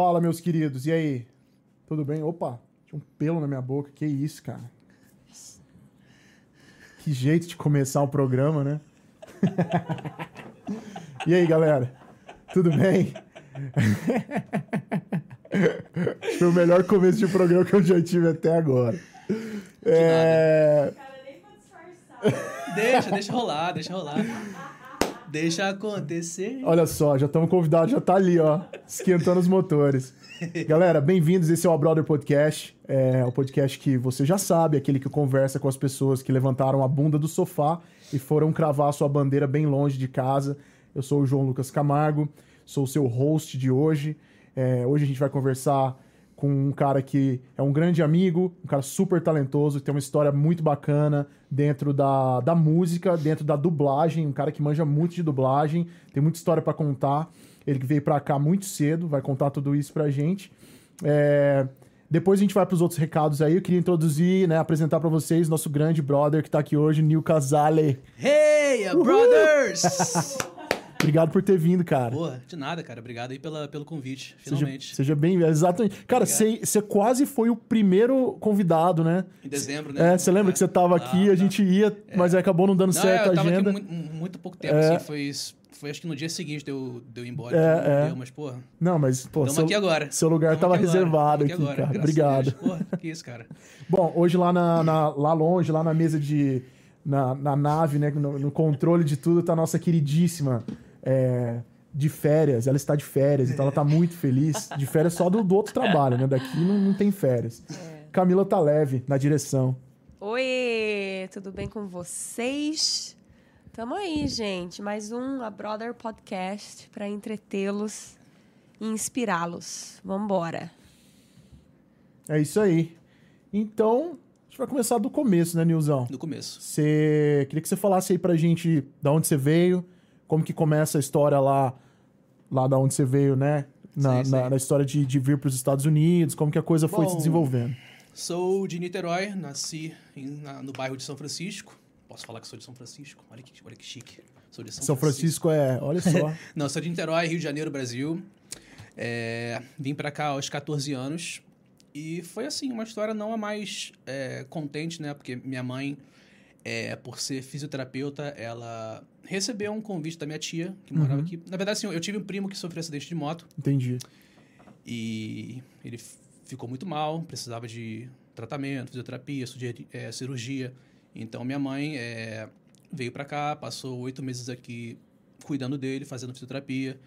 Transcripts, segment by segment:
Fala, meus queridos, e aí? Tudo bem? Opa, tinha um pelo na minha boca, que isso, cara? Que jeito de começar o programa, né? e aí, galera? Tudo bem? Foi o melhor começo de programa que eu já tive até agora. É... Cara, nem pra disfarçar. Deixa, deixa rolar, deixa rolar. Deixa acontecer. Olha só, já estamos convidados, já tá ali, ó, esquentando os motores. Galera, bem-vindos. Esse é o A Brother Podcast. É o podcast que você já sabe, aquele que conversa com as pessoas que levantaram a bunda do sofá e foram cravar sua bandeira bem longe de casa. Eu sou o João Lucas Camargo, sou o seu host de hoje. É, hoje a gente vai conversar com um cara que é um grande amigo, um cara super talentoso, tem uma história muito bacana dentro da, da música, dentro da dublagem, um cara que manja muito de dublagem, tem muita história pra contar. Ele que veio pra cá muito cedo, vai contar tudo isso pra gente. É, depois a gente vai pros outros recados aí. Eu queria introduzir, né, apresentar pra vocês nosso grande brother que tá aqui hoje, Nil Casale. Hey, brothers! Obrigado por ter vindo, cara. Porra, de nada, cara. Obrigado aí pela, pelo convite, Seja, finalmente. seja bem, exatamente. Cara, você quase foi o primeiro convidado, né? Em dezembro, né? É, você lembra que você tava aqui, Ah, a gente ia, mas acabou não dando Não, certo a tava agenda. aqui muito, muito pouco tempo, É. assim. Foi, foi acho que no dia seguinte de eu, de eu ir embora. É, é. Deu, mas, porra, Não, mas, pô, estamos seu, aqui agora. seu lugar Tamo tava aqui agora, reservado tamo aqui, agora, cara. Obrigado. Porra, que isso, cara. Bom, hoje lá, na, na- lá longe, lá na mesa de. Na, na nave, né? No, no controle de tudo, tá a nossa queridíssima. É, de férias, ela está de férias, então ela tá muito feliz. De férias só do, do outro trabalho, né? Daqui não, não tem férias. Camila tá leve na direção. Oi, tudo bem com vocês? Tamo aí, gente. Mais um A Brother Podcast pra entretê-los e inspirá-los. Vambora. É isso aí. Então, a gente vai começar do começo, né, Nilzão? No começo. Você queria que você falasse aí pra gente da onde você veio, como que começa a história lá, lá da onde você veio, né? Na, Sim, na- sim. na história de, de vir para os Estados Unidos, como que a coisa foi Bom, se desenvolvendo. Sou de Niterói, nasci em- na- no bairro de São Francisco. Posso falar que sou de São Francisco? Olha que, olha que chique. Sou de São, São Francisco é, olha só. Não, sou de Niterói, Rio de Janeiro, Brasil. É, vim pra cá aos 14 anos. E foi assim, uma história não a mais é, contente, né? Porque minha mãe, é, por ser fisioterapeuta, ela recebeu um convite da minha tia, que morava Uhum. aqui. Na verdade, assim, eu tive um primo que sofreu acidente de moto. Entendi. E ele ficou muito mal, precisava de tratamento, fisioterapia, eh, cirurgia. Então minha mãe eh, veio pra cá, passou oito meses aqui cuidando dele, fazendo fisioterapia.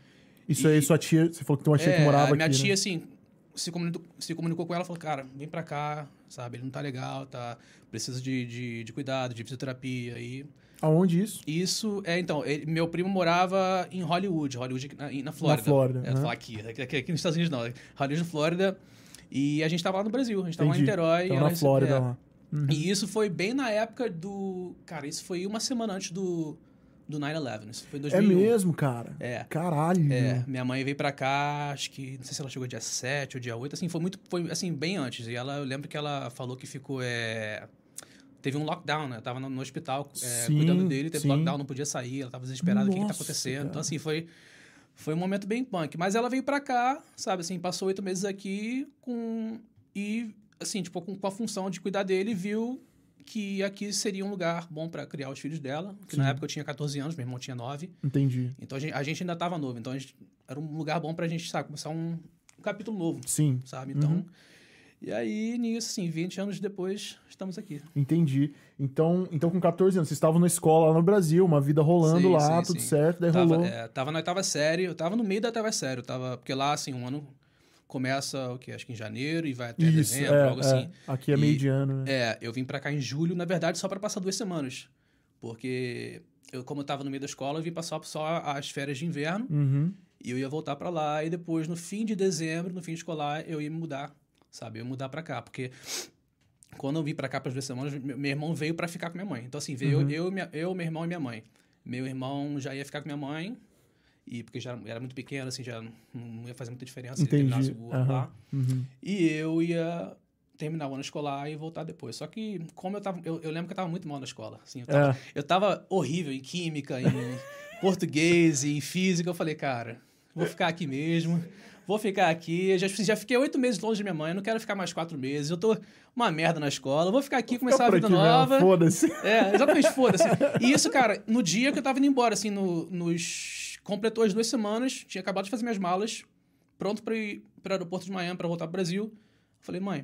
Isso E- aí, sua tia, você falou que tem uma tia É, que morava a minha aqui. tia, né? assim, se comunicou, se comunicou com ela, falou, cara, vem pra cá, sabe? Ele não tá legal, tá? Precisa de, de, de cuidado, de fisioterapia. E Aonde isso? isso, é, então, ele- meu primo morava em Hollywood, Hollywood na, na Flórida. Flórida, É, né? aqui, aqui, aqui, aqui nos Estados Unidos não, Hollywood, Flórida. E a gente tava lá no Brasil, a gente tava lá em. Niterói. e Tava na Flórida é. lá. Uhum. E isso foi bem na época do... Cara, isso foi uma semana antes do, do 9-11, isso foi em É 2001. mesmo, cara. É. Caralho. É, minha mãe veio pra cá, acho que, não sei se ela chegou dia 7 ou dia 8, assim, foi muito, foi, assim, bem antes. E ela, eu lembro que ela falou que ficou, é... Teve um lockdown, né? Eu tava no, no hospital é, Sim, cuidando dele, teve sim. lockdown, não podia sair, ela tava desesperada, o que que tá acontecendo? cara. Então, assim, foi, foi um momento bem punk. Mas ela veio pra cá, sabe, assim, passou oito meses aqui com... E, assim, tipo, com, com a função de cuidar dele, viu que aqui seria um lugar bom pra criar os filhos dela. Que Sim. na época eu tinha 14 anos, meu irmão tinha 9. Entendi. Então a gente, a gente ainda estava novo, então a gente, era um lugar bom pra gente, sabe, começar um, um capítulo novo, Sim, sabe? Então, Uhum. e aí nisso, assim, 20 anos depois, estamos aqui. entendi. Então, então, com 14 anos, vocês estavam na escola lá no Brasil, uma vida rolando Sim, lá, sim, tudo sim. certo, daí Tava, rolou. é, tava na oitava série, eu tava no meio da oitava série, eu tava, porque lá, assim, um ano começa, o que, acho que em janeiro e vai até Isso, dezembro, é, algo é. assim. Aqui é meio de ano, né? É, eu vim pra cá em julho, na verdade, só pra passar duas semanas, porque eu, como eu tava no meio da escola, eu vim passar só as férias de inverno, Uhum. E eu ia voltar pra lá e depois, no fim de dezembro, no fim escolar, eu ia me mudar, sabe? Eu ia mudar pra cá, porque quando eu vim pra cá para duas semanas, meu irmão veio pra ficar com minha mãe. Então, assim, veio Uhum. eu, minha, eu, meu irmão e minha mãe. Meu irmão já ia ficar com minha mãe, e porque já era muito pequeno, assim, já não- ia fazer muita diferença ele Entendi. terminasse o ano Aham. lá. Uhum. E eu ia terminar o ano escolar e voltar depois. Só que, como eu tava. Eu, eu lembro que eu tava muito mal na escola. Assim, eu, tava, É. eu tava horrível em química, em português, em física. Eu falei, cara, vou ficar aqui mesmo. vou ficar aqui. Já, já fiquei oito meses longe de minha mãe, eu não quero ficar mais quatro meses. Eu tô uma merda na escola, vou ficar aqui, começar Fica uma por vida aqui nova. Foda-se. É, exatamente, foda-se. E isso, cara, no dia que eu tava indo embora, assim, no, nos. Completou as duas semanas, tinha acabado de fazer minhas malas, pronto pra ir pro aeroporto de Miami pra voltar pro Brasil. Falei, mãe,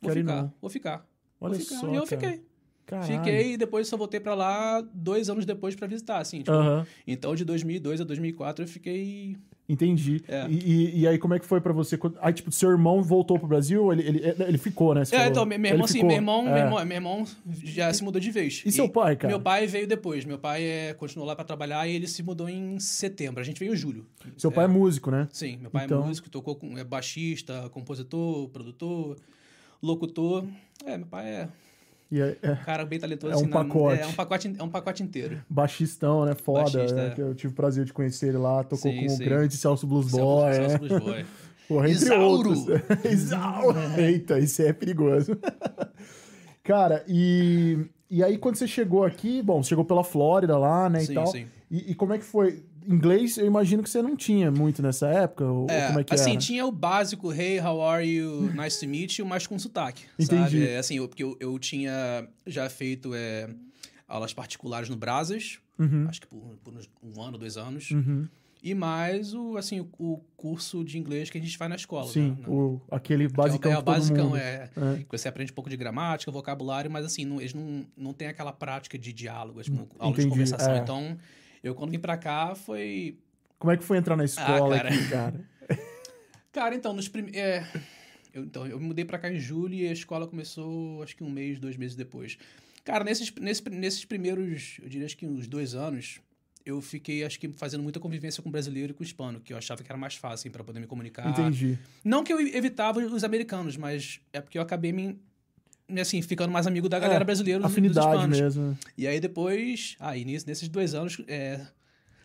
vou Quero ficar, vou ficar. Olha vou ficar. só, E eu cara. fiquei. Caralho. Fiquei e depois só voltei pra lá dois anos depois pra visitar, assim. Tipo, Aham, Então, de 2002 a 2004, eu fiquei... entendi. É. E, e- e aí, como é que foi pra você? Aí, tipo, seu irmão voltou pro Brasil? Ele, ele, ele ficou, né? Você É, falou. então, meu meu irmão, sim, meu irmão, meu É. irmão, meu irmão já se mudou de vez. E seu pai, cara? Meu pai veio depois. Meu pai é, continuou lá pra trabalhar e ele se mudou em setembro. A gente veio em julho. Seu pai é músico, né? Sim, meu pai Então- é músico, tocou com é baixista, compositor, produtor, locutor. É, meu pai é E é, é um cara bem talentoso. É um assim, na- pacote. é, um pacote. É um pacote inteiro. baixistão, né? Foda. Baixista, né? é. Eu tive o prazer de conhecer ele lá. Tocou Sim, com o sim. grande Celso Blues Boy. Celso né? Blues Boy. Porra, entre Isauro! outros. Isauro! Eita, isso é perigoso. Cara, e, e aí quando você chegou aqui, bom, você chegou pela Flórida lá, né, Sim, e tal. sim. E, e como é que foi? Inglês, eu imagino que você não tinha muito nessa época, ou, É, como é que assim, era? tinha o básico, hey, how are you, nice to meet you, mas com sotaque, Entendi. sabe? É, assim, eu, porque eu, eu tinha já feito é, aulas particulares no Brasas, Uhum, acho que por, por um ano, dois anos, uhum. e mais o, assim, o, o curso de inglês que a gente faz na escola, Sim, né? o, aquele Que basicão é, o basicão, mundo... é, É. que você aprende um pouco de gramática, vocabulário, mas assim, não, eles não, não têm aquela prática de diálogo, tipo, aula entendi, de conversação. é. Então, eu quando vim pra cá foi Como é que foi entrar na escola cara. aqui, cara? Cara, então, nos prim... é, eu, então, eu me mudei pra cá em julho e a escola começou, acho que um mês, dois meses depois. Cara, nesses, nesse, nesses primeiros, eu diria acho que uns dois anos, eu fiquei, acho que, fazendo muita convivência com brasileiro e com hispano, que eu achava que era mais fácil, assim, pra poder me comunicar. Entendi. Não que eu evitava os americanos, mas é porque eu acabei me, assim, ficando mais amigo da galera É, brasileira Afinidade mesmo. E aí depois, aí nisso, nesses dois anos, é,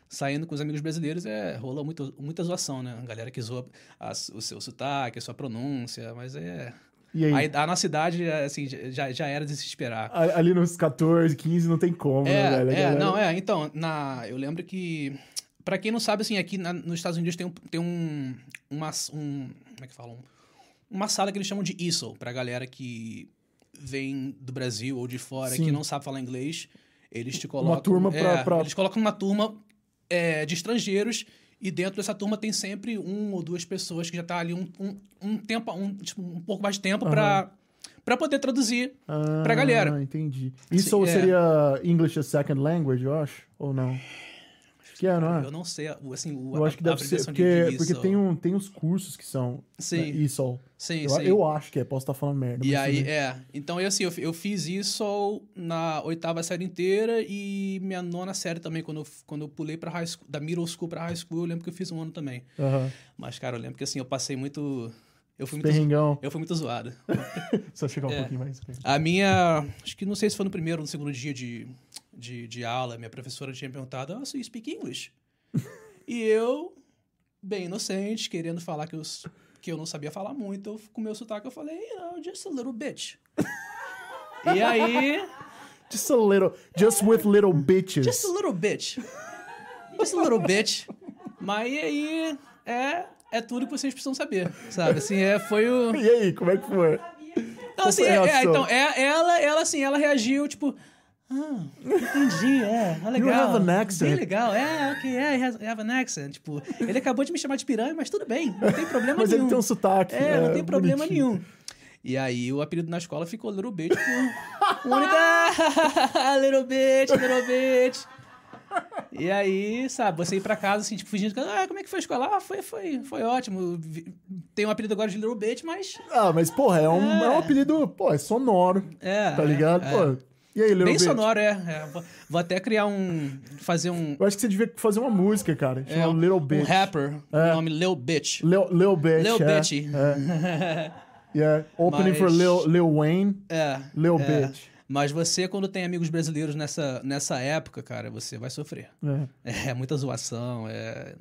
saindo com os amigos brasileiros, é, rolou muito, muita zoação, né? A galera que zoa as- o seu sotaque, a sua pronúncia, mas é... E aí? Aí, a nossa idade, assim, já, já era de se esperar. A- Ali nos 14, 15, não tem como, né, É, velho? A é, galera- não, é. Então, na, eu lembro que... Pra quem não sabe, assim, aqui na- nos Estados Unidos tem um... Tem um, uma, um como é que falam? Uma sala que eles chamam de ESOL, pra galera que vem do Brasil ou de fora, Sim. que não sabe falar inglês. Eles te colocam... turma pra- é, pra- Eles colocam uma turma é, de estrangeiros e dentro dessa turma tem sempre um ou duas pessoas que já tá ali um, um, um tempo, um, tipo, um pouco mais de tempo pra, pra poder traduzir Ah, pra galera. entendi. Isso Assim, é. seria English as second language, eu acho? Ou não? Que é, não é? Eu não sei, assim, o, Eu a, acho que deve ser, porque, de porque ESOL. tem, um, tem os cursos que são Sim. né. Sim, Eu, sim. eu acho que é, posso estar falando merda. E aí, é. Então, eu, assim, eu, eu fiz isso na oitava série inteira e minha nona série também, quando eu, quando eu pulei pra high school, da middle school pra high school, eu lembro que eu fiz um ano também. Mas, cara, eu lembro que, assim, eu passei muito... Eu fui muito, eu fui muito zoado. Só chegar um É. pouquinho mais. A minha... Acho que não sei se foi no primeiro ou no segundo dia de, de, de aula, minha professora tinha perguntado, oh, so you speak English? e eu, bem inocente, querendo falar que eu, que eu não sabia falar muito, eu, com o meu sotaque eu falei, you know, just a little bit. e aí... Just a little, just with little bitches. Just a little bit. Just a little bit. Mas aí é, é tudo que vocês precisam saber, sabe? Assim, é, foi o... E aí, como é que foi? Não, assim, é, é, reação? então, é, ela, ela, assim, ela reagiu, tipo... Ah, entendi, é, é legal. You have an accent. Bem legal, é, ok, é, has- have an accent. Tipo, ele acabou de me chamar de piranha, mas tudo bem, não tem problema Mas nenhum. ele tem um sotaque. É, não tem problema bonitinho. nenhum. E aí o apelido na escola ficou Little Bitch única... little Bitch, Little Bitch. E aí, sabe, você ir pra casa, assim, tipo, fingindo que... Ah, como é que foi a escola? Ah, foi, foi, foi ótimo. Tem um apelido agora de Little Bitch, mas... Ah, mas, porra, é um, é. um É. apelido, pô, é sonoro. É, Tá é, ligado? é. Pô. E aí, Little Bem Bitch? sonoro, é. é. Vou, até criar um... Fazer um... Eu acho que você devia fazer uma música, cara. é, Chama um, Little um Bitch. rapper, É. o nome Lil Bitch. Lil, Lil Bitch. Lil é, Bitch. É. Yeah. Opening for Mas- Lil, Lil Wayne. É. Lil é. Bitch. Mas você, quando tem amigos brasileiros nessa, nessa época, cara, você vai sofrer. É. É muita zoação, é...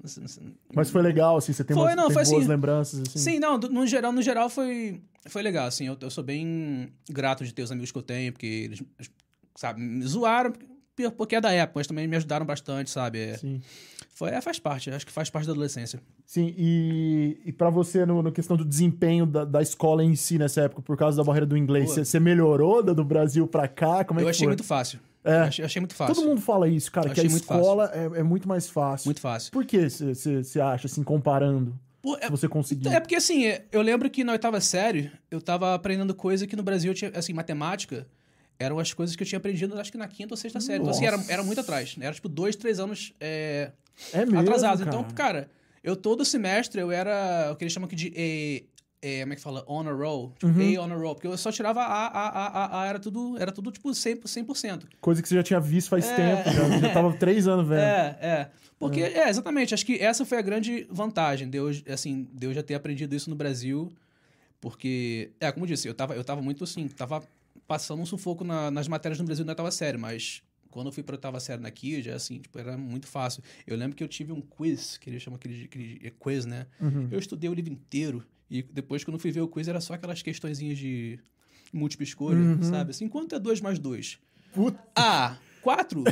Mas foi legal, assim, você tem, Foi, umas, não, tem foi boas assim- lembranças, assim. Sim, não, no geral, no geral foi, foi legal, assim, eu, eu sou bem grato de ter os amigos que eu tenho, porque eles, sabe, me zoaram, porque é da época, mas também me ajudaram bastante, sabe? É, Sim. foi, é, faz parte, acho que faz parte da adolescência. Sim, e, e para você, no, no questão do desempenho da, da escola em si nessa época, por causa da barreira do inglês, você melhorou da- do Brasil pra cá? Como é eu que achei foi? muito fácil. É. Achei, achei muito fácil. Todo mundo fala isso, cara, que a Achei escola é, é muito mais fácil. Muito fácil. Por que você acha, assim, comparando? Se é, você conseguir. é porque assim, eu lembro que na oitava série eu tava aprendendo coisa que no Brasil eu tinha, assim, matemática. Eram as coisas que eu tinha aprendido, acho que na quinta ou sexta série. Então, assim, era, era muito atrás. Era, tipo, dois, três anos é, é mesmo, atrasados. cara. Então, cara, eu todo semestre eu era o que eles chamam aqui de E, como é que fala? Honor roll. Tipo, Uhum. A honor roll. Porque eu só tirava A, A, A, A, A era tudo, era tudo tipo 100%. 100%. Coisa que você já tinha visto faz É. tempo, já, já tava três anos vendo. É, é. Porque, é, exatamente. Acho que essa foi a grande vantagem de eu, assim, de eu já ter aprendido isso no Brasil. Porque, é, como eu disse, eu tava, eu tava muito assim, tava passando um sufoco na- nas matérias no Brasil na oitava série, mas quando eu fui pra oitava série aqui, já assim, tipo, era muito fácil. Eu lembro que eu tive um quiz, que eles chamam aquele, aquele de- quiz, né? Uhum. Eu estudei o livro inteiro e depois, quando eu fui ver o quiz, era só aquelas questõezinhas de múltipla escolha, Uhum. sabe? Assim, quanto é 2 mais 2? Puta, A, 4.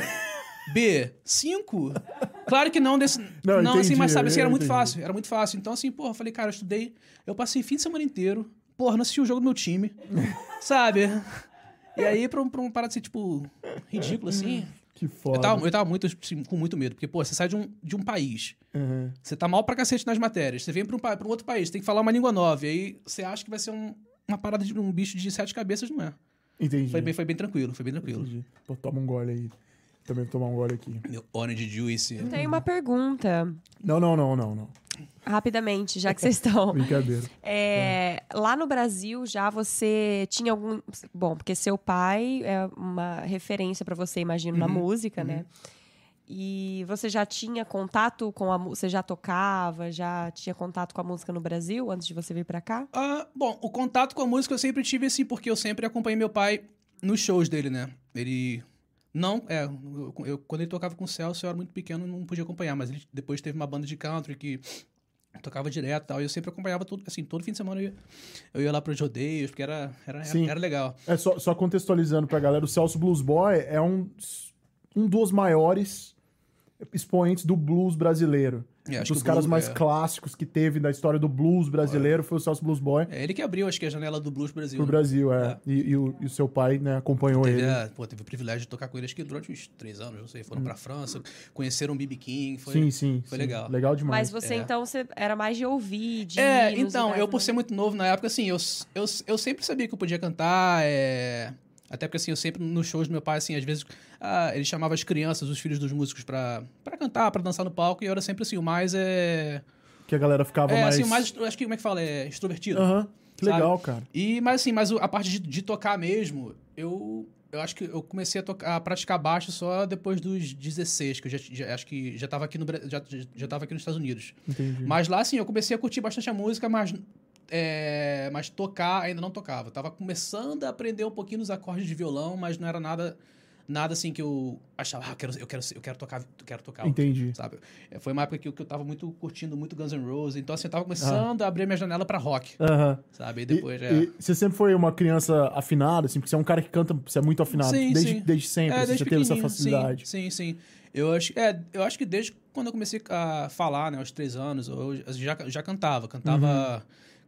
B, 5. Claro que não desse. Não, Não, assim, entendi, mas sabe, assim, era muito entendi. fácil. Era muito fácil. Então, assim, porra, eu falei, cara, eu estudei. Eu passei fim de semana inteiro. Porra, não assisti o jogo do meu time. sabe? E aí, pra, um- pra uma parada de ser, tipo, ridículo, assim. que foda. Eu tava, eu tava muito, assim, com muito medo. Porque, pô, você sai de um, de um país. Uhum. Você tá mal pra cacete nas matérias. Você vem pra um, pa- pra um outro país, tem que falar uma língua nova. E aí você acha que vai ser um- uma parada de um bicho de sete cabeças, não é? Entendi. Foi bem, foi bem tranquilo, foi bem tranquilo. Entendi. Pô, toma um gole aí. Também vou tomar um gole aqui. Meu Orange Juice. Tem uma pergunta, Não, não, não, não, não. Rapidamente, já que vocês estão. Brincadeira. É, lá no Brasil já você tinha algum. Bom, porque seu pai é uma referência pra você, imagino, na Uhum, música, né? E você já tinha contato com a música? Você já tocava? Já tinha contato com a música no Brasil antes de você vir pra cá? Ah, bom, o contato com a música eu sempre tive assim, porque eu sempre acompanhei meu pai nos shows dele, né? Ele. Não, é. eu- eu- quando ele tocava com o Celso, eu era muito pequeno não podia acompanhar, mas ele depois teve uma banda de country que tocava direto e tal. E eu sempre acompanhava todo, assim, todo fim de semana eu ia, eu ia lá pros rodeios, porque era, era, Sim. era, era legal. É só, só contextualizando pra galera, o Celso Blues Boy é um, um dos maiores expoentes do blues brasileiro. É, acho dos caras blues- mais é. clássicos que teve da história do blues brasileiro foi o Celso Blues Boy É ele que abriu, acho que a janela do Blues Brasil. pro né? Brasil, é. É. E, e o, e o seu pai, né, acompanhou Teve, ele. a- pô, teve o privilégio de tocar com eles que durante uns três anos, não sei, foram pra França, conheceram o B.B. King, foi... sim, sim. foi sim. legal. Legal demais. Mas você, É. então, você era mais de ouvir, de É, então, eu por ser muito novo na época, assim, eu, eu, eu sempre sabia que eu podia cantar, é... Até porque, assim, eu sempre, nos shows do meu pai, assim, às vezes, ah, ele chamava as crianças, os filhos dos músicos pra, pra cantar, pra dançar no palco, e eu era sempre, assim, o mais, é... Que a galera ficava É, mais... assim, o mais, acho que, como é que fala? É extrovertido. Aham, que sabe? legal, cara. E, mas assim, mas a parte de, de tocar mesmo, eu, eu acho que eu comecei a, tocar, a praticar baixo só depois dos 16, que eu já, já- acho que já tava aqui no já, já tava aqui nos Estados Unidos. Entendi. Mas lá, assim, eu comecei a curtir bastante a música, mas, é, mas tocar ainda não tocava. Eu tava começando a aprender um pouquinho nos acordes de violão, mas não era nada nada assim que eu achava, ah, eu quero, eu quero, eu quero tocar, eu quero tocar. Entendi. Sabe? É, Foi uma época que, eu- que eu tava muito curtindo muito Guns N' Roses, então assim, eu tava começando a abrir minha janela pra rock, sabe? E E, depois é. e você sempre foi uma criança afinada, assim, porque você é um cara que canta, você é muito afinado. Sim, desde, sim. desde sempre, É, assim, desde você teve essa facilidade. Sim, sim, sim. Eu acho, é, eu acho que desde quando eu comecei a falar, né, aos três anos, eu já, já cantava. Cantava. Uhum.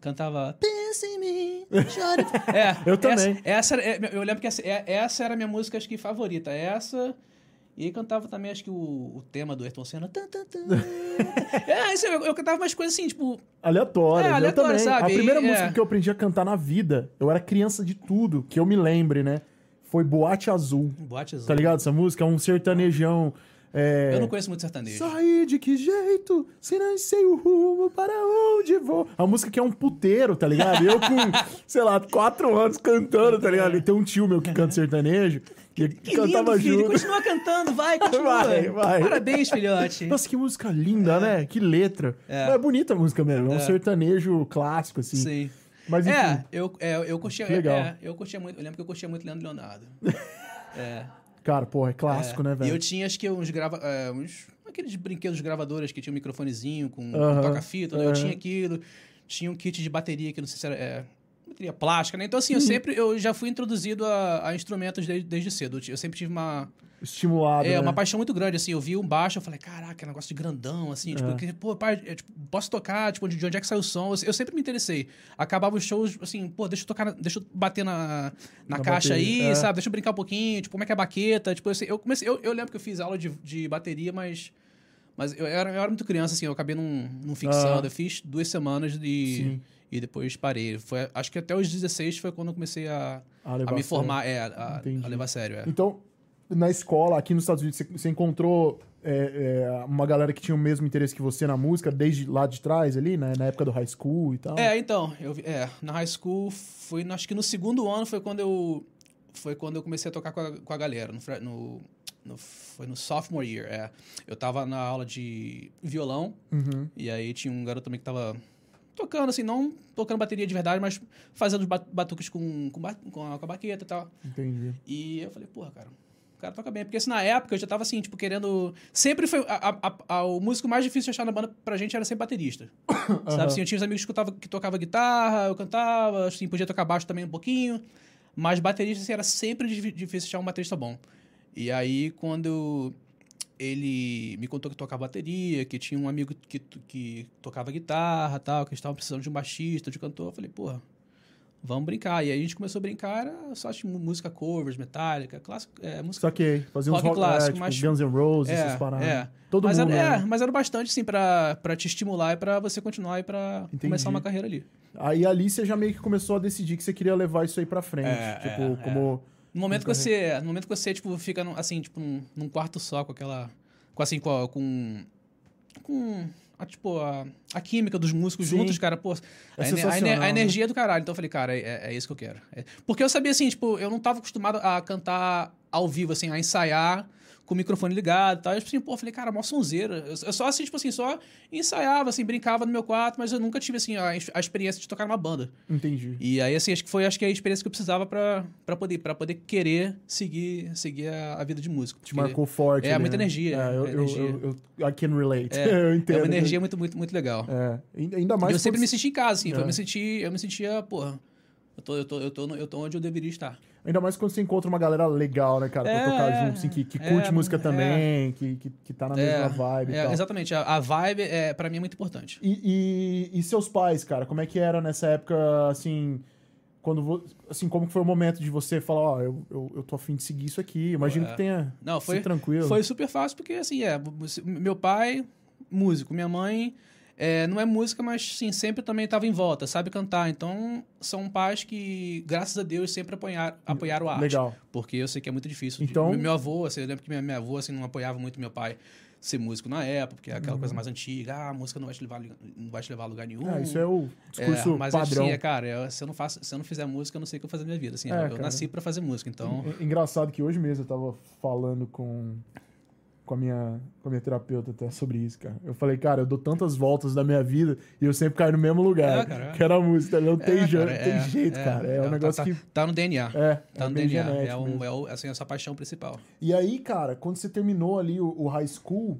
Cantava. Pensa em mim. chore". É, Eu também. Essa, essa, era- eu lembro que essa, é- essa era a minha música, acho que favorita. Essa. E cantava também, acho que o, o tema do Ayrton Senna. Tan, tan, tan. é, isso, eu, eu cantava umas coisas assim, tipo. Aleatório. É, eu aleatório, também. sabe? A primeira E, é. música que eu aprendi a cantar na vida, eu era criança de tudo, que eu me lembre, né? Foi Boate Azul. Boate azul. Tá ligado essa música? É um sertanejão. É... Eu não conheço muito sertanejo. Sair de que jeito? Se não sei o rumo, para onde vou? A música que é um puteiro, tá ligado? Eu com, sei lá, quatro anos cantando, tá ligado? E tem um tio meu que canta sertanejo que, Que cantava lindo, filho. junto. Continua cantando, vai, continua. Vai, vai. Parabéns, filhote. Nossa, que música linda, né? Que letra. É. Mas é bonita a música mesmo. É um É. sertanejo clássico, assim. Sim. Mas enfim. É, eu, é, eu curtia. Legal. É, eu curtia muito. Eu lembro que eu curtia muito Leandro Leonardo. é. Cara, porra, é clássico, é. né, E velho? eu tinha, acho que uns grava. é, uns, aqueles brinquedos gravadores que tinha um microfonezinho com, com Aham, toca-fita, né? Eu tinha aquilo. Tinha um kit de bateria que não sei se era. É, bateria plástica, né? Então, assim, eu Uhum. sempre. Eu já fui introduzido a, a instrumentos desde, desde cedo. Eu sempre tive uma. Estimulado. É, né? uma paixão muito grande, assim. Eu vi um baixo, eu falei, caraca, é um negócio de grandão, assim. Tipo, É. que, pô, pai, é, tipo, posso tocar? Tipo, de de onde é que sai o som? Eu, eu sempre me interessei. Acabava os shows, assim, pô, deixa eu tocar, deixa eu bater na, na, Na caixa bateria, aí, é. sabe? Deixa eu brincar um pouquinho, tipo, como é que é a baqueta? Tipo, assim, eu comecei... Eu, eu lembro que eu fiz aula de, de bateria, mas... Mas eu era, eu era muito criança, assim, eu acabei não, não fixando. Ah. Eu fiz duas semanas e, Sim. e depois parei. Foi, acho que até os 16 foi quando eu comecei a, a me a sério. formar, é, a, a levar a sério, é. Então, na escola, aqui nos Estados Unidos, você- você encontrou é, é, uma galera que tinha o mesmo interesse que você na música, desde lá de trás ali, né? Na época do high school e tal? É, então, eu, é, na high school, foi, acho que no segundo ano foi quando eu, foi quando eu comecei a tocar com a, com a galera, no, no, no- foi no sophomore year, é. Eu tava na aula de violão, Uhum. e aí tinha um garoto também que tava tocando, assim, não tocando bateria de verdade, mas fazendo os ba- batuques com, com, com, a, com a baqueta e tal. Entendi. E eu falei, porra, cara, cara toca bem. Porque assim, na época eu já tava assim, tipo, querendo. Sempre foi. a- a- a- o músico mais difícil de achar na banda pra gente era ser baterista. Sabe assim, eu tinha uns amigos que, escutava, que tocavam guitarra, eu cantava, assim, podia tocar baixo também um pouquinho. Mas baterista, assim, era sempre di- difícil achar um baterista bom. E aí, quando ele me contou que tocava bateria, que tinha um amigo que, que tocava guitarra tal, que eles estavam precisando de um baixista, de cantor, eu falei, porra, vamos brincar. E aí a gente começou a brincar, era só tipo, música covers, metálica, clássico, é, música Só que fazia uns Rock rock, clássico, é, tipo, mas- Guns N' Roses, é, essas paradas. é. Todo mas mundo, era, né? é, mas era bastante, assim, pra, pra te estimular e pra você continuar e pra Entendi. começar uma carreira ali. Aí ali você já meio que começou a decidir que você queria levar isso aí pra frente. É, tipo, é, como... No momento que você, no momento que você, tipo, fica, assim, tipo, num, num quarto só com aquela, com, assim, com, com, com a, tipo, a, a química dos músicos Sim. juntos, cara, pô, É a, a, né? energia do caralho. Então eu falei, cara, é, é isso que eu quero. É- porque eu sabia, assim, tipo, eu não tava acostumado a cantar ao vivo, assim, a ensaiar com o microfone ligado e tal. Eu, assim, pô, eu falei, cara, mó sonzeira. Eu, eu só, assim, tipo assim, só ensaiava, assim, brincava no meu quarto, mas eu nunca tive, assim, a, a experiência de tocar numa banda. Entendi. E aí, assim, acho que foi acho que a experiência que eu precisava pra pra poder, pra poder querer seguir, seguir a, a vida de músico. Te marcou forte. É, muita né? energia, É, eu, é energia. eu- eu- I can relate. É, eu entendo. É uma energia muito, muito, muito legal. É. Ainda mais E eu sempre quando me senti em casa, assim. É. Eu me senti, eu me sentia, porra, eu tô, eu, tô, eu, tô, eu tô onde eu deveria estar. Ainda mais quando você encontra uma galera legal, né, cara? Pra É, tocar é, junto, assim, que, que é, curte música é. também, que, que, que tá na mesma vibe e é, tal. exatamente. A, a vibe, é, pra mim, é muito importante. E, e, e seus pais, cara, como é que era nessa época, assim, quando assim, como foi o momento de você falar, ó, eu, eu, eu tô afim de seguir isso aqui, imagino É. que tenha Não, foi, tranquilo. Foi super fácil, porque assim, é. Meu pai, músico, minha mãe. É, não é música, mas sim, sempre também estava em volta, sabe cantar. Então, são pais que, graças a Deus, sempre apoiaram, apoiaram a arte. Legal. Porque eu sei que é muito difícil. Então- Meu avô, assim, eu lembro que minha, minha avó assim, não apoiava muito meu pai ser músico na época, porque é aquela Uhum. coisa mais antiga. Ah, a música não vai te levar, não vai te levar a lugar nenhum. É, isso é o discurso É, mas padrão. assim, é, cara, eu- se, eu não faço, se eu não fizer música, eu não sei o que eu vou fazer na minha vida. Assim, É, eu, eu nasci pra fazer música, então... É Engraçado que hoje mesmo eu tava falando com, com, a minha, com a minha terapeuta até sobre isso, cara. Eu falei, cara, eu dou tantas voltas da minha vida e eu sempre caio no mesmo lugar. É, cara, é. Que era a música, não tem, É, cara, tem é, jeito, é, cara. É, um tá- negócio tá, que. Tá no DNA. É, Tá no bem DNA. É, um, é o, assim, essa paixão principal. E aí, cara, quando você terminou ali o, o high school,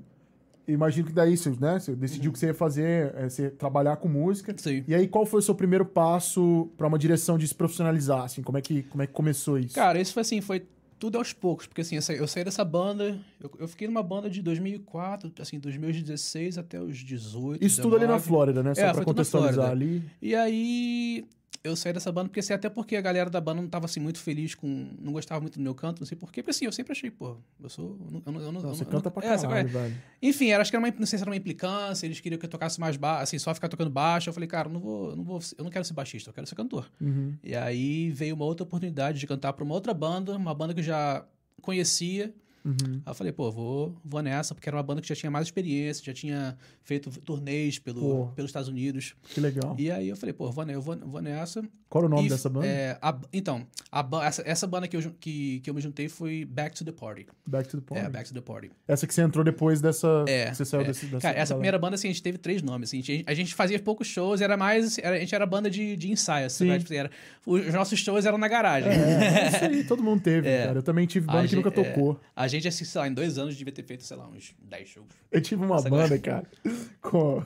imagino que daí você, né, você decidiu que você ia fazer, é, você trabalhar com música. Sim. E aí, qual foi o seu primeiro passo pra uma direção de se profissionalizar? Assim, como é que, como é que começou isso? Cara, isso foi assim, foi tudo aos poucos, porque assim, eu saí, dessa banda, eu, eu fiquei numa banda de 2004, assim, dos meus 16 até os 18. isso tudo ali na 19. Flórida, né? Só É, pra contextualizar ali. E aí eu saí dessa banda, porque assim, até porque a galera da banda não tava assim muito feliz com. Não gostava muito do meu canto, não sei porquê. Porque assim, eu sempre achei, pô, eu sou. Eu não, eu eu não, você canta pra é, é? caralho, velho. Enfim, era, acho que era uma, não sei se era uma implicância, eles queriam que eu tocasse mais baixo, assim, só ficar tocando baixo. Eu falei, cara, não vou, não vou, eu não quero ser baixista, eu quero ser cantor. Uhum. E aí veio uma outra oportunidade de cantar pra uma outra banda, uma banda que eu já conhecia. Uhum. Aí eu falei, pô, vou, vou nessa, porque era uma banda que já tinha mais experiência, já tinha feito turnês pelo, Pô. pelos Estados Unidos. Que legal. E aí eu falei, pô, vou, eu vou, vou nessa. Qual o nome dessa banda? é, a- então, a essa, essa banda que eu, que, que eu me juntei foi Back to the Party. Back to the Party. É, Back to the Party. Essa que você entrou depois dessa. É, você saiu é. desse, dessa. Cara, essa galera. primeira banda, assim, a gente teve três nomes. Assim, a, gente, a gente fazia poucos shows, era mais. era- a gente era banda de, de ensaio. Assim, Sim. né? Tipo era, os nossos shows eram na garagem. É, isso aí, todo mundo teve, É. cara. Eu também tive banda A que nunca gente- é. tocou. A gente, assim, sei lá, em dois anos devia ter feito, sei lá, uns 10 shows. Eu tive uma Essa banda, cara, com.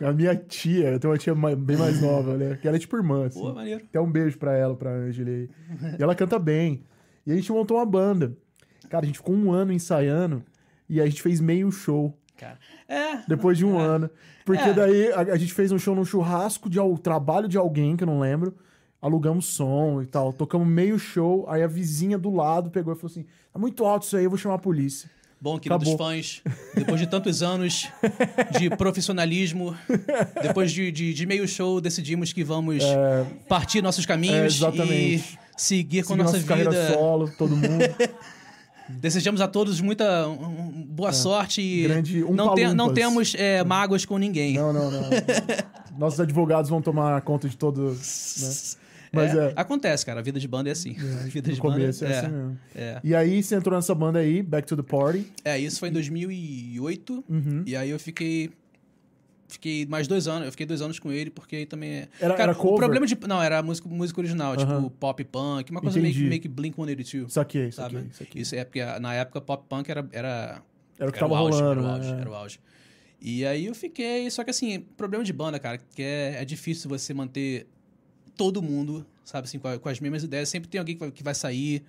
A minha tia. Eu tenho uma tia bem mais nova, né? Que ela é tipo irmã, assim. Pô, maneiro. Até um beijo pra ela, pra Angela aí. E ela canta bem. E a gente montou uma banda. Cara, a gente ficou um ano ensaiando e a gente fez meio show Cara. É. depois de um é. ano. Porque É. daí a, a gente fez um show num churrasco de al- trabalho de alguém, que eu não lembro. Alugamos som e tal. Tocamos meio show. Aí a vizinha do lado pegou e falou assim: tá muito alto isso aí, eu vou chamar a polícia. Bom, queridos Acabou. fãs, depois de tantos anos de profissionalismo, depois de, de, de meio show, decidimos que vamos partir nossos É, caminhos exatamente. e seguir com Seguir nossa nossa vida. solo, todo mundo. Desejamos a todos muita um, um, boa sorte e É. Grande não, te- não temos é, mágoas com ninguém. não, não, não. Nossos advogados vão tomar conta de todos. Né? Mas é. Acontece, cara. A vida de banda é assim. a vida no de começo banda é, assim mesmo. é. E aí você entrou nessa banda aí, Back to the Party. É, isso foi em 2008. Uhum. E aí eu fiquei. Fiquei mais dois anos. Eu fiquei dois anos com ele, porque aí também é. Era- Cara, era cover? o problema de. Não, era música, música original, tipo pop punk, uma coisa meio, meio que Blink 182. Saquei, Sabe? saquei, saquei. Isso é porque na época pop punk era. Era, Era o que era tava auge, rolando, Era o auge, né? era o auge. E aí eu fiquei. Só que assim, problema de banda, cara, que é, é difícil você manter todo mundo, sabe, assim, com, a- com as mesmas ideias. Sempre tem alguém que vai, que vai sair.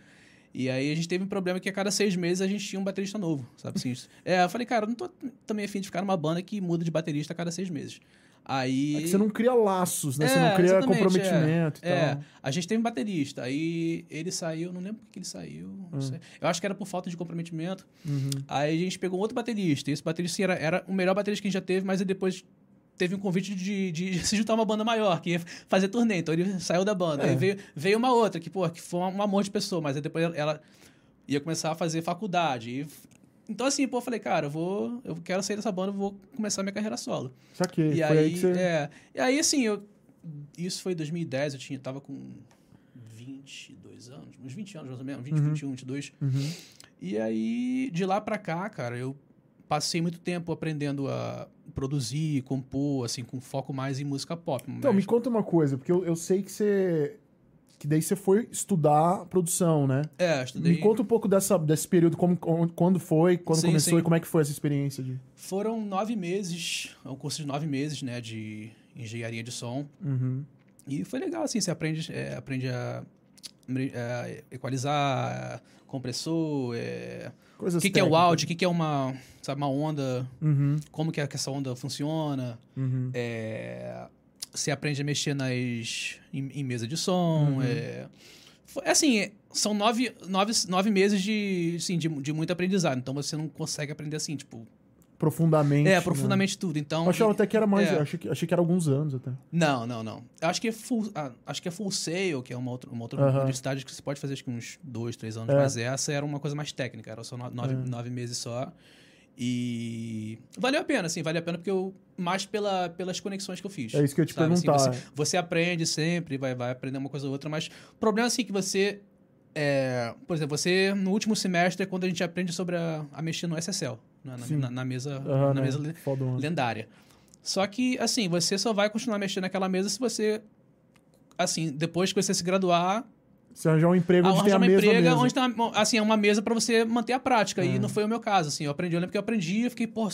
E aí a gente teve um problema que a cada seis meses a gente tinha um baterista novo, sabe assim? É, eu falei, cara, eu não tô também afim de ficar numa banda que muda de baterista a cada seis meses. Aí. É você não cria laços, né? você É, não cria exatamente, comprometimento e É, tal. a gente teve um baterista, aí ele saiu, não lembro por que ele saiu, não Hum. sei. Eu acho que era por falta de comprometimento. Uhum. Aí a gente pegou outro baterista, e esse baterista assim, era, era o melhor baterista que a gente já teve, mas depois teve um convite de, de se juntar a uma banda maior, que ia fazer turnê, então ele saiu da banda. É. Aí veio, veio uma outra, que, pô, que foi um amor de pessoa, mas aí depois ela- ia começar a fazer faculdade. E, então assim, pô, eu falei, cara, eu vou, eu quero sair dessa banda, eu vou começar minha carreira solo. Saquei. E aí, aí, que você. é, e aí, assim, eu, isso foi em 2010, eu tinha, tava com 22 anos, uns 20 anos mais ou menos, 20, Uhum. 21, 22. Uhum. E aí, de lá pra cá, cara, eu passei muito tempo aprendendo a produzir, compor, assim, com foco mais em música pop. Então, me conta uma coisa, porque eu, eu sei que você. Que daí você foi estudar produção, né? É, estudei. Me conta um pouco dessa, desse período, como, como- quando foi, quando Sim, começou sim. e como é que foi essa experiência de. Foram nove meses, é um curso de nove meses, né, de engenharia de som. Uhum. E foi legal, assim, você aprende, é, aprende a, a equalizar, compressor, é, o que, que é o áudio, o que, que é uma, sabe, uma onda, Uhum. como que, é que essa onda funciona. Uhum. É, você aprende a mexer nas, em, em mesa de som. Uhum. É, assim, são nove, nove, nove meses de, assim, de, de muito aprendizado. Então você não consegue aprender assim, tipo. Profundamente. É, né? profundamente tudo. Então. Eu achava e- até que era mais. é. Achei, que, achei que era alguns anos até. Não, não, não. Eu acho que é full, ah, acho que é full sail, que é uma outra, uma outra Aham. universidade que você pode fazer acho que uns dois, três anos, É. mas essa era uma coisa mais técnica, era só no- nove, É. nove meses só. E valeu a pena, assim, valeu a pena porque eu mais pela, pelas conexões que eu fiz. É isso que eu te sabe? Assim, perguntar. você, você aprende sempre, vai, vai aprender uma coisa ou outra, mas o problema assim que você é, por exemplo, você no último semestre é quando a gente aprende sobre a, a mexer no SSL, na, na, na- na mesa, Aham, na né? mesa lendária. Só que, assim, você só vai continuar mexendo naquela mesa se você, assim, depois que você se graduar, Você arranjar um emprego onde tem a mesma emprega mesa. onde tem uma, assim, é uma mesa pra você manter a prática. É. E não foi o meu caso, assim. Eu aprendi, eu lembro que eu aprendi eu fiquei, pô,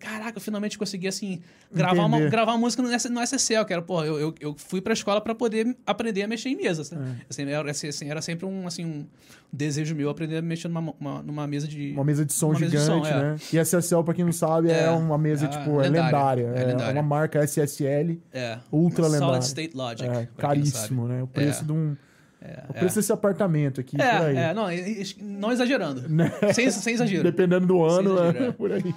caraca, eu finalmente consegui, assim, gravar uma, gravar uma música no, SSL, que era, pô, eu, eu, eu fui pra escola pra poder aprender a mexer em mesas, né? É. Assim, era, assim, era sempre um, assim, um desejo meu aprender a mexer numa, uma- numa mesa de... Uma mesa de som mesa de gigante, som, é. né? E SSL, pra quem não sabe, é, É. uma mesa, É tipo, é lendária. É É, lendária. uma marca SSL É. ultra Solid lendária. State Logic. É, caríssimo, né? O preço É. de um. É, o preço desse apartamento aqui, por aí. É, é, não, não exagerando. Né? Sem, sem exagero. Dependendo do ano, é é. por aí.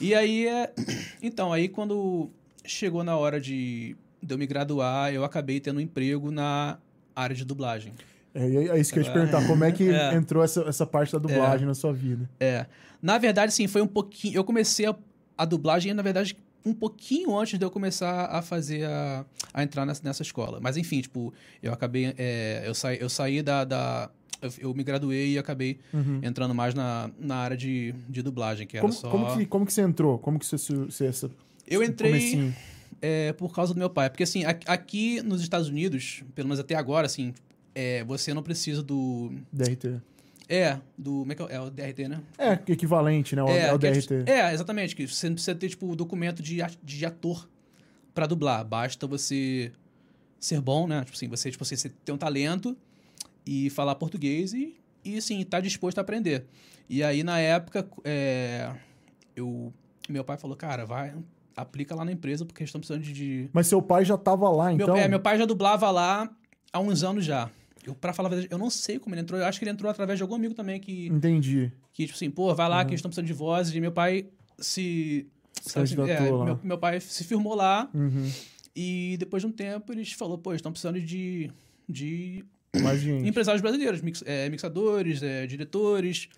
E aí, é... então, aí quando chegou na hora de, de eu me graduar, eu acabei tendo um emprego na área de dublagem. É, é isso que eu ia te perguntar. Como é que É. entrou essa, essa parte da dublagem na sua vida? É. Na verdade, sim, foi um pouquinho. Eu comecei a, a dublagem, na verdade, um pouquinho antes de eu começar a fazer a, a entrar nessa, nessa escola. Mas enfim, tipo, eu acabei. é, eu, saí, eu saí da. da eu, eu me graduei e acabei Uhum. entrando mais na, na área de, de dublagem, que era Como, só. como, que, como que você entrou? Como que você... você essa, Eu esse entrei comecinho? é, por causa do meu pai. Porque, assim, aqui nos Estados Unidos, pelo menos até agora, assim, é, você não precisa do. DRT. É, do. Como é que é? É o DRT, né? É, equivalente, né? O, é, o que é, DRT. é, exatamente. Que você não precisa ter, tipo, documento de, de ator pra dublar. Basta você ser bom, né? Tipo assim, você, tipo assim, você ter um talento e falar português e e, assim, tá disposto a aprender. E aí, na época, é, eu, meu pai falou, cara, vai, aplica lá na empresa, porque eles estão precisando de... Mas seu pai já tava lá, Meu, então? é, meu pai já dublava lá há uns anos já. Eu, pra falar a verdade, eu não sei como ele entrou. Eu acho que ele entrou através de algum amigo também que, Entendi. que tipo assim, pô, vai lá que eles estão precisando de vozes. E meu pai se... Se sabe assim, é, meu, meu pai se firmou lá Uhum. e depois de um tempo eles falou, pô, eles estão precisando de, de gente. empresários brasileiros, mix- é, mixadores, é, diretores.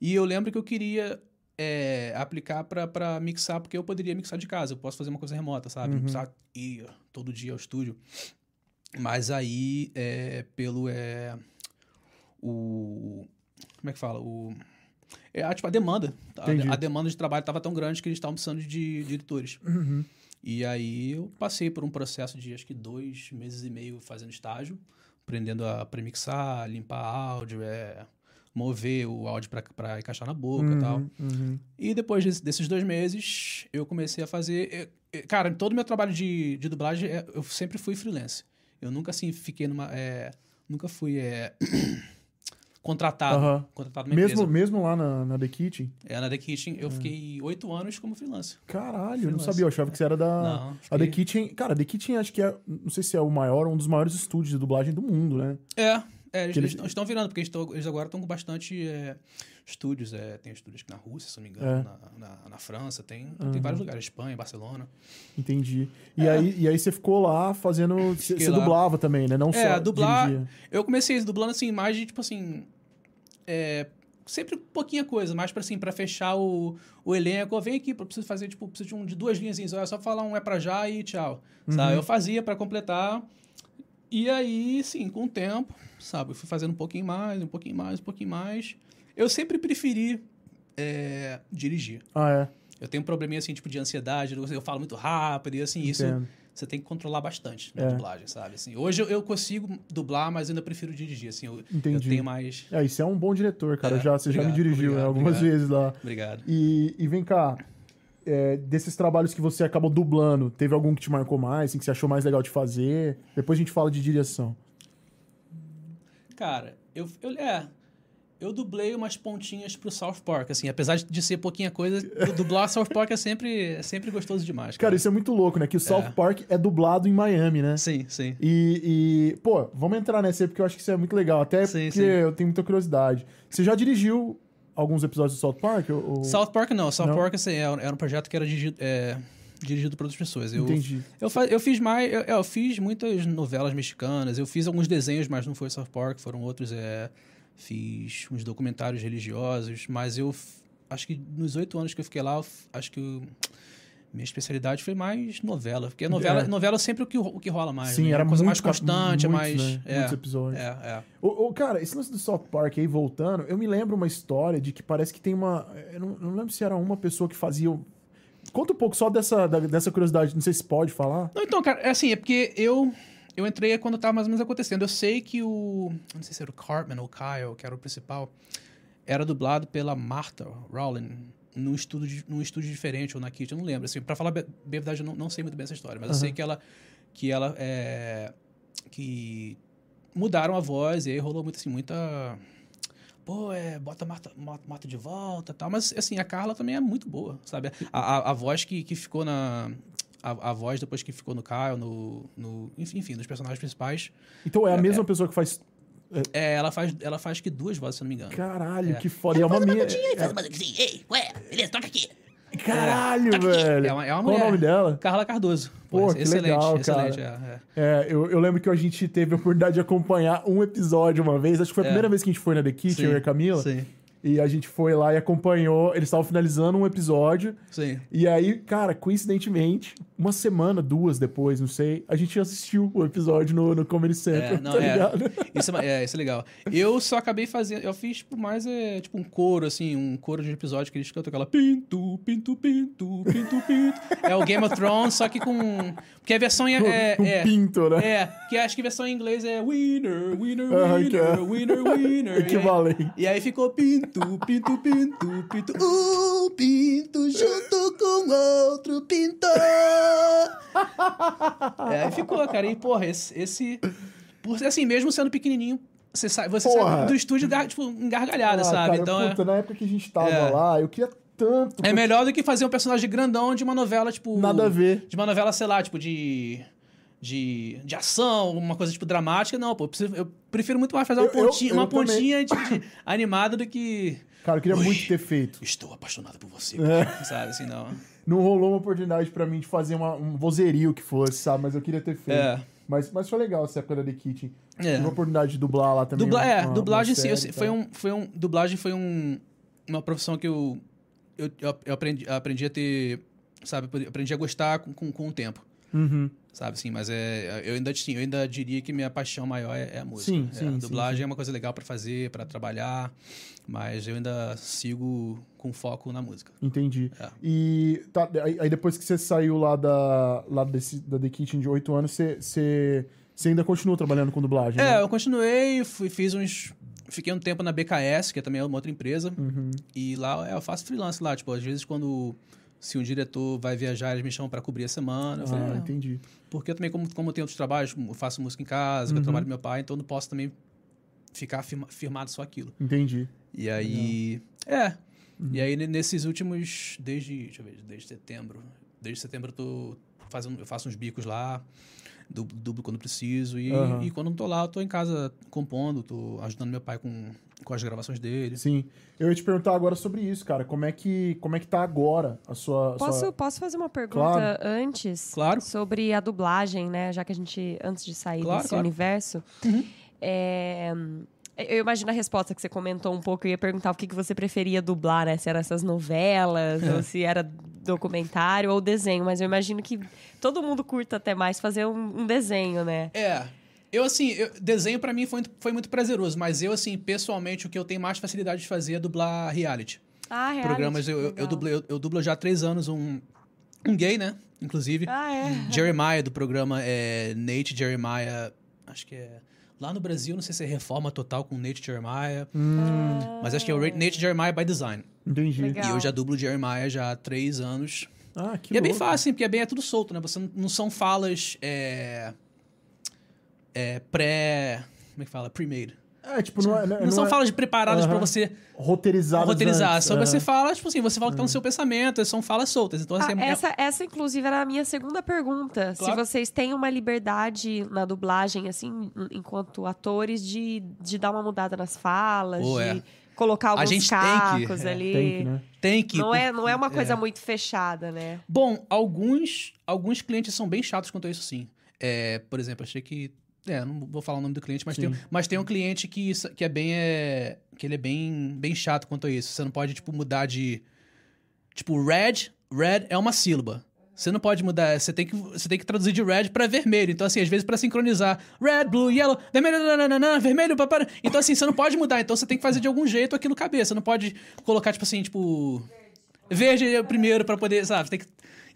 E eu lembro que eu queria é, aplicar pra- pra mixar, porque eu poderia mixar de casa. Eu posso fazer uma coisa remota, sabe? Não precisar ir todo dia ao estúdio. Mas aí, é, pelo. É, o. Como é que fala? O. É, a, tipo, a demanda. Entendi. A, a demanda de trabalho estava tão grande que eles estavam precisando de diretores. Uhum. E aí eu passei por um processo de acho que dois meses e meio fazendo estágio, aprendendo a premixar, limpar áudio, é, mover o áudio para encaixar na boca e tal. Uhum, uhum. E depois desse- desses dois meses, eu comecei a fazer. eh, eh, Cara, todo o meu trabalho de, de dublagem, eh, eu sempre fui freelance. Eu nunca assim fiquei numa. eh, nunca fui eh, contratado. Aham. Contratado numa Mesmo, empresa. mesmo lá na, na The Kitchen? É, na The Kitchen, eu fiquei oito anos como freelance. Caralho, eu não sabia. Eu achava que você era da. Não, A fiquei- The Kitchen. Cara, a The Kitchen acho que é. Não sei se é o maior, um dos maiores estúdios de dublagem do mundo, né? É, é eles- eles estão virando, porque eles, tão- eles agora estão com bastante é, estúdios. É, tem estúdios aqui na Rússia, se não me engano, É. na, na, na França, tem, tem vários lugares, Espanha, Barcelona. Entendi. E, É. aí, e aí você ficou lá fazendo. Você dublava também, né? Não É, só. dublar- dirigia. Eu comecei dublando assim, mais de tipo assim. é, sempre pouquinha coisa, mais pra, assim, pra fechar o, o elenco. Vem aqui, eu preciso fazer, tipo, preciso de, um, de duas linhazinhas. Olha, só falar um é pra já e tchau. Uhum. Sabe? Eu fazia pra completar. E aí, sim, com o tempo, sabe? Eu fui fazendo um pouquinho mais, um pouquinho mais, um pouquinho mais. Eu sempre preferi é, dirigir. Ah, é. Eu tenho um probleminha, assim, tipo, de ansiedade. Eu falo muito rápido e, assim, isso Entendo. você tem que controlar bastante na É. dublagem, sabe? Assim, hoje eu, eu consigo dublar, mas ainda prefiro dirigir, assim. Eu, eu Entendi. tenho mais... É, isso é um bom diretor, cara. É, já, você já me obrigado, dirigiu né, obrigado, algumas obrigado. vezes lá. Obrigado. E, e vem cá, é, desses trabalhos que você acabou dublando, teve algum que te marcou mais, assim, que você achou mais legal de fazer? Depois a gente fala de direção. Cara, eu, eu... É... Eu dublei umas pontinhas pro South Park, assim. Apesar de- ser pouquinha coisa, du- dublar South Park é sempre, é sempre gostoso demais, Cara, cara. isso é muito louco, né? Que o South Park é dublado em Miami, né? Sim, sim. E, e, pô, vamos entrar nessa aí porque eu acho que isso é muito legal. Até Sim, porque sim. eu tenho muita curiosidade. Você já dirigiu alguns episódios do South Park? Ou- ou- South Park não. South Não? Park assim, era era um projeto que era dirigido, é, dirigido por outras pessoas. Eu, Entendi. Eu, fa- eu fiz mais. Eu, eu fiz muitas novelas mexicanas, eu fiz alguns desenhos, mas não foi South Park, foram outros. É, fiz uns documentários religiosos, mas eu acho que nos oito anos que eu fiquei lá, acho que eu- minha especialidade foi mais novela. Porque novela, É. novela é sempre o que, o que rola mais. Sim, né? era uma coisa muito mais constante, muitos, mais. né? É, Muitos episódios. é, é. Ô, ô, cara, esse lance do South Park aí, voltando, eu me lembro uma história de que parece que tem uma. Eu não, não lembro se era uma pessoa que fazia. o- Conta um pouco só dessa, dessa curiosidade, não sei se pode falar. Não, então, cara, é assim, é porque eu eu entrei quando tava mais ou menos acontecendo. Eu sei que o. Não sei se era o Cartman ou o Kyle, que era o principal, era dublado pela Martha Rowling num estúdio, num estúdio diferente ou na Kitty, eu não lembro. Assim, pra falar be- bem a verdade, eu não, não sei muito bem essa história, mas eu Aham. sei que ela. Que ela é. Que mudaram a voz e aí rolou muito assim, muita. Pô, é, bota Marta, Marta, de volta e tal. Mas, assim, a Carla também é muito boa, sabe? A, a, a voz que, que ficou na... A, a voz depois que ficou no Kyle, no... no enfim, enfim, nos personagens principais. Então é a É, mesma pessoa que faz. É, ela faz, ela faz que duas vozes, se eu não me engano. Caralho, É. que foda. E é uma minha. Faz uma assim, ei, ué, beleza, toca aqui. Caralho, Aqui. velho. É uma- é uma Qual o nome dela? Carla Cardoso. Pô, que excelente, legal, excelente. cara. é, é. É, eu, eu lembro que a gente teve a oportunidade de acompanhar um episódio uma vez. Acho que foi a É. primeira vez que a gente foi na The Kitchen, Sim, eu e a Camila. Sim, E a gente foi lá e acompanhou. Eles estavam finalizando um episódio. sim. E aí, cara, coincidentemente, uma semana, duas depois, não sei, a gente assistiu o episódio no, no Comedy Central, É, não, tá é. ligado? Isso é, é, isso é legal. Eu só acabei fazendo. Eu fiz tipo, mais é, tipo um coro, assim, um coro de episódio que eles cantam aquela pinto, pinto, pinto, pinto, pinto. É o Game of Thrones, só que com. Porque a versão em- é. um é, pinto, né? é, que acho que a versão em inglês é winner, winner, Aham, que é. winner, winner, winner. Equivalente. E aí ficou pinto, pinto, pinto, pinto. Um pinto junto com outro pinto. É, aí ficou, cara. E, porra, esse. esse por, assim, mesmo sendo pequenininho, Você sai, você Porra. sai do estúdio, gar- tipo, engargalhada, Ah, sabe? cara, então é- puta, na época que a gente tava É. lá, eu queria tanto. é, melhor do que fazer um personagem grandão de uma novela, tipo. Nada a ver. De uma novela, sei lá, tipo, de. De, de ação, uma coisa tipo dramática, não, pô. Eu, preciso- eu prefiro muito mais fazer uma Eu- eu- pontinha, eu uma pontinha de, de animada do que. Cara, eu queria Ui. muito ter feito. Estou apaixonado por você. É. cara", Sabe, assim, não. Não rolou uma oportunidade pra mim de fazer uma, um vozerio que fosse, sabe? Mas eu queria ter feito. É. Mas, mas foi legal essa época da The Kitchen. É. Tive a oportunidade de dublar lá também. Dubla, é, uma- uma dublagem sim. eu série sei- e foi um, foi um, dublagem foi um, uma profissão que eu, eu, eu aprendi, aprendi a ter, sabe, eu aprendi a gostar com, com, com o tempo, Uhum. Sabe, assim, mas é, eu ainda, sim, eu ainda diria que minha paixão maior é, é a música. Sim, É, sim, a sim, dublagem sim. é uma coisa legal pra fazer, pra trabalhar, mas eu ainda sigo com foco na música. Entendi. É. E tá, aí, depois que você saiu lá da, lá desse, da The Kitchen de 8 anos, você, você, você ainda continua trabalhando com dublagem, É, né? eu continuei, fui, fiz uns... Fiquei um tempo na BKS, que também é uma outra empresa, Uhum. E lá é, eu faço freelance lá. Tipo, às vezes quando se um diretor vai viajar, eles me chamam pra cobrir a semana. Eu falei, Ah, "Ah, entendi. Porque eu também, como, como eu tenho outros trabalhos, eu faço música em casa, Uhum. eu trabalho com meu pai, então eu não posso também ficar firma- firmado só aquilo. Entendi. E aí. É. Uhum. E aí, ne- nesses últimos. Desde. Deixa eu ver, desde setembro. Desde setembro eu tô fazendo. Eu faço uns bicos lá. Du- Dublo quando preciso. E, Aham. e quando não tô lá, eu tô em casa compondo, tô ajudando meu pai com, com as gravações dele. Sim. Eu ia te perguntar agora sobre isso, cara. Como é que, como é que tá agora a sua... Posso, sua... posso fazer uma pergunta Claro. antes? Claro. Sobre a dublagem, né? Já que a gente, antes de sair Claro, desse claro. universo. É, eu imagino a resposta que você comentou um pouco. Eu ia perguntar o que que você preferia dublar, né? Se eram essas novelas, ou se era documentário ou desenho. Mas eu imagino que todo mundo curta até mais fazer um, um desenho, né? É. Eu, assim, eu- desenho pra mim foi, muito- foi muito prazeroso, mas eu, assim, pessoalmente, o que eu tenho mais facilidade de fazer é dublar reality. Ah, reality, Programas, eu, eu, dublei, eu, eu dublo já há três anos um, um gay, né? Inclusive. Ah, é. Jeremiah, do programa é, Nate Jeremiah, acho que é... Lá no Brasil, não sei se é Reforma Total com Nate Jeremiah, Hum, mas acho que é o Nate Jeremiah by Design. entendi. Legal. E eu já dublo Jeremiah já há três anos. Ah, que e é bem louco. fácil, porque é bem é tudo solto, né? Você não, não são falas é, é, pré... Como é que fala? Pre-made. É, tipo, não, é, não, Não, são é falas preparadas pra Aham. você roteirizar. antes. Só você Aham. fala, tipo assim, você fala o que tá no seu pensamento, são falas soltas. Então, assim, Ah, é- essa, essa, inclusive, era a minha segunda pergunta. Se Claro. vocês têm uma liberdade na dublagem, assim, enquanto atores, de, de dar uma mudada nas falas, Pô, de é. colocar alguns gente tem que- cacos é, ali. Tem que, né? tem que... Não, é, não é uma coisa é. muito fechada, né? Bom, alguns, alguns clientes são bem chatos quanto a isso, sim. É, por exemplo, achei que. É, não vou falar o nome do cliente, mas, tem, mas tem um cliente que, isso- que é bem. É, que ele é bem, bem chato quanto a isso. Você não pode, tipo, mudar de. Tipo, red, red é uma sílaba. Você não pode mudar, você tem que, você tem que traduzir de red pra vermelho. Então, assim, às vezes pra sincronizar red, blue, yellow, vermelho, nananana, vermelho, papara. Então, assim, você não pode mudar. Então, você tem que fazer de algum jeito aquilo cabeça. Você não pode colocar, tipo assim, tipo. Verde primeiro pra poder, sabe? Tem que...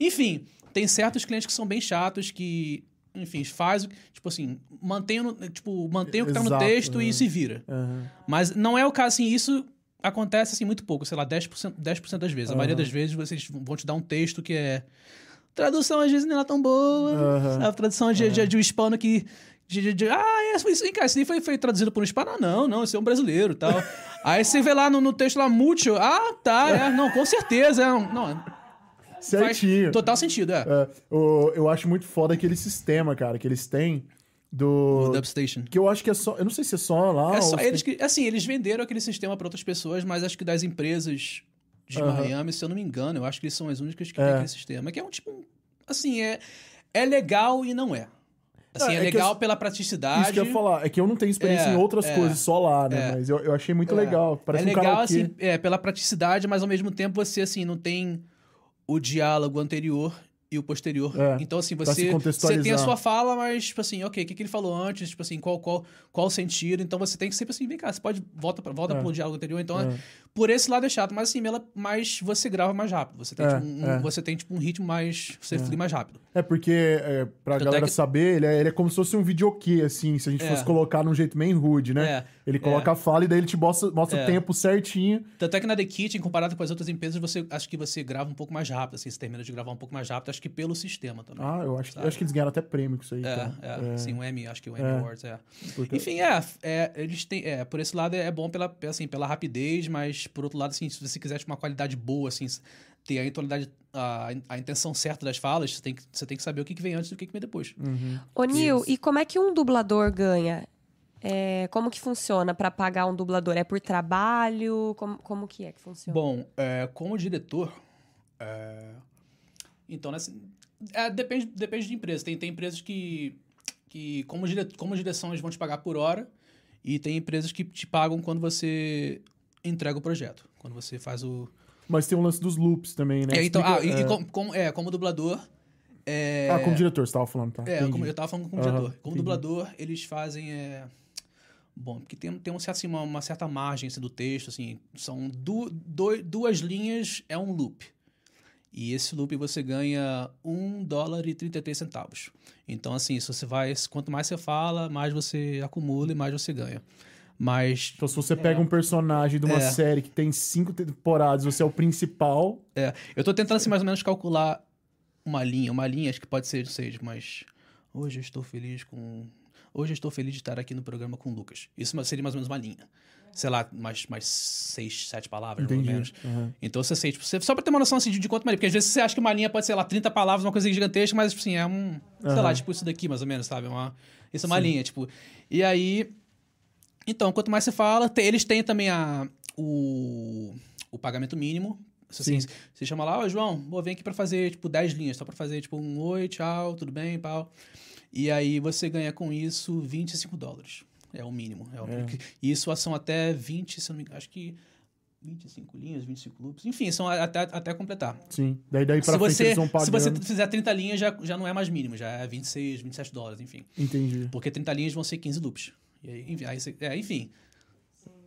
Enfim, tem certos clientes que são bem chatos que, enfim, faz, o- tipo assim, mantém, tipo, mantém o que tá no Exato, texto e se vira. Aham. Mas não é o caso, assim, isso acontece, assim, muito pouco, sei lá, 10%, 10 das vezes. A maioria das vezes vocês vão te dar um texto que é... Tradução às vezes não é tão boa, Aham. sabe? Tradução de, de, de um hispano que... De, de, de- ah, é, isso, cara, isso aí foi, foi traduzido por um hispano? Ah, não, não, isso é um brasileiro tal. aí você vê lá no, no texto lá, mucho, ah, tá, é, não, com certeza, é, um- não, Certinho. total sentido, é. É, o- eu acho muito foda aquele sistema, cara, que eles têm do... O Dubstation. Que eu acho que é só... Eu não sei se é só lá É só, eles, tem- assim, eles venderam aquele sistema para outras pessoas, mas acho que das empresas de. Miami, se eu não me engano, eu acho que eles são as únicas que É. têm aquele sistema. Que é um tipo. um- Assim, é, é legal e não é. Assim, É, é, é legal eu- pela praticidade. Isso que eu ia falar. É que eu não tenho experiência É, em outras é, coisas, só lá, né? é. Mas eu, eu achei muito É. legal. Parece é um legal, karaokê. assim, é, pela praticidade, mas ao mesmo tempo você, assim, não tem o diálogo anterior e o posterior. É, então, assim, você, você tem a sua fala, mas, tipo assim, ok, o que, que ele falou antes? Tipo assim, qual, qual, qual o sentido? Então você tem que sempre assim, vem cá, você pode, volta, pra- volta É. pro diálogo anterior. Então, É. por esse lado é chato, mas assim, ela, mas você grava mais rápido. Você tem, É, tipo, um, é. você tem, tipo, um ritmo mais. Você flui mais rápido. É porque, é, pra Tanto galera é que- saber, ele é, ele é como se fosse um videokê, assim, se a gente É. fosse colocar num jeito meio rude, né? É, Ele coloca a fala e daí ele te mostra, mostra o É. tempo certinho. Tanto é que na The Kitchen, comparado com as outras empresas, você acho que você grava um pouco mais rápido, assim, você termina de gravar um pouco mais rápido. Acho que pelo sistema também. Ah, eu acho, eu Sabe? acho que eles ganharam até prêmio com isso aí. É, tá? é, sim, o Emmy, acho que o Emmy É. Awards, é. porque- Enfim, é, é, eles têm, é, por esse lado é bom pela, assim, pela rapidez, mas por outro lado, assim, se você quiser tipo, uma qualidade boa, assim, ter a, tonalidade, a, a intenção certa das falas, você tem que, você tem que saber o que, que vem antes e o que, que vem depois. Uhum. Ô, Nil, e como é que um dublador ganha? É, como que funciona pra pagar um dublador? É por trabalho? Como, como que é que funciona? Bom, é, como diretor, é, então, nessa, é, depende, depende de empresa. Tem, tem empresas que, que como, dire, como direção, eles vão te pagar por hora e tem empresas que te pagam quando você entrega o projeto, quando você faz o... Mas tem o lance dos loops também, né? É, então, Explica- ah, e, é. como, como- é, como dublador... É, Ah, como diretor, você tava falando, tá? É, como, eu tava falando como Aham, diretor. Como entendi. dublador, eles fazem. É... Bom, porque tem, tem um assim, uma, uma certa margem assim, do texto, assim. São du, doi- duas linhas, é um loop. E esse loop você ganha 1 dólar e 33 centavos. Então, assim, se você vai. Quanto mais você fala, mais você acumula e mais você ganha. Mas Então, se você pega um personagem de uma É. série que tem cinco temporadas, você é o principal. É, eu tô tentando assim mais ou menos calcular uma linha, uma linha acho que pode ser, seja, mas hoje eu estou feliz com hoje eu estou feliz de estar aqui no programa com o Lucas. Isso seria mais ou menos uma linha. Sei lá, mais, mais seis, sete palavras, Entendi. mais ou menos. Aham. Então você sei, tipo, você- só pra ter uma noção assim, de, de quanto mais. Porque às vezes você acha que uma linha pode ser lá 30 palavras, uma coisa gigantesca, mas tipo assim, é um. Sei lá, tipo isso daqui, mais ou menos, sabe? É Uma, isso é uma Sim. linha, tipo. E aí. Então, quanto mais você fala, tem- eles têm também a, o, o pagamento mínimo. Se Assim, Sim. você chama lá, ó, João, vou vir aqui pra fazer, tipo, 10 linhas, só pra fazer, tipo, um oi, tchau, tudo bem, pau. E aí você ganha com isso 25 dólares. É o mínimo. É o É. que- E isso são até 20, se não me engano, acho que 25 linhas, 25 loops. Enfim, são até, até completar. Sim. Daí, daí pra Se frente você, eles vão se pagando. você fizer 30 linhas, já, já não é mais mínimo, já é 26, 27 dólares, enfim. Entendi. Porque 30 linhas vão ser 15 loops. E aí, enfim, aí você- é, enfim.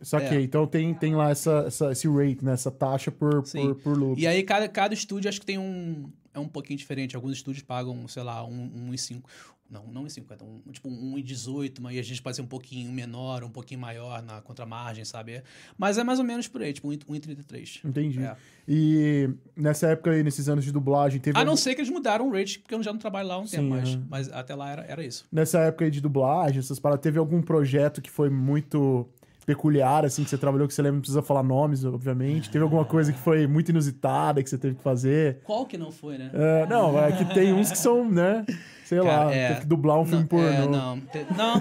Saquei. É. Então tem, tem lá essa, essa, esse rate, né? Essa taxa por, Sim. por, por loop. E aí cada, cada estúdio acho que tem um. É um pouquinho diferente. Alguns estúdios pagam, sei lá, um, um cinco. Não, não e 50, um, tipo um e 18, mas a gente pode ser um pouquinho menor, um pouquinho maior na contramargem, sabe? Mas é mais ou menos por aí, tipo um e- um e 33. Entendi. É. E nessa época aí, nesses anos de dublagem, teve. A não algum- ser que eles mudaram o rate, porque eu já não trabalho lá há um Sim, tempo, mas, é. mas até lá era, era isso. Nessa época aí de dublagem, essas paradas, teve algum projeto que foi muito peculiar, assim, que você trabalhou, que você lembra, não precisa falar nomes, obviamente. Teve alguma coisa que foi muito inusitada, que você teve que fazer? Qual que não foi, né? É, não, é que tem uns que são, né? Sei Cara, lá, é. teve que dublar um filme não, pornô. É, não, te- não.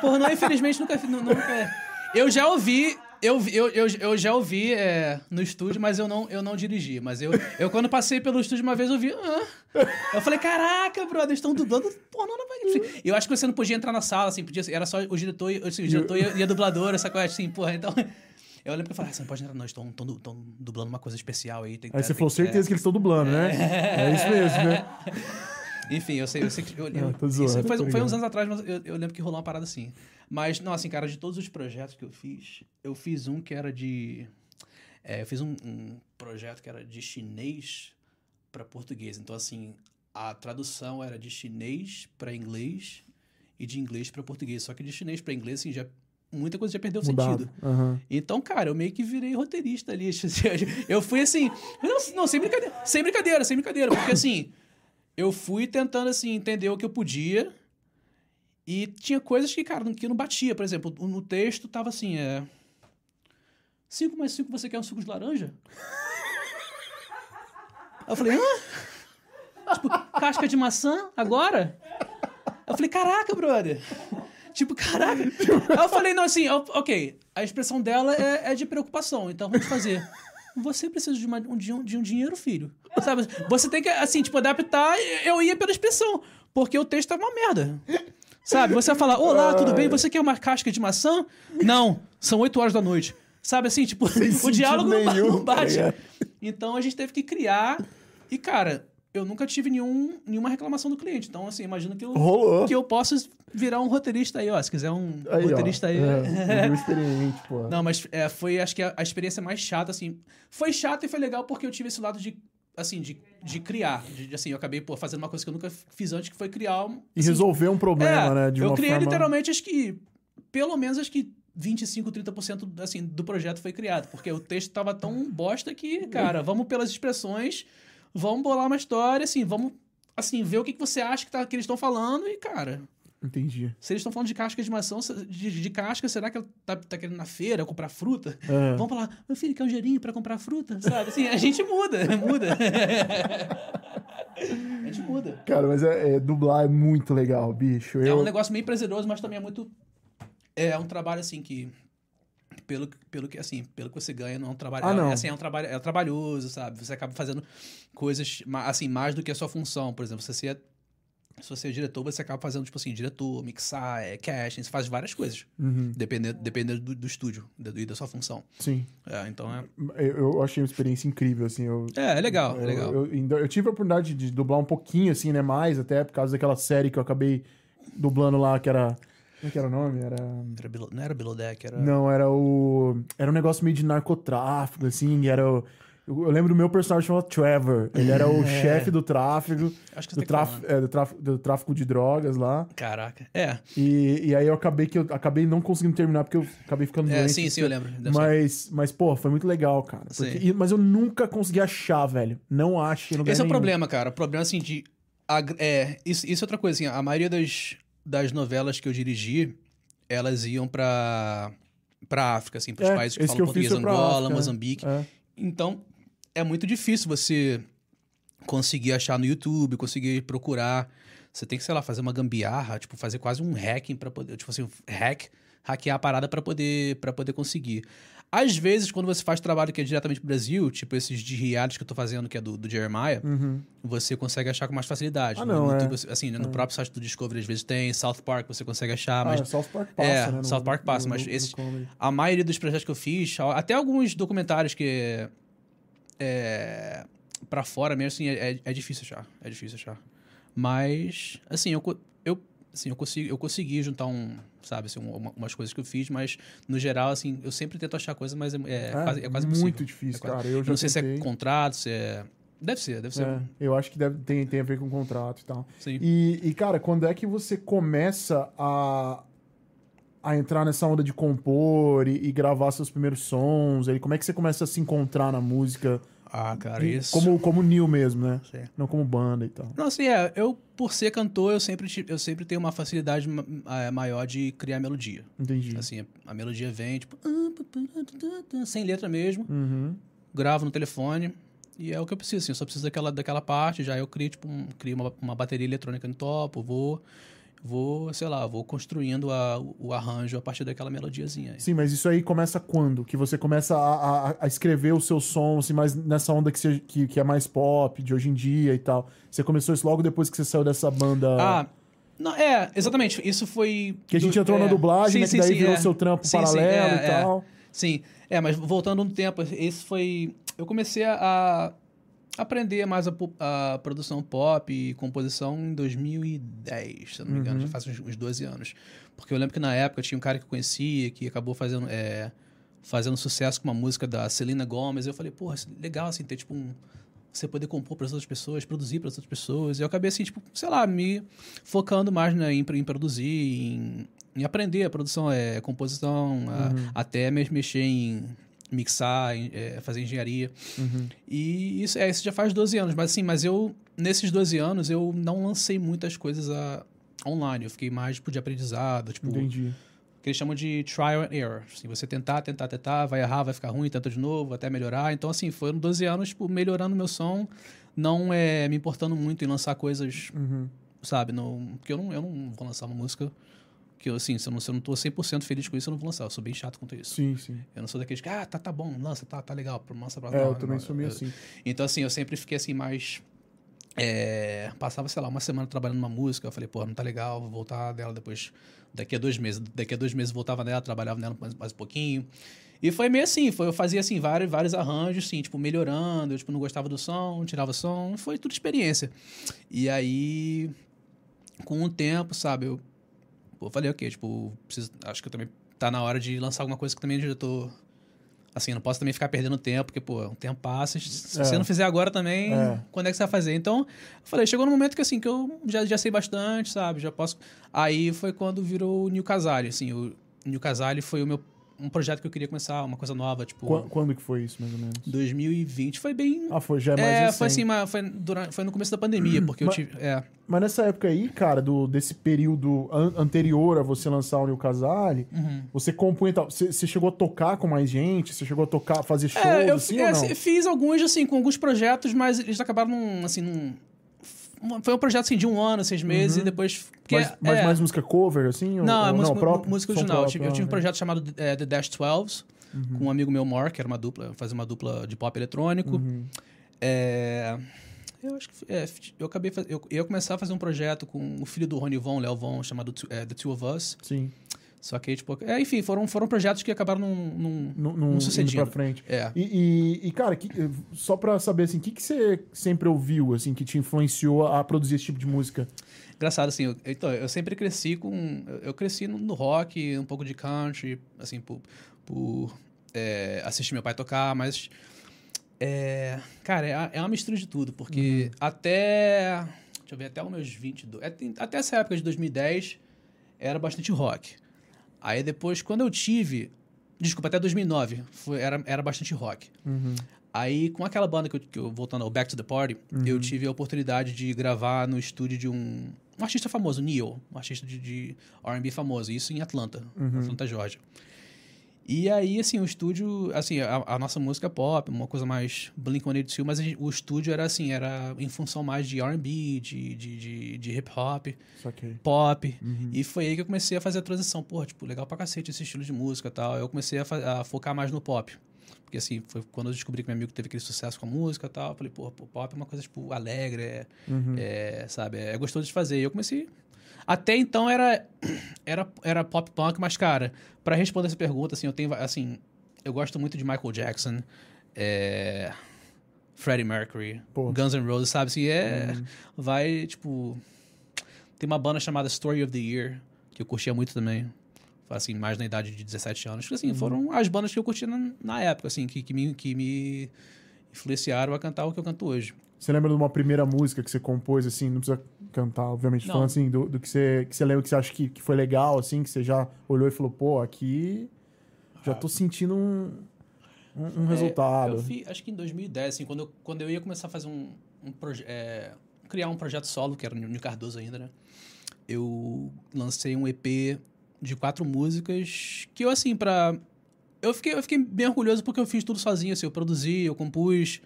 Pornô, infelizmente, nunca Nunca, eu já ouvi. Eu, eu, eu, eu já ouvi é, no estúdio, mas eu não, eu não dirigi. Mas eu, eu, quando passei pelo estúdio uma vez, eu vi. ah. Eu falei, caraca, brother, eles estão dublando pornô na bagulho. Eu acho que você não podia entrar na sala, assim, podia, era só o diretor, e- assim, o diretor e a- e a dubladora, essa coisa assim, porra, então. Eu lembro que eu falei, ah, você não pode entrar, não, estão dublando uma coisa especial aí. Tem, Aí você tem falou, certeza que eles estão dublando, né? É isso mesmo, né? Enfim, eu sei, eu sei que. Eu, Não, zoando, foi, foi uns anos atrás, mas eu, eu lembro que rolou uma parada assim. Mas, não, assim, cara, de todos os projetos que eu fiz, eu fiz um que era de. é, eu fiz um, um projeto que era de chinês para português. Então, assim, a tradução era de chinês para inglês e de inglês para português. Só que de chinês para inglês, assim, já. Muita coisa já perdeu o Mudado. sentido. Aham. Então, cara, eu meio que virei roteirista ali. Eu fui assim. Não, não, sem brincadeira. Sem brincadeira, sem brincadeira. Porque assim, eu fui tentando assim, entender o que eu podia. E tinha coisas que, cara, que não batia. Por exemplo, no texto tava assim, é. 5 mais 5, você quer um suco de laranja? Eu falei, hã? Tipo, casca de maçã? Agora? Eu falei, caraca, brother. Tipo, caraca. Eu falei, não, assim, ok, a expressão dela é, é de preocupação, então vamos fazer. Você precisa de, uma- um, de um- de um dinheiro, filho. Sabe? Você tem que, assim, tipo, adaptar. Eu ia pela expressão, porque o texto tava uma merda. Sabe? Você vai falar, olá, tudo bem? Você quer uma casca de maçã? Não, são 8 horas da noite. Sabe assim, tipo, o sentido diálogo nenhum, não bate. tá ligado? Então a gente teve que criar. E, cara, eu nunca tive nenhum, nenhuma reclamação do cliente. Então, assim, imagino que eu, Rolou. que eu possa virar um roteirista aí, ó. Se quiser um Aí, roteirista ó. aí. É, um experiente, pô. Não, mas é, foi, acho que a, a experiência mais chata, assim. Foi chata e foi legal porque eu tive esse lado de, assim, de, de criar. De, de, assim, eu acabei, pô, fazendo uma coisa que eu nunca fiz antes, que foi criar um. E assim, resolver um problema, é, né? De eu uma criei forma... literalmente, acho que, pelo menos, acho que 25, 30% assim, do projeto foi criado. Porque o texto tava tão bosta que, cara, vamos pelas expressões, vamos bolar uma história, assim, vamos assim, ver o que, que você acha que, tá, que eles estão falando e, cara, Entendi. se eles estão falando de casca de maçã, de, de casca, será que ela tá, tá querendo na feira comprar fruta? É. Vamos falar, meu filho, quer um dinheirinho pra comprar fruta? Sabe? Assim, a gente muda, muda. a gente muda. Cara, mas é, é- dublar é muito legal, bicho. É Eu, um negócio meio prazeroso, mas também é muito. É um trabalho assim que. Pelo, pelo que assim, pelo que você ganha, não é um trabalho. Ah, é, não. assim, é um trabalho, é trabalhoso, sabe? Você acaba fazendo coisas assim, mais do que a sua função. Por exemplo, se você é, se você é diretor, você acaba fazendo, tipo assim, diretor, mixar, é, casting, você faz várias coisas. Uhum, Dependendo, dependendo do, do estúdio e da sua função. sim. É, então é. Eu, eu achei uma experiência incrível, assim. Eu, É, é legal, é eu, legal. Eu, ainda- eu tive a oportunidade de dublar um pouquinho, assim, né? Mais, até por causa daquela série que eu acabei dublando lá, que era. Como é que era o nome? Era. Era below- não era Below Deck, era. Não, era o. Era um negócio meio de narcotráfico, assim. Era o. Eu, eu lembro do meu personagem chamado Trevor. Ele era o chefe do tráfico. Acho que Do, traf, é, do, tráfico, do tráfico de drogas lá. Caraca. É. E, e aí eu acabei que eu acabei não conseguindo terminar porque eu acabei ficando É, doente. sim, sim, eu lembro. Deve ser. Mas, mas, pô, foi muito legal, cara. Porque- e- mas eu nunca consegui achar, velho. Não acho. Esse é o problema, cara. O problema, assim, de. É, isso, isso é outra coisa, assim. A maioria das, das novelas que eu dirigi, elas iam pra. pra África, assim, pros É, países que falam português, Angola, África, né? Moçambique. É. Então, é muito difícil você conseguir achar no YouTube, conseguir procurar. Você tem que, sei lá, fazer uma gambiarra, tipo, fazer quase um hacking para poder, tipo assim, hack, hackear a parada para poder para poder conseguir. Às vezes, quando você faz trabalho que é diretamente pro Brasil, tipo esses de reality que eu tô fazendo, que é do, do Jeremiah, Uhum. você consegue achar com mais facilidade. Ah, No não, é. YouTube, você- assim, no próprio site do Discovery, às vezes tem, South Park você consegue achar, Ah, mas é, South Park passa, É, né? no- South Park passa, no- mas no- esse- no comedy. a maioria dos projetos que eu fiz, até alguns documentários que é, para fora mesmo, assim, é, é difícil achar, é difícil achar. Mas, assim, eu, eu, assim, eu, consegui, eu consegui juntar um, sabe, assim, uma- umas coisas que eu fiz, mas, no geral, assim, eu sempre tento achar coisas, mas é, é quase, é quase muito impossível. difícil, É quase- cara. Eu Eu não sei se é tentei. contrato, se é... Deve ser, deve ser. É, eu acho que deve, tem, tem a ver com contrato e tal. Sim. E, e, cara, quando é que você começa a, a entrar nessa onda de compor e, e gravar seus primeiros sons? Aí, como é que você começa a se encontrar na música? Ah, cara, isso... Como, como Neil mesmo, né? Sim. Não como banda e tal. Não, assim, é, eu, por ser cantor, eu sempre, eu sempre tenho uma facilidade eh, maior de criar melodia. Entendi. Assim, a melodia vem, tipo, sem letra mesmo, Uhum. gravo no telefone, e é o que eu preciso, assim, eu só preciso daquela, daquela parte, já eu crio, tipo, um- crio uma, uma bateria eletrônica no topo, vou, vou, sei lá, vou construindo a- o arranjo a partir daquela melodiazinha. aí. Sim, mas isso aí começa quando? Que você começa a, a- a escrever o seu som, assim, mais nessa onda que, você- que, que é mais pop, de hoje em dia e tal. Você começou isso logo depois que você saiu dessa banda. Ah, não, é, exatamente, isso foi... que a gente do- entrou na é, dublagem, sim, né? Que sim, daí sim, virou é. seu trampo Sim, sim, paralelo é, e é. tal. Sim, é, mas voltando um tempo, esse foi. Eu comecei a aprender mais a, a produção pop e composição em 2010, se não me engano, Uhum. já faz uns, uns 12 anos. Porque eu lembro que na época tinha um cara que eu conhecia que acabou fazendo, é, fazendo sucesso com uma música da Selena Gomez. Eu falei, porra, é legal assim, ter tipo um. Você poder compor para as outras pessoas, produzir para as outras pessoas. E eu acabei assim, tipo, sei lá, me focando mais né, em, em produzir, em, em aprender a produção, é, composição, a- Uhum. até mesmo mexer em mixar, é, fazer engenharia. Uhum. E isso, é, isso já faz 12 anos. Mas assim, mas eu, nesses 12 anos, eu não lancei muitas coisas a, online. Eu fiquei mais tipo, de aprendizado, tipo, Entendi. que eles chamam de trial and error. Assim, você tentar, tentar, tentar, vai errar, vai ficar ruim, tenta de novo, até melhorar. Então, assim, foram 12 anos, tipo, melhorando meu som, não é me importando muito em lançar coisas, Uhum. sabe? Não, porque eu não, eu não vou lançar uma música que eu, assim, se eu não, se eu não tô 100% feliz com isso, eu não vou lançar. Eu sou bem chato quanto isso. Sim, sim. Eu não sou daqueles que, ah, tá, tá bom, lança, tá, tá legal, lança pra É, não, eu também sou meio assim. Então, assim, eu sempre fiquei assim, mais. é, passava, sei lá, uma semana trabalhando numa música. Eu falei, pô, não tá legal, vou voltar dela depois. Daqui a dois meses. Daqui a dois meses voltava nela, trabalhava nela mais, mais um pouquinho. E foi meio assim, foi, eu fazia assim, vários, vários arranjos, assim, tipo, melhorando. Eu, tipo, não gostava do som, tirava som. Foi tudo experiência. E aí, com o tempo, sabe, eu, eu falei, ok, tipo, preciso, acho que eu também tá na hora de lançar alguma coisa que também já tô. Assim, não posso também ficar perdendo tempo, porque, pô, o tempo passa. Se É. você não fizer agora também, É. quando é que você vai fazer? Então, eu falei, chegou no momento que, assim, que eu já, já sei bastante, sabe? Já posso... Aí foi quando virou o New Casale, assim. O New Casale foi o meu... um projeto que eu queria começar, uma coisa nova, tipo. Qua- Quando que foi isso, mais ou menos? 2020 foi bem. Ah, foi, já é mais é, recente. foi assim, uma- foi, durante, foi no começo da pandemia, porque eu Mas- tive. É. Mas nessa época aí, cara, do, desse período an- anterior a você lançar o New Casale, Uhum. você compunha tal. Você, você chegou a tocar com mais gente? Você chegou a tocar, fazer shows, É, eu assim, é, assim, fiz alguns, assim, com alguns projetos, mas eles acabaram num, assim, num... Foi um projeto, assim, de um ano, seis meses, e depois... porque Mas, mas é- mais música cover, assim? ou- Não, é ou música, próprio? música original. Eu próprio, tive, eu tive um ah, projeto chamado é, The Dash 12, com um amigo meu, Mark, que era uma dupla, fazia uma dupla de pop eletrônico. Uhum. É, eu acho que é, eu acabei eu, eu ia começar a fazer um projeto com o filho do Rony Von, Léo Von, chamado é, The Two of Us. Sim. Só que, tipo, é, enfim, foram, foram projetos que acabaram num, num, Não, num não indo pra frente. É. E, e- e, cara, que- só pra saber, assim, o que, que você sempre ouviu, assim, que te influenciou a produzir esse tipo de música? Engraçado, assim, eu, então, eu sempre cresci com. eu- cresci no, no rock, um pouco de country, assim, por, por é, assistir meu pai tocar, mas. É, cara, é, é uma mistura de tudo, porque até. Deixa eu ver, até os meus 22. é, tem- Até essa época de 2010 era bastante rock. Aí depois, quando eu tive. Desculpa, até 2009 foi, era, era bastante rock. Aí, com aquela banda que eu, que eu voltando ao Back to the Party, eu tive a oportunidade de gravar no estúdio de um, um artista famoso, Neil, um artista de, de R&B famoso, isso em Atlanta, Atlanta, Georgia. E aí, assim, o estúdio, assim, a, a nossa música é pop, uma coisa mais Blink-182, mas gente- o estúdio era assim, era em função mais de R&B, de, de, de, de hip-hop, pop. E foi aí que eu comecei a fazer a transição. Pô, tipo, legal pra cacete esse estilo de música e tal. Eu comecei a, a focar mais no pop. Porque, assim, foi quando eu descobri que meu amigo teve aquele sucesso com a música e tal. Eu falei, pô, pô, pop é uma coisa, tipo, alegre, é, é, sabe? É gostoso de fazer. E eu comecei... Até então era, era, era pop punk, mas, cara, pra responder essa pergunta, assim, eu tenho, assim... Eu gosto muito de Michael Jackson, é... Freddie Mercury, Pô. Guns N' Roses, sabe? Assim, é... Vai, tipo... Tem uma banda chamada Story of the Year, que eu curtia muito também. Assim, mais na idade de 17 anos. Que, assim, foram as bandas que eu curtia na, na época, assim, que, que, me, que me influenciaram a cantar o que eu canto hoje. Você lembra de uma primeira música que você compôs, assim, não precisa cantar, obviamente, falando assim, do, do que, você, que você lembra que você acha que, que foi legal, assim, que você já olhou e falou, pô, aqui já tô sentindo um, um, um É, resultado. fiz, acho que em 2010, assim, quando eu, quando eu ia começar a fazer um, um projeto. criar um projeto solo, que era o Nil Cardoso ainda, né? Eu lancei um EP de quatro músicas que eu, assim, pra. Eu fiquei, eu fiquei bem orgulhoso porque eu fiz tudo sozinho, assim, eu produzi, eu compus.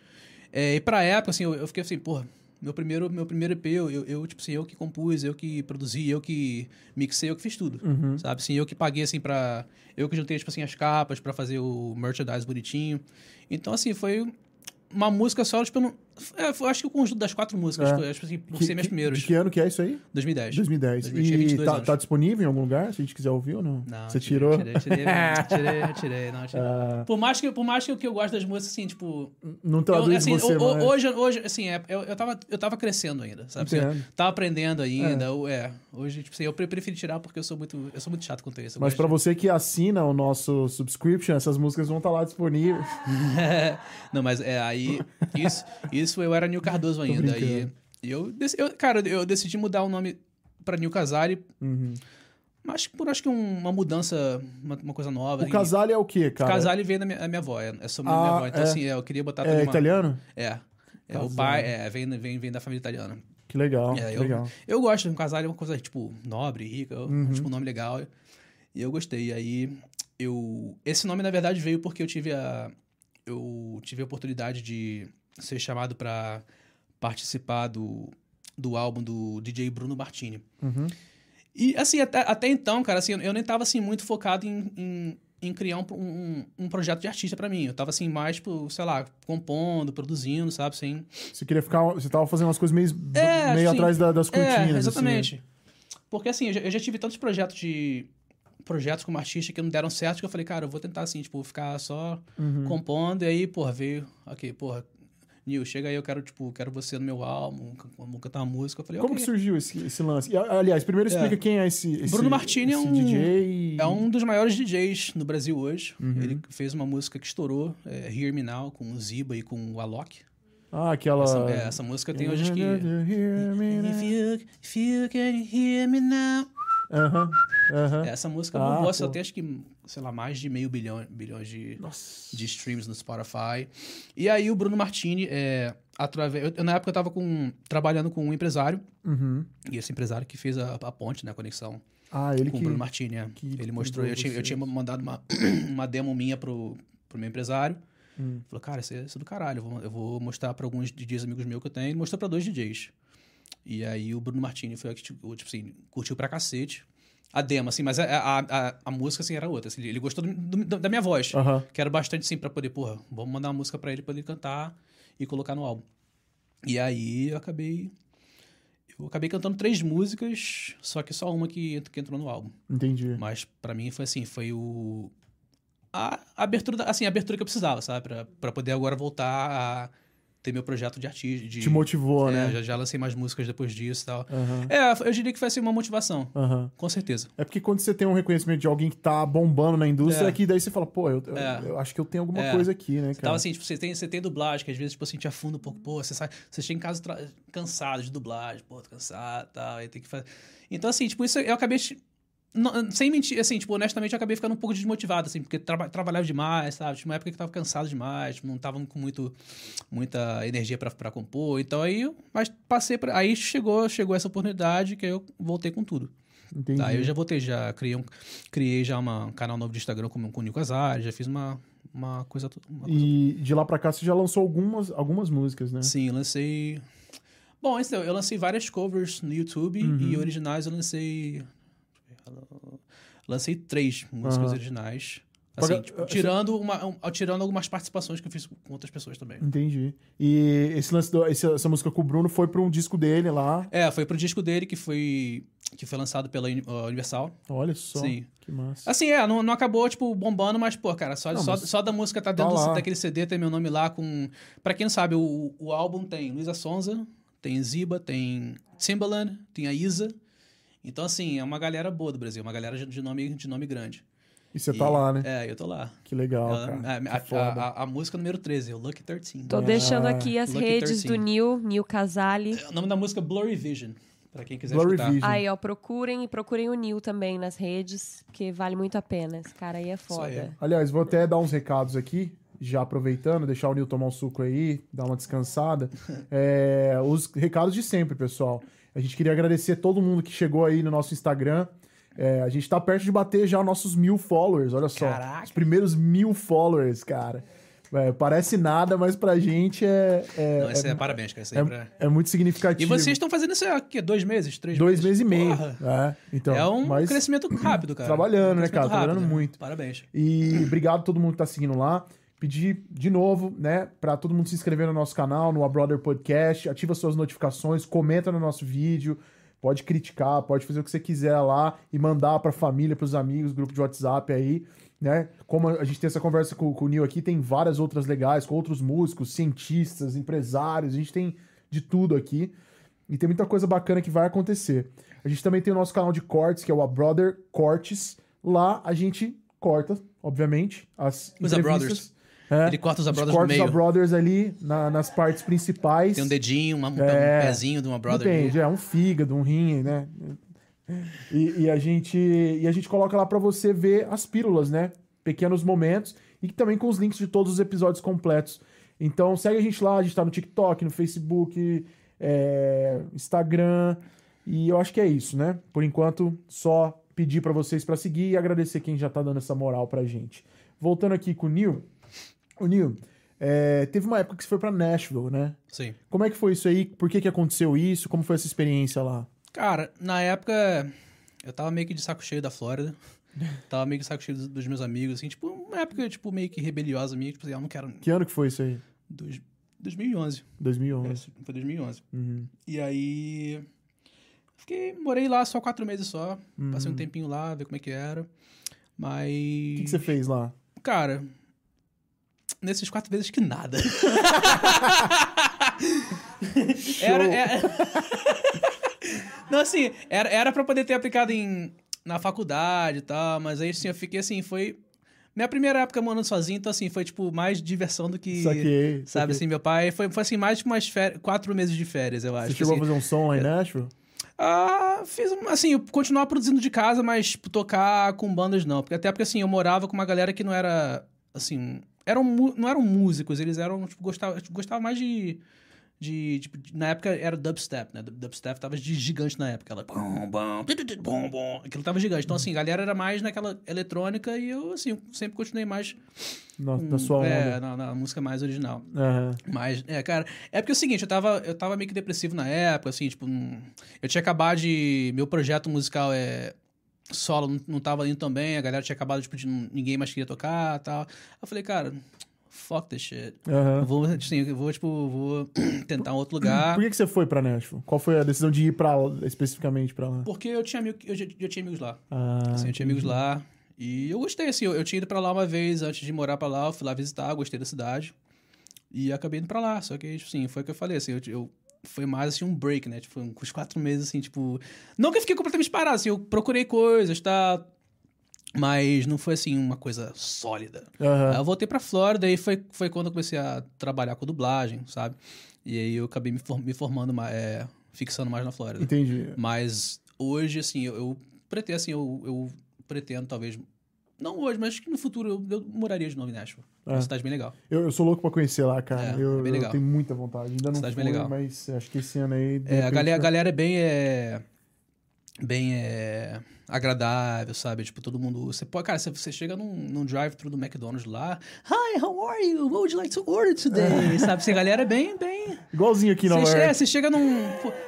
É, e pra época, assim, eu, eu fiquei assim, porra, meu primeiro, meu primeiro EP, eu, eu, eu, tipo assim, eu que compus, eu que produzi, eu que mixei, eu que fiz tudo, sabe? Assim, eu que paguei, assim, pra... Eu que juntei, tipo assim, as capas pra fazer o merchandise bonitinho. Então, assim, foi uma música só, tipo, eu não... É, acho que o conjunto das quatro músicas, É. acho assim, por Que- ser minhas primeiras. De que ano que é isso aí? 2010. 2010. 2010, tinha E 22 tá, tá disponível em algum lugar, se a gente quiser ouvir ou não? Não, você tirei, tirou? Tirei, tirei, tirei, tirei, não, tirei. Ah, Por mais que, por mais que, eu- que eu gosto das músicas, assim, tipo... não Eu, traduz assim, você, o- mas... hoje, hoje, assim, é, eu, eu, tava, eu tava crescendo ainda, sabe? Assim, eu tava aprendendo ainda, eu- é. Hoje, tipo assim, eu pre- preferi tirar porque eu sou muito, eu sou muito chato quanto isso. eu Mas pra de- você que assina o nosso subscription, essas músicas vão estar lá disponíveis. Não, mas é, aí, isso, isso eu era Nil Cardoso ainda. E eu, eu, cara, eu decidi mudar o nome pra Nil Casari, Uhum. mas por acho que um- uma mudança, uma, uma coisa nova. O Casale é o quê, cara? Casale veio da minha, minha avó, é, é sobre Ah, minha avó. Então, é. assim, é, eu queria botar É uma- italiano? É. É, o Casale. pai é, vem, vem, vem da família italiana. Que legal, É, que eu, legal. eu gosto, um casal é uma coisa, tipo, nobre, rica, Uhum. tipo, um nome legal. E eu gostei. E aí, eu... Esse nome, na verdade, veio porque eu tive a... Eu tive a oportunidade de ser chamado para participar do, do álbum do DJ Bruno Martini. Uhum. E, assim, até, até então, cara, assim, eu nem tava, assim, muito focado em, em, em criar um, um, um projeto de artista para mim. Eu tava, assim, mais, tipo, sei lá, compondo, produzindo, sabe, assim... Você queria ficar. Você tava fazendo umas coisas meio, É, meio sim. atrás da- das cortinas. É, assim, exatamente. Porque assim, eu já, eu já tive tantos projetos de. Projetos como artista que não deram certo, que eu falei, cara, eu vou tentar assim, tipo, ficar só Uhum. compondo, e aí, porra, veio, ok, porra, Nil, chega aí, eu quero, tipo, quero você no meu álbum, vamos cantar uma música. Eu falei, Como ok. que surgiu esse, esse lance? E, aliás, primeiro explica quem é esse, esse Bruno Martini é esse um- DJ. É um dos maiores DJs no Brasil hoje. Uhum. Ele fez uma música que estourou, é, Hear Me Now, com o Ziba e com o Alok. Ah, aquela. Essa, é, essa música tem hoje que... If you, if you can hear me now. Aham, aham. Essa música Ah, pô. ela tem acho que, sei lá, mais de meio bilhão bilhões de, Nossa. de streams no Spotify. E aí o Bruno Martini, é, através, eu, na época eu tava com, trabalhando com um empresário, Uhum. e esse empresário que fez a, a ponte, né, a conexão Ah, ele com que... o Bruno Martini. é. Ele mostrou, eu tinha, eu tinha mandado uma, uma demo minha pro, pro meu empresário. Hum. Falou, cara, isso é, isso é do caralho, eu vou, eu vou mostrar pra alguns DJs amigos meus que eu tenho. Ele mostrou pra dois DJs. E aí o Bruno Martini foi o que, tipo, tipo assim, curtiu pra cacete. A demo, assim, mas a, a, a, a música, assim, era outra. assim, ele gostou do- do- da minha voz. Que era bastante, assim, pra poder, porra, vamos mandar uma música pra ele, pra ele cantar e colocar no álbum. E aí eu acabei... Eu acabei cantando três músicas, só que só uma que, que entrou no álbum. Entendi. Mas pra mim foi assim, foi o a abertura, assim, a abertura que eu precisava, sabe, Pra- pra poder agora voltar a ter meu projeto de artista, de Te motivou, é, né? já, já lancei mais músicas depois disso e tal. Aham. É, eu diria que foi assim uma motivação, Aham. com certeza. É porque quando você tem um reconhecimento de alguém que tá bombando na indústria, É. é que daí você fala, pô, eu, eu- É. eu acho que eu tenho alguma É. coisa aqui, né, cara? Tava assim, tipo, você tem, você tem dublagem, que às vezes, tipo assim, te afunda um pouco, pô, você sai, você chega em casa tra- cansado de dublagem, pô, tô cansado e tal, aí tem que fazer. Então, assim, tipo, isso eu acabei. Não- sem mentir, assim, tipo, honestamente, eu acabei ficando um pouco desmotivado, assim, porque traba- trabalhava demais, sabe? Tinha uma época que eu tava cansado demais, tipo, não tava com muito, muita energia pra, pra compor. Então aí, eu- mas passei pra. Aí chegou, chegou essa oportunidade que aí eu voltei com tudo. Entendi. Tá, eu já voltei, já criei um, criei já uma, um canal novo de Instagram com, com o Nico Azar, já fiz uma, uma coisa. Uma coisa E de lá pra cá você já lançou algumas, algumas músicas, né? Sim, lancei. Bom, então, eu lancei várias covers no YouTube Uhum. e originais eu lancei. Lancei três músicas Aham. originais. Assim, tipo, assim- tirando, uma, um- tirando algumas participações que eu fiz com outras pessoas também. Entendi. E esse lance do- esse- essa música com o Bruno foi pra um disco dele lá. É, foi pro disco dele que foi, que foi lançado pela Uni- Universal. Olha só. Sim. Que massa. Assim, é, não, não acabou, tipo, bombando, mas, pô, cara, só, Não, só, só da música tá dentro tá daquele CD, tem meu nome lá com... Pra quem não sabe, o, o álbum tem Luísa Sonza, tem Ziba, tem Timbaland, tem a Isa. Então, assim, é uma galera boa do Brasil, uma galera de- nome, de nome grande. E você tá lá, né? É, eu tô lá. Que legal, Ela- cara. a, Que a- a- a música número 13, o Lucky 13. Tô Ah, deixando aqui as Lucky redes do 13. Nil, Nil Casale. O nome da música é Blurry Vision, pra quem quiser Blurry escutar. Vision. Aí, ó, procurem e procurem o Nil também nas redes, porque vale muito a pena. Esse cara aí é aí. foda. Aliás, vou até dar uns recados aqui, já aproveitando, deixar o Nil tomar um suco aí, dar uma descansada. É, os recados de sempre, pessoal. A gente queria agradecer todo mundo que chegou aí no nosso Instagram. É, a gente tá perto de bater já nossos mil followers, olha só. Caraca. Os primeiros mil followers, cara. É, parece nada, mas pra gente é, é, Não, é, é, parabéns, cara. Isso aí é pra... é muito significativo. E vocês estão fazendo isso há quê? Dois meses? Três Dois meses e meio. Porra. É, então, é um mas- crescimento rápido, cara. Trabalhando, Um né, cara? crescimento Trabalhando rápido. muito. Parabéns. E obrigado a todo mundo que tá seguindo lá. Pedir de novo, né, pra todo mundo se inscrever no nosso canal, no A Brother Podcast, ativa suas notificações, comenta no nosso vídeo, pode criticar, pode fazer o que você quiser lá e mandar pra família, pros amigos, grupo de WhatsApp aí, né? Como a gente tem essa conversa com, com o Nil aqui, tem várias outras legais, com outros músicos, cientistas, empresários, a gente tem de tudo aqui. E tem muita coisa bacana que vai acontecer. A gente também tem o nosso canal de cortes, que é o A Brother Cortes. Lá a gente corta, obviamente, as Os entrevistas. É, Ele corta os Abrothers no corta os meio. Abrothers ali na- nas partes principais. Tem um dedinho, uma- um É. pezinho de uma brother. Depende, é um fígado, um rim, né? E, e a gente e a gente coloca lá pra você ver as pílulas, né? Pequenos momentos e também com os links de todos os episódios completos. Então segue a gente lá, a gente tá no TikTok, no Facebook, é, Instagram e eu acho que é isso, né? Por enquanto só pedir pra vocês pra seguir e agradecer quem já tá dando essa moral pra gente. Voltando aqui com o Nil, o Nil, é, teve uma época que você foi pra Nashville, né? Sim. Como é que foi isso aí? Por que, que aconteceu isso? Como foi essa experiência lá? Cara, na época, eu tava meio que de saco cheio da Flórida. tava meio que de saco cheio dos, dos meus amigos, assim, tipo, uma época, tipo, meio que rebeliosa minha, tipo assim, eu não quero... Que ano que foi isso aí? Dois, 2011. 2011. É, foi 2011. Uhum. E aí... Fiquei, morei lá só quatro meses só. Passei um Uhum. tempinho lá, ver como é que era. Mas... O que, que você fez lá? Cara, nesses quatro vezes que nada. era, era- Não, assim, era, era pra poder ter aplicado em, na faculdade e tal, mas aí assim, eu fiquei assim, foi. Minha primeira época morando sozinho, então assim, foi tipo mais diversão do que. Saquei. Sabe saquei. assim, meu pai. Foi, foi assim, mais tipo umas férias, quatro meses de férias, eu acho. Você chegou assim. a fazer um som lá em Nashville? Ah, fiz, assim, eu continuava produzindo de casa, mas tipo, tocar com bandas não. Porque, até porque, assim, eu morava com uma galera que não era, assim, eram, não eram músicos, eles eram, tipo, gostavam, tipo, gostavam mais de, de, tipo, de- na época era dubstep, né? Dubstep tava de gigante na época, ela, bom, bom, bom, bom, aquilo tava gigante. Então, assim, a galera era mais naquela eletrônica e eu, assim, sempre continuei mais Na, com- na sua é, onda. na, na música mais original. Aham. Mas, é, cara, é porque é o seguinte, eu tava, eu tava meio que depressivo na época, assim, tipo, hum, eu tinha acabado de. Meu projeto musical é. Solo não, tava indo tão bem, a galera tinha acabado, tipo, de ninguém mais queria tocar e tal. Eu falei, cara, fuck this shit. Eu vou, assim, vou, tipo, vou tentar um outro lugar. Por que, que você foi pra Nashville? Qual foi a decisão de ir pra, especificamente pra lá? Porque eu tinha, amigo- eu tinha amigos lá. Ah, Assim, eu tinha amigos lá. E eu gostei, assim, eu, eu tinha ido pra lá uma vez antes de morar pra lá, eu fui lá visitar, gostei da cidade. E acabei indo pra lá. Só que, tipo, assim, foi o que eu falei, assim, eu, eu- foi mais assim um break, né? Tipo, foi uns quatro meses, assim, tipo. Não que eu fiquei completamente parado, assim, eu procurei coisas, tá? Mas não foi assim uma coisa sólida. Aí eu voltei pra Flórida e foi, foi quando eu comecei a trabalhar com dublagem, sabe? E aí eu acabei me, for- me formando, mais, é, fixando mais na Flórida. Entendi. Mas hoje, assim, eu, eu pretendo, assim, eu, eu pretendo talvez. Não hoje, mas acho que no futuro eu, eu moraria de novo em Nashville. É uma cidade bem legal. Eu, eu sou louco pra conhecer lá, cara. É, eu, é bem eu legal. tenho muita vontade. Ainda não Cidade fui, bem legal. mas acho que esse ano aí... É, a galera, a eu- galera é bem é, bem é, agradável, sabe? Tipo, todo mundo. Você pode, cara, você, você chega num, num drive-thru do McDonald's lá. Hi, how are you? What would you like to order today? sabe? Assim, a galera é bem, bem. Igualzinho aqui Nova Você, é, você chega num.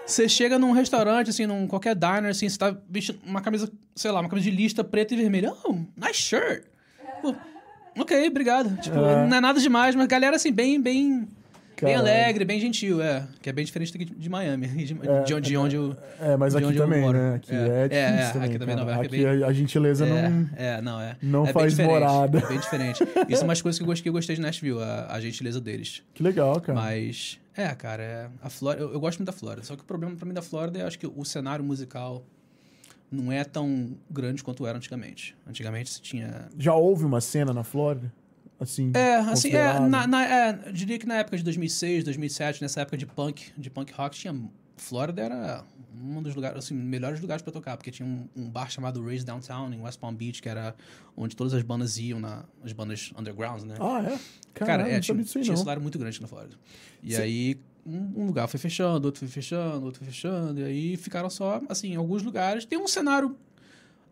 Você chega num restaurante, assim, num qualquer diner, assim, você tá vestindo uma camisa, sei lá, uma camisa de lista preta e vermelha. Oh, nice shirt. Pô, ok, obrigado. Tipo, É. não é nada demais, mas a galera, assim, bem, bem. Bem Caralho. alegre, bem gentil, é. Que é bem diferente daqui de Miami, de, de onde, de onde eu. É, mas de aqui onde eu também, moro. né? Aqui É. é, É, difícil é, também, aqui também cara. Nova York é Aqui bem- a, a gentileza é, não... é, não, é. não é bem faz diferente, morada. É bem diferente. Isso é umas coisas que eu gostei, que eu gostei de Nashville, a, a gentileza deles. Que legal, cara. Mas, é, cara, é, a Flórida, eu, eu gosto muito da Flórida. Só que o problema pra mim da Flórida é, acho que o cenário musical não é tão grande quanto era antigamente. Antigamente se tinha... Já houve uma cena na Flórida? Assim, É, assim, é, na, na- é, diria que na época de 2006, 2007, nessa época de punk, de punk rock, tinha... Flórida era um dos lugares, assim, melhores lugares pra tocar, porque tinha um, um bar chamado Raise Downtown, em West Palm Beach, que era onde todas as bandas iam, na, as bandas undergrounds, né? Ah, é? Cara, Caralho, é, tinha, tinha um cenário muito grande na Flórida. E Cê- aí, um, um lugar foi fechando, outro foi fechando, outro foi fechando. E aí ficaram só, assim, alguns lugares. Tem um cenário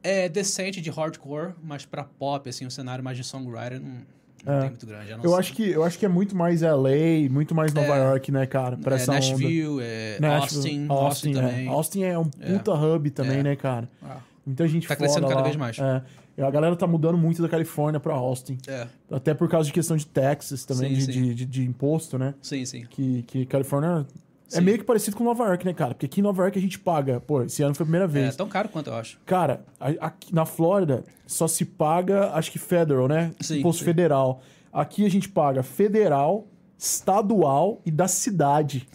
é, decente de hardcore, mas pra pop, assim, um cenário mais de songwriter não, não É. tem muito grande. Eu acho, que, eu acho que é muito mais LA, muito mais Nova É. York, né, cara? Pra é, essa onda. Nashville, é, Nashville, Austin, Austin, é. também. Austin é um É. puta hub também, É. né, cara? Ah, Muita gente Tá crescendo cada lá. vez mais. É. A galera tá mudando muito da Califórnia pra Austin. é, Até por causa de questão de taxas também, Sim, de, sim. De, de- de imposto, né? sim, sim. Que, que Califórnia é meio que parecido com Nova York, né, cara? Porque aqui em Nova York a gente paga. Pô, esse ano foi a primeira É vez. tão caro quanto eu acho. Cara, aqui na Flórida só se paga, acho que federal, né? Sim, Imposto sim. federal. Aqui a gente paga federal, estadual e da cidade.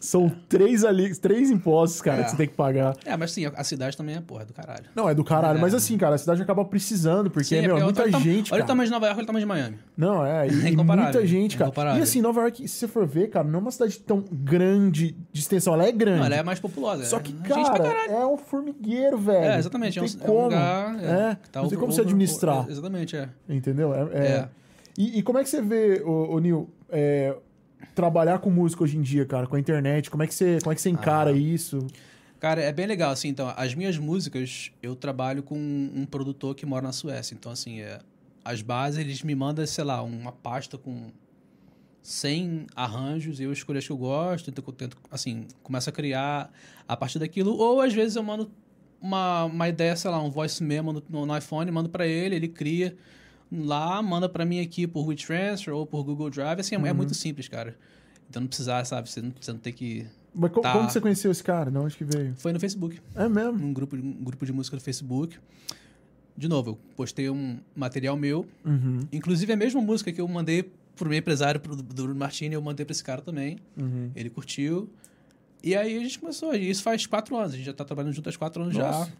São três ali, três impostos, cara, É. que você tem que pagar. É, mas sim, a, cidade também é porra do caralho. Não, é do caralho. É. Mas assim, cara, a cidade acaba precisando, porque, Sim, meu, é porque muita olha o tam- gente, Olha o tamanho de Nova York, olha o tamanho de Miami. Não, é, e, É e muita gente, cara. E assim, Nova York, se você for ver, cara, não é uma cidade tão grande de extensão. Ela é grande. Não, ela é mais populosa. Só é que, gente pra cara, caralho. é um formigueiro, velho. É, exatamente. É Não um, tem é um como. lugar. É, que tá não tem como over- administrar. é, exatamente, é. Entendeu? É, é- É. E, e como é que você vê, ô, ô Nil, é, trabalhar com música hoje em dia, cara, com a internet? Como é que você, como é que você encara Ah. isso? Cara, é bem legal, assim, então, as minhas músicas, eu trabalho com um produtor que mora na Suécia, então, assim, é, as bases, eles me mandam, sei lá, uma pasta com 100 arranjos, eu escolho as que eu gosto, tento, tento, assim, começo a criar a partir daquilo, ou às vezes eu mando uma, uma ideia, sei lá, um voice memo no, no, no iPhone, mando pra ele, ele cria lá, manda pra mim aqui por WeTransfer ou por Google Drive, assim, é- é muito simples, cara. Então não precisar, sabe, você não, você não tem que... Mas Tá. como você conheceu esse cara? De onde que veio? Foi no Facebook. É mesmo? num grupo, um grupo de música do Facebook. De novo, eu postei um material meu. Uhum, Inclusive, a mesma música que eu mandei pro meu empresário, pro do Bruno Martini, eu mandei pra esse cara também. uhum. Ele curtiu. E aí a gente começou. E isso faz quatro anos. A gente já tá trabalhando junto há quatro anos já. Nossa.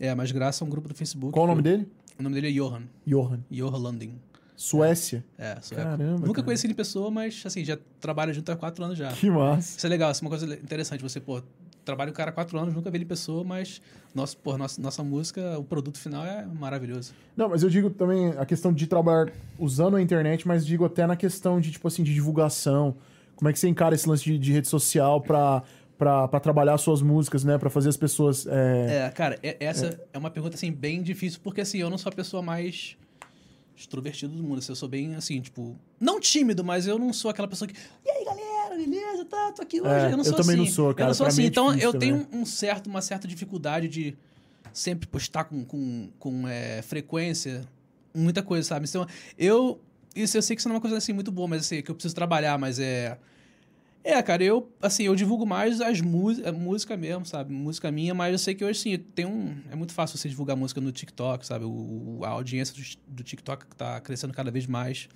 É, mas graças a um grupo do Facebook. Qual o nome eu- dele? O nome dele é Johan. Johan. Johan Lundin. Suécia. É, sueco. Caramba, Nunca cara. conheci ele em pessoa, mas assim, já trabalha junto há quatro anos já. Que massa. Isso é legal, isso é uma coisa interessante. Você, pô, trabalho com o cara há quatro anos, nunca vi ele em pessoa, mas nosso, pô, nossa, nossa música, o produto final é maravilhoso. Não, mas eu digo também a questão de trabalhar usando a internet, mas digo até na questão de, tipo assim, de divulgação. Como é que você encara esse lance de, de rede social pra, pra, pra trabalhar suas músicas, né? Pra fazer as pessoas. é, É, cara, é- essa é. uma pergunta, assim, bem difícil, porque, assim, eu não sou a pessoa mais extrovertida do mundo. assim, Eu sou bem, assim, tipo... Não tímido, mas eu não sou aquela pessoa que... E aí, galera, beleza? Tá, tô aqui hoje. É, eu não eu sou também assim. não sou, cara. Eu não sou Pra assim. é então, eu tenho também. um certo, uma certa dificuldade de sempre postar com, com, com é, frequência muita coisa, sabe? Então, eu... Isso eu sei que isso não é uma coisa, assim, muito boa, mas, assim, que eu preciso trabalhar, mas é... É, cara, eu, assim, eu divulgo mais as músicas, música mesmo, sabe? Música minha, mas eu sei que hoje, assim, tem um... É muito fácil você divulgar música no TikTok, sabe? O, a audiência do, do TikTok tá crescendo cada vez mais.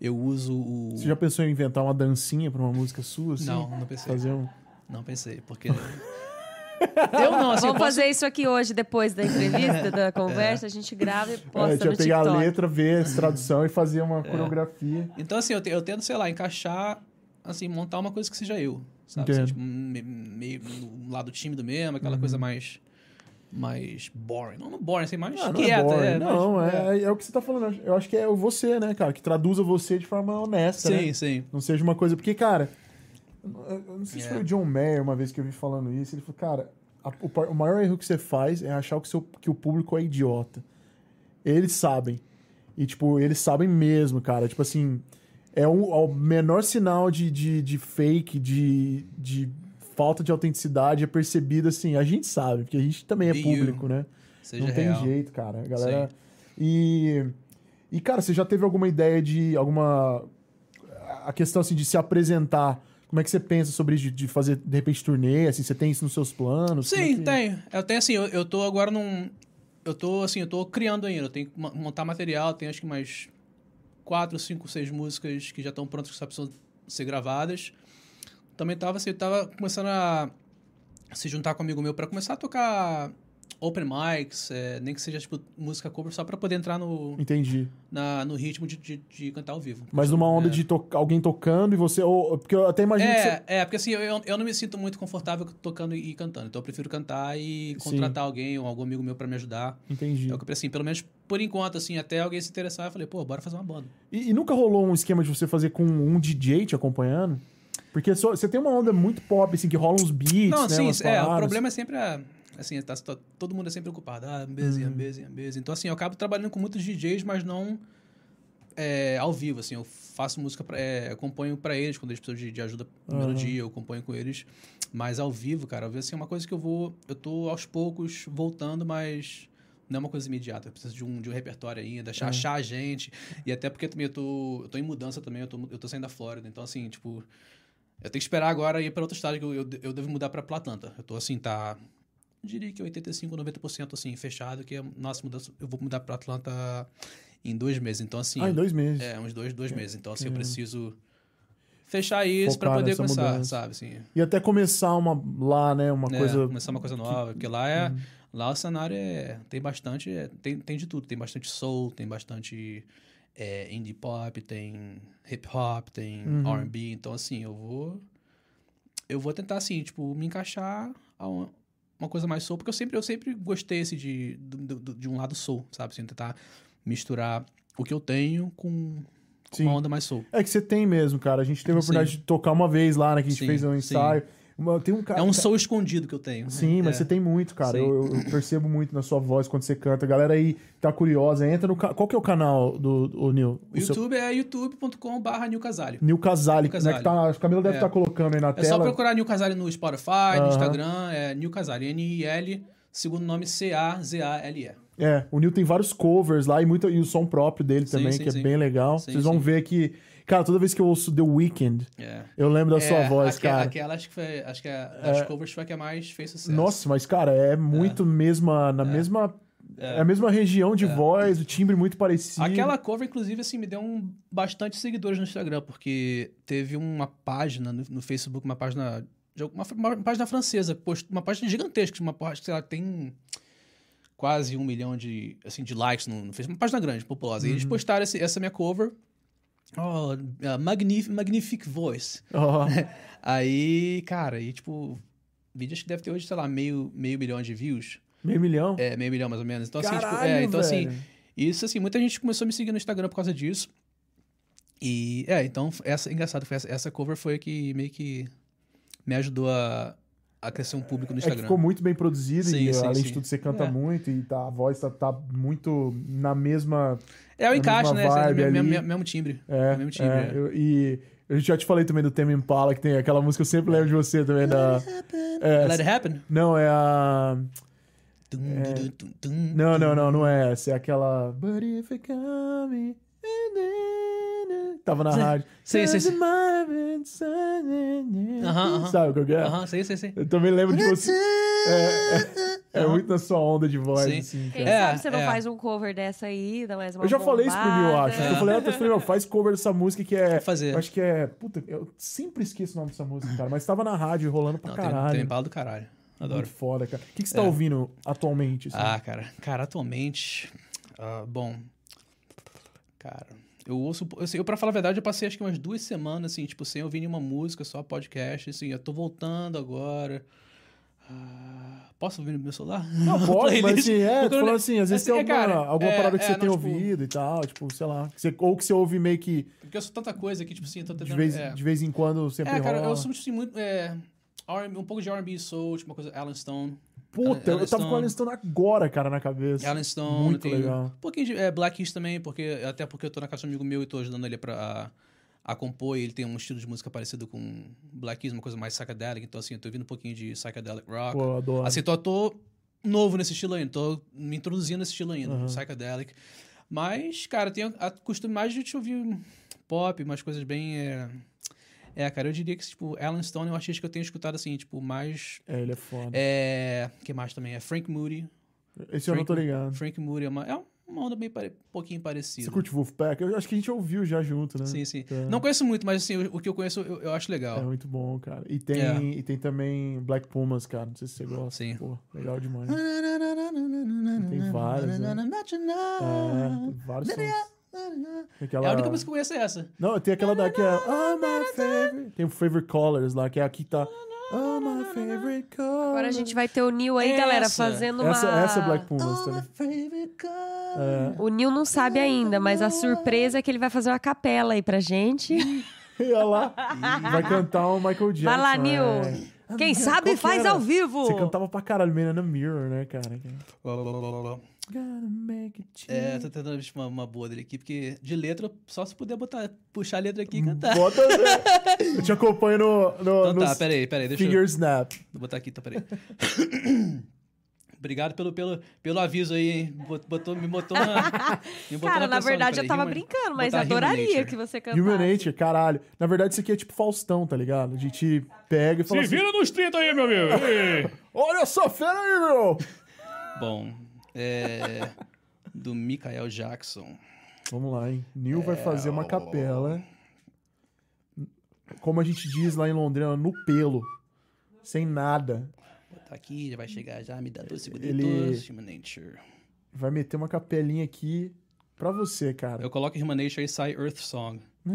Eu uso o... Você já pensou em inventar uma dancinha pra uma música sua? Assim? Não, não pensei. Fazer um. Não pensei, porque... eu não, assim, eu Vamos posso... fazer isso aqui hoje, depois da entrevista, da conversa. A gente grava e É, posta tinha no pegar TikTok. a letra, ver a tradução e fazer É. uma coreografia. Então, assim, eu, te- eu tento, sei lá, encaixar, assim, montar uma coisa que seja eu, sabe? Assim, tipo, me- meio no lado tímido mesmo, aquela Uhum. coisa mais... Mais boring. Não, não boring, assim, mais Ah, não quieta. é boring. é, não, mais- é, é o que você tá falando. Eu acho que é você, né, cara? Que traduza você de forma honesta, Sim, né? sim. Não seja uma coisa... Porque, cara... Eu não sei se É. foi o John Mayer uma vez que eu vi falando isso. Ele falou, cara, a- o, o maior erro que você faz é achar que, o seu, que o público é idiota. Eles sabem. E, tipo, eles sabem mesmo, cara. Tipo assim, é um, o menor sinal de, de, de fake, de, de falta de autenticidade é percebido assim. A gente sabe, porque a gente também é Be público, you. né? Seja Não tem real. jeito, cara. A galera. E. E, cara, você já teve alguma ideia de alguma. A questão assim de se apresentar. Como é que você pensa sobre isso? De, fazer, de repente, turnê? Assim, você tem isso nos seus planos? É Sim, que- tenho. Eu tenho assim, eu, eu tô agora num. Eu tô assim, eu tô criando ainda. Eu tenho que montar material, tenho acho que mais quatro, cinco, seis músicas que já estão prontas que só precisam ser gravadas. Também tava assim, tava começando a se juntar com um amigo meu para começar a tocar open mics, é, nem que seja tipo música cover, só para poder entrar no, Entendi. na, no ritmo de, de, de cantar ao vivo. Mas numa onda É. de to- alguém tocando e você. Ou, porque eu até imagino que você. É, é, porque assim, eu, eu, não me sinto muito confortável tocando e cantando. Então eu prefiro cantar e Sim. contratar alguém ou algum amigo meu pra me ajudar. Entendi. É o que, assim, pelo menos por enquanto, assim, até alguém se interessar, eu falei, pô, bora fazer uma banda. E, e nunca rolou um esquema de você fazer com um DJ te acompanhando? Porque só- você tem uma onda muito pop, assim, que rola uns beats, não, né? sim, é, o problema é sempre a. Assim, tá, tá- todo mundo é sempre ocupado. Ah, Ambezi, Uhum. Ambezi, Ambezi. Então, assim, eu acabo trabalhando com muitos DJs, mas não é, ao vivo, assim. Eu faço música, pra, é, componho pra eles, quando eles precisam de, de ajuda com Aham. melodia, eu componho com eles. Mas ao vivo, cara, ao vivo, assim, é uma coisa que eu vou... Eu tô, aos poucos, voltando, mas... Não é uma coisa imediata, eu preciso de um, de um repertório ainda, achar, É. achar a gente. E até porque também eu tô, eu tô em mudança também, eu tô, eu tô saindo da Flórida. Então, assim, tipo, eu tenho que esperar agora ir para outro estado, que eu, eu, eu devo mudar para Atlanta. Eu tô assim, tá. Eu diria que 85, 90% assim, fechado, que a nossa mudança, eu vou mudar para Atlanta em dois meses. Então, assim. Ah, em dois meses. É, uns dois, dois meses. Então, assim, eu Caramba. preciso fechar isso para poder começar, mudança. sabe? Assim, E até começar uma lá, né? Uma é, coisa. começar uma coisa nova, porque lá é. Lá o cenário é, tem bastante. é, tem, tem de tudo. Tem bastante soul, tem bastante é, indie pop, tem hip hop, tem Uhum. RB. Então, assim, eu vou. Eu vou tentar, assim, tipo, me encaixar uma, coisa mais soul, porque eu sempre, eu sempre gostei assim, de, do- do- de um lado soul, sabe? Assim, tentar misturar o que eu tenho com, uma onda mais soul. É que você tem mesmo, cara. A gente teve a oportunidade de tocar uma vez lá, né? Que a gente Sim, fez um sim. Uma- tem um cara. É um soul escondido que eu tenho. Sim, mas É. você tem muito, cara. Sim. Eu, eu- percebo muito na sua voz quando você canta. A galera aí tá curiosa, entra no. Qual que é o canal do, do Nil? O YouTube é youtube.com.br Nil Casale. Nil Casale, Nil né? Que tá, o Camilo deve É. estar colocando aí na É tela. só procurar Nil Casale no Spotify, no Instagram, é Nil Casale, N-I-L, segundo nome C-A-Z-A-L-E. É, o Nil tem vários covers lá e, muito, e o som próprio dele Sim, também, sim, que é sim. bem legal. Sim, Vocês vão sim. ver que. Cara, toda vez que eu ouço The Weeknd, É. eu lembro da sua É, voz, aquela, cara. Aquela acho que foi, acho que a, das covers foi a que mais fez sucesso. Nossa, mas, cara, é muito mesma. Na mesma. É. a mesma região de voz, o timbre muito parecido. Aquela cover, inclusive, assim, me deu um, bastante seguidores no Instagram, porque teve uma página no, no Facebook, uma página. Uma, uma página francesa, post- uma página gigantesca, uma página, sei lá, tem quase um milhão de, assim, de likes no, no Facebook, uma página grande, populosa. E eles Uhum. postaram esse- essa minha cover. Oh, uh, magnif magnifique voice. Ó, Aí, cara, aí, tipo, vídeo acho que deve ter hoje, sei lá, meio, meio milhão de views. Meio milhão? É, meio milhão mais ou menos. Então, assim, tipo, Caralho, é, então, assim, velho. isso, assim, muita gente começou a me seguir no Instagram por causa disso. E, é, então, essa, engraçado, essa, essa cover foi a que meio que me ajudou a, a crescer um público no É que Instagram. ficou muito bem produzido Sim, e sim, além de sim. tudo você canta É. muito e tá, a voz tá, tá muito na mesma. é o encaixe, né? Esse é mesmo, ali. mesmo, mesmo timbre. É, mesmo timbre. é, é. eu- e eu já te falei também do Tame Impala, que tem aquela música, eu sempre lembro de você também da. É, Let it happen. não, é a. É. Não, não, não, não é essa. É aquela. But if it come. Tava na rádio. Sei, sei, sei. Aham, aham. Sabe qual que é? Aham, sei, sei, sei. Eu também lembro de você. É, é, é muito na sua onda de voz, Sim. assim, Quem. É, sabe você não é. faz um cover dessa aí, dá mais uma Eu já falei isso pro Nil, bombada. acho. Eu falei, ah, eu falei, meu, faz cover dessa música que é. Vou fazer. Eu acho que é. Puta, eu sempre esqueço o nome dessa música, cara. Mas tava na rádio rolando pra Não, tem, caralho. tem impala do caralho. Adoro. Muito foda, cara. O que, que você tá É. ouvindo atualmente? assim? Ah, cara. Cara, atualmente. ah, bom. Cara, eu ouço. Assim, eu, pra falar a verdade, eu passei acho que umas duas semanas, assim, tipo, sem ouvir nenhuma música, só podcast. Assim, eu tô voltando agora. Ah, posso ouvir no meu celular? Não, pode, mas assim, é, falando assim, às vezes assim, tem é, alguma, cara, alguma é, parada que é, você não, tem tipo- ouvido e tal, tipo, sei lá. que você- ou que você ouve meio que Porque eu sou tanta coisa que, tipo assim, eu tô de tentando. vez, é. de vez em quando sempre É, cara, rola. eu sou assim, muito. É, um pouco de RB Soul, tipo uma coisa. Alan Stone. Puta, eu tava com o Alan Stone. Stone agora, cara, na cabeça. Alan Stone, Muito tem legal. um pouquinho de é, Black Keys também, porque, até porque eu tô na casa de um amigo meu e tô ajudando ele pra, a, a compor, e ele tem um estilo de música parecido com Black Keys, uma coisa mais psychedelic, então assim, eu tô ouvindo um pouquinho de psychedelic rock. Pô, eu adoro. Assim, tô, tô novo nesse estilo ainda, tô me introduzindo nesse estilo ainda, Aham. psychedelic. Mas, cara, tenho a costume mais de te ouvir pop, umas coisas bem... É, é, cara, eu diria que, tipo, Alan Stone é um artista que eu tenho escutado, assim, tipo, mais... É, ele é foda. É... que mais também? É Frank Moody. Esse eu não tô Frank- ligado. Frank Moody é uma, é uma onda bem pare... um pouquinho parecida. Você curte Wolfpack? Eu acho que a gente ouviu já junto, né? Sim, sim. É. Não conheço muito, mas assim, o, o que eu conheço eu, eu acho É legal. muito bom, cara. E tem, É. e tem também Black Pumas, cara. Não sei se você gosta. Sim. Pô, legal demais. Tem várias, né? É, tem vários sons. Tem É Aquela... a única música que eu conheço é essa. Não, tem aquela daqui, é Oh My Favorite. Tem o Favorite Colors lá, que é aqui que tá. Oh My Favorite Colors. Agora a gente vai ter o Nil aí, galera, Essa. fazendo uma... Essa, essa é Black Pumas também. É. O Nil não sabe ainda, mas a surpresa é que ele vai fazer uma capela aí pra gente. E olha lá. Vai cantar o Michael Jackson. Vai lá, Nil. é. Quem sabe que faz ao vivo. Você cantava pra caralho, Man in the Mirror, né, cara? Gotta make it É, tô tentando uma, uma boa dele aqui, porque de letra, só se puder botar, puxar a letra aqui e cantar. Bota. Eu te acompanho no, no, Então tá, peraí, peraí, deixa eu... Finger Snap. Vou botar aqui, então, peraí. Obrigado pelo, pelo, pelo aviso aí, hein? Bot- Botou, me botou na. Me botou Cara, na pressão, verdade peraí, eu tava Human- brincando, mas adoraria que você cantasse. Human Nature, caralho. Na verdade, isso aqui é tipo Faustão, tá ligado? A gente pega e fala assim, nos 30 aí, meu amigo! Olha essa fera aí, meu! Bom, é. Do Michael Jackson. Vamos lá, hein? Neil É, vai fazer uma capela. Como a gente diz lá em Londrina, no pelo. Sem nada. Tá aqui, já vai chegar já, me dá dois segundos. Ele- Human Nature. Vai meter uma capelinha aqui pra você, cara. Eu coloco Human Nature e sai Earth Song.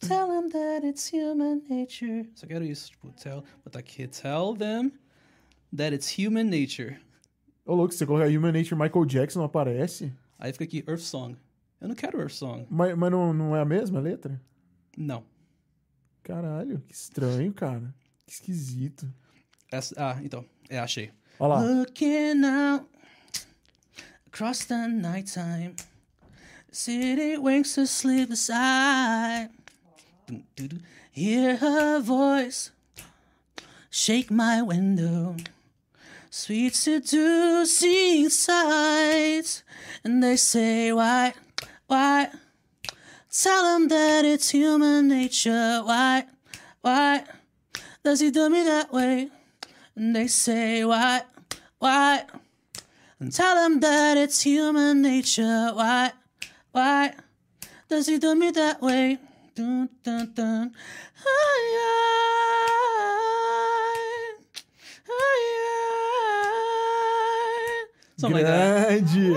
tell them that it's human nature. Só quero isso, tipo, tell, botar aqui, tell them that it's human nature. Ô, louco, se você colocar Human Nature Michael Jackson, não aparece? Aí fica aqui, Earth Song. Eu não quero Earth Song. Mas, mas não, não é a mesma letra? Não. Caralho, que estranho, cara. Que esquisito. Essa, ah, então, é, achei. Olha lá. Looking out across the nighttime, city winks to sleep. Dum, doo. Hear her voice shake my window. Sweet seducing sights, and they say, Why, why? Tell them that it's human nature. Why, why does he do me that way? And they say, Why, why? And tell them that it's human nature. Why, why does he do me that way? Dun, dun, dun. Ay, ay, Something like. Grande!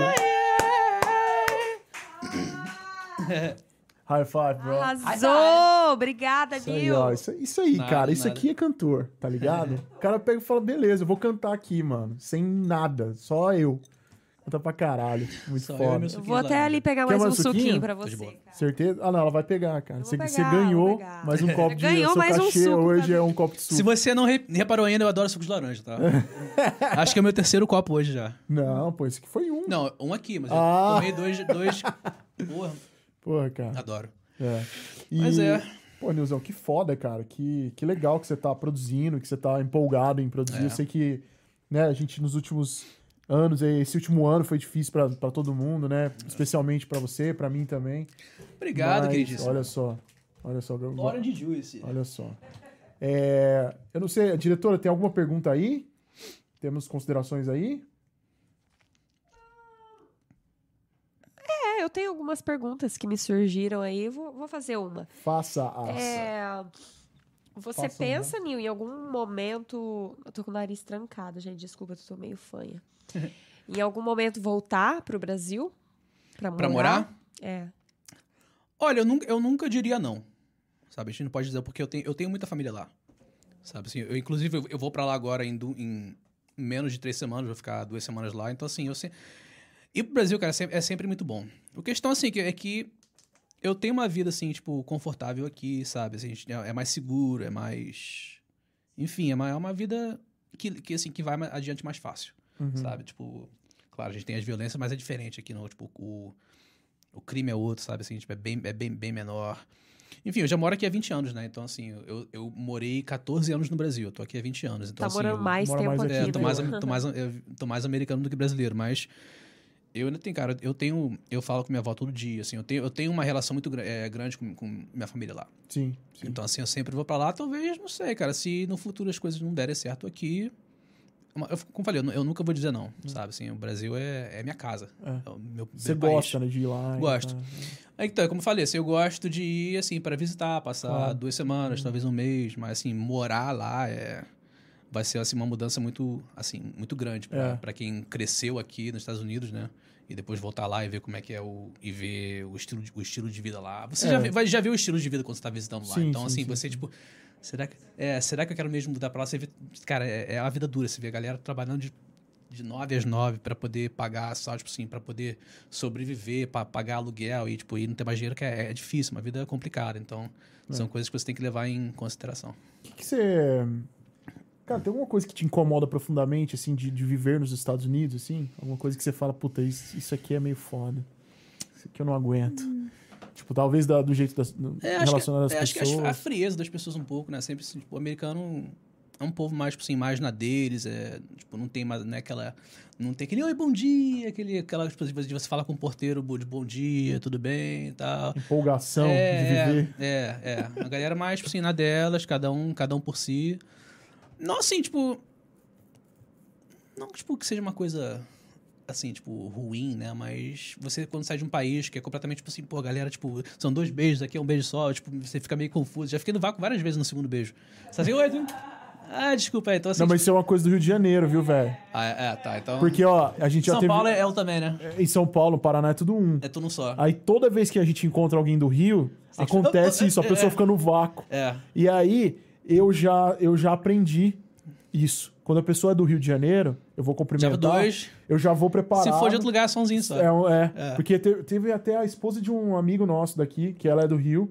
High five, bro. Arrasou! Obrigada, Isso aí, ó, isso, isso aí, Nada, cara. Isso nada. aqui é cantor, tá ligado? o cara pega e fala, beleza, eu vou cantar aqui, mano. Sem nada, só eu. Canta pra caralho. Muito Só eu foda. Eu suquinho vou até ali pegar Quer mais um mais suquinho? suquinho pra de você. cara. Certeza? Ah, não, ela vai pegar, cara. Eu Você, você pegar, eu ganhou mais um copo de Ganhou seu mais um cachê suco hoje é um copo de suco. Se você não re- reparou ainda, eu adoro suco de laranja, tá? Acho que é o meu terceiro copo hoje já. Não, pô, esse aqui foi um. Não, um aqui, mas Ah. eu tomei dois, dois. Porra, Porra, cara. adoro. É. E, Mas é. Pô, Nilzão, que foda, cara. Que, que legal que você tá produzindo, que você tá empolgado em produzir. É. Eu sei que, né, a gente nos últimos anos, esse último ano foi difícil pra, pra todo mundo, né? Especialmente pra você, pra mim também. Obrigado, Mas, queridíssimo. Olha só. Olha só. eu- Orange Juice. Olha só. É, eu não sei, diretora, tem alguma pergunta aí? Temos considerações aí? É, eu tenho algumas perguntas que me surgiram aí. Vou, vou fazer uma. Faça as. É, você pensa, Nil, em algum momento. Eu tô com o nariz trancado, gente. Desculpa, eu tô meio fanha. em algum momento voltar pro Brasil? Pra morar? Pra morar? É. Olha, eu nunca, eu nunca diria não. Sabe? A gente não pode dizer porque eu tenho, eu tenho muita família lá. Sabe? Assim, eu, inclusive, eu, eu vou pra lá agora em, em menos de três semanas, vou ficar duas semanas lá. Então, assim, eu sei. Ir pro Brasil, cara, é sempre, é muito bom. A questão, assim, que- é que eu tenho uma vida, assim, tipo, confortável aqui, sabe? Assim, a gente- é é mais seguro, é mais. Enfim, é uma, é uma vida que, que, assim, que vai adiante mais fácil, Uhum. sabe? Tipo, claro, a gente tem as violências, mas é diferente aqui, não. Tipo, o, o crime é outro, sabe? Assim, tipo, é bem, é bem, bem menor. Enfim, eu já moro aqui há 20 anos, né? Então, assim, eu, eu morei 14 anos no Brasil. Eu tô aqui há 20 anos. Então, Tá assim, morando eu- mais tempo mais aqui. é, tô mais, tô, mais, eu tô mais americano do que brasileiro, mas eu ainda tenho, cara, eu tenho, eu falo com minha avó todo dia, assim, eu tenho, eu tenho uma relação muito é, grande com, com minha família lá. Sim, sim. Então, assim, eu sempre vou pra lá, talvez, não sei, cara, se no futuro as coisas não derem certo aqui, eu, como eu falei, eu, eu nunca vou dizer não, sabe, assim, o Brasil é, é minha casa, É. é meu, Você meu país. gosta, né, de ir lá? e Gosto. Aí, Então, como eu falei, assim, eu gosto de ir, assim, para visitar, passar Claro. duas semanas, talvez um mês, mas, assim, morar lá é... Vai ser, assim, uma mudança muito, assim, muito grande É. para quem cresceu aqui nos Estados Unidos, né? E depois voltar lá e ver como é que é o... E ver o estilo de, o estilo de vida lá. Você É. já, vê, vai, já viu o estilo de vida quando você tá visitando lá. Sim, então, sim, assim, sim, você, tipo... Será que, é, será que eu quero mesmo mudar para lá? Você vê, cara, é, é uma vida dura. Você vê a galera trabalhando de de 9 às 9 para poder pagar, só, tipo assim, para poder sobreviver, para pagar aluguel e, tipo, e não ter mais dinheiro, que é, é difícil, uma vida complicada. Então, É. são coisas que você tem que levar em consideração. O que, que você. Cara, tem alguma coisa que te incomoda profundamente, assim, de, de viver nos Estados Unidos, assim? Alguma coisa que você fala, puta, isso, isso aqui é meio foda. Isso aqui eu não aguento. Tipo, talvez da- do jeito das, É, acho que, relacionado às é, acho que pessoas. a frieza das pessoas um pouco, né? Sempre, assim, tipo, o americano é um povo mais, tipo assim, mais na deles, é, tipo, não tem mais, né, aquela... Não tem aquele, oi, bom dia, aquele, aquela, tipo, de você fala com o porteiro de bom dia, tudo bem e tal. Empolgação é, de viver. É, é, é. A galera mais, tipo assim, na delas, cada um, cada um por si. Não assim, tipo. Não, tipo, que seja uma coisa assim, tipo, ruim, né? Mas você, quando sai de um país que é completamente, tipo assim, pô, galera, tipo, são dois beijos, aqui é um beijo só, tipo, você fica meio confuso. Já fiquei no vácuo várias vezes no segundo beijo. Você tá assim, oi. Ah, desculpa aí, então assim. Não, mas isso é uma coisa do Rio de Janeiro, viu, velho? Ah, é, é, tá, então. Porque, ó, a gente já São teve. Paulo é ela também, né? Em São Paulo, Paraná é tudo um. É tudo um só. Aí toda vez que a gente encontra alguém do Rio, Você acontece isso, a pessoa É. fica no vácuo. É. E aí, eu já, eu já aprendi isso. Quando a pessoa é do Rio de Janeiro, eu vou cumprimentar. dois. Eu já vou preparado. Se for de outro lugar, é somzinho só. É, é, É. porque te- teve até a esposa de um amigo nosso daqui, que ela é do Rio.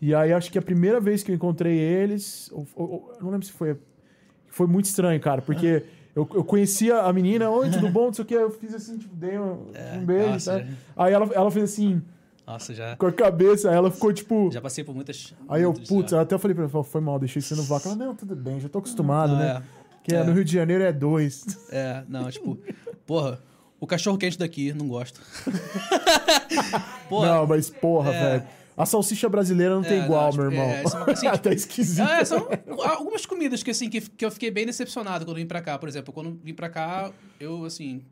E aí, acho que a primeira vez que eu encontrei eles, ou- ou- não lembro se foi. Foi muito estranho, cara, porque eu, eu conhecia a menina, oi, tudo bom? Não sei o que. Eu fiz assim, tipo, dei um, um beijo, É, nossa, sabe? Aí ela, ela fez assim, Nossa, já, com a cabeça, ela ficou tipo. já passei por muitas. Aí eu, putz, já. eu até falei pra ela, foi mal, deixei você no vácuo. Ela, não, tudo bem, já tô acostumado, Ah, né? Que é, no Rio de Janeiro é dois. É, não, tipo, porra, o cachorro quente daqui, não gosto. porra. não, mas porra, É. velho. A salsicha brasileira não tem É, igual, não, tipo, meu irmão. é, é uma coisa assim, Até esquisito. É, são algumas comidas que, assim, que, que eu fiquei bem decepcionado quando vim pra cá. Por exemplo, quando vim pra cá, eu, assim,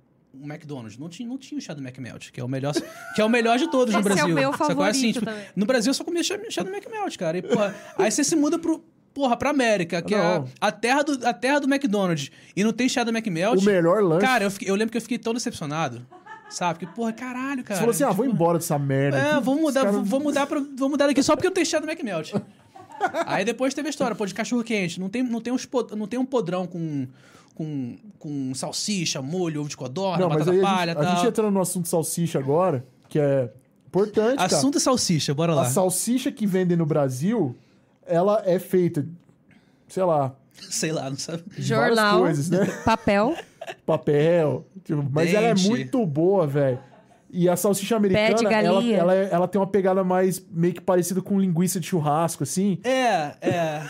o McDonald's, não tinha, não tinha o chá do McMelt, que é o melhor, que é o melhor de todos no Esse é o Brasil. meu Sacou? favorito tipo, também. no Brasil eu só comia chá, chá do McMelt, cara. E, porra, aí você se muda pro... Porra, pra América, que é a, Não. a terra do, a terra do McDonald's, e não tem chá do McMelt. O melhor lanche. Cara, eu, fiquei- eu lembro que eu fiquei tão decepcionado. Sabe? Porque, porra, caralho, cara. Você falou assim, ah, vou Tipo, embora dessa merda. É, aqui. vou mudar, Os caras- vou, vou mudar pra, vou mudar daqui só porque eu tenho cheiro do McMelt. Aí depois teve a história, pô, de cachorro quente. Não tem, não tem, uns, pod- não tem um podrão com, com, com salsicha, molho, ovo de codorna, Não, mas batata a palha e gente, a tal. gente entrando no assunto salsicha agora, que é importante, cara. Assunto salsicha, bora lá. A salsicha que vendem no Brasil, ela é feita, sei lá, Sei lá, não sabe. Jornal. coisas, né? Papel. Papel, tipo, mas ela é muito boa, velho. E a salsicha Pé de americana, ela, ela, é- ela tem uma pegada mais meio que parecida com linguiça de churrasco, assim. É, é.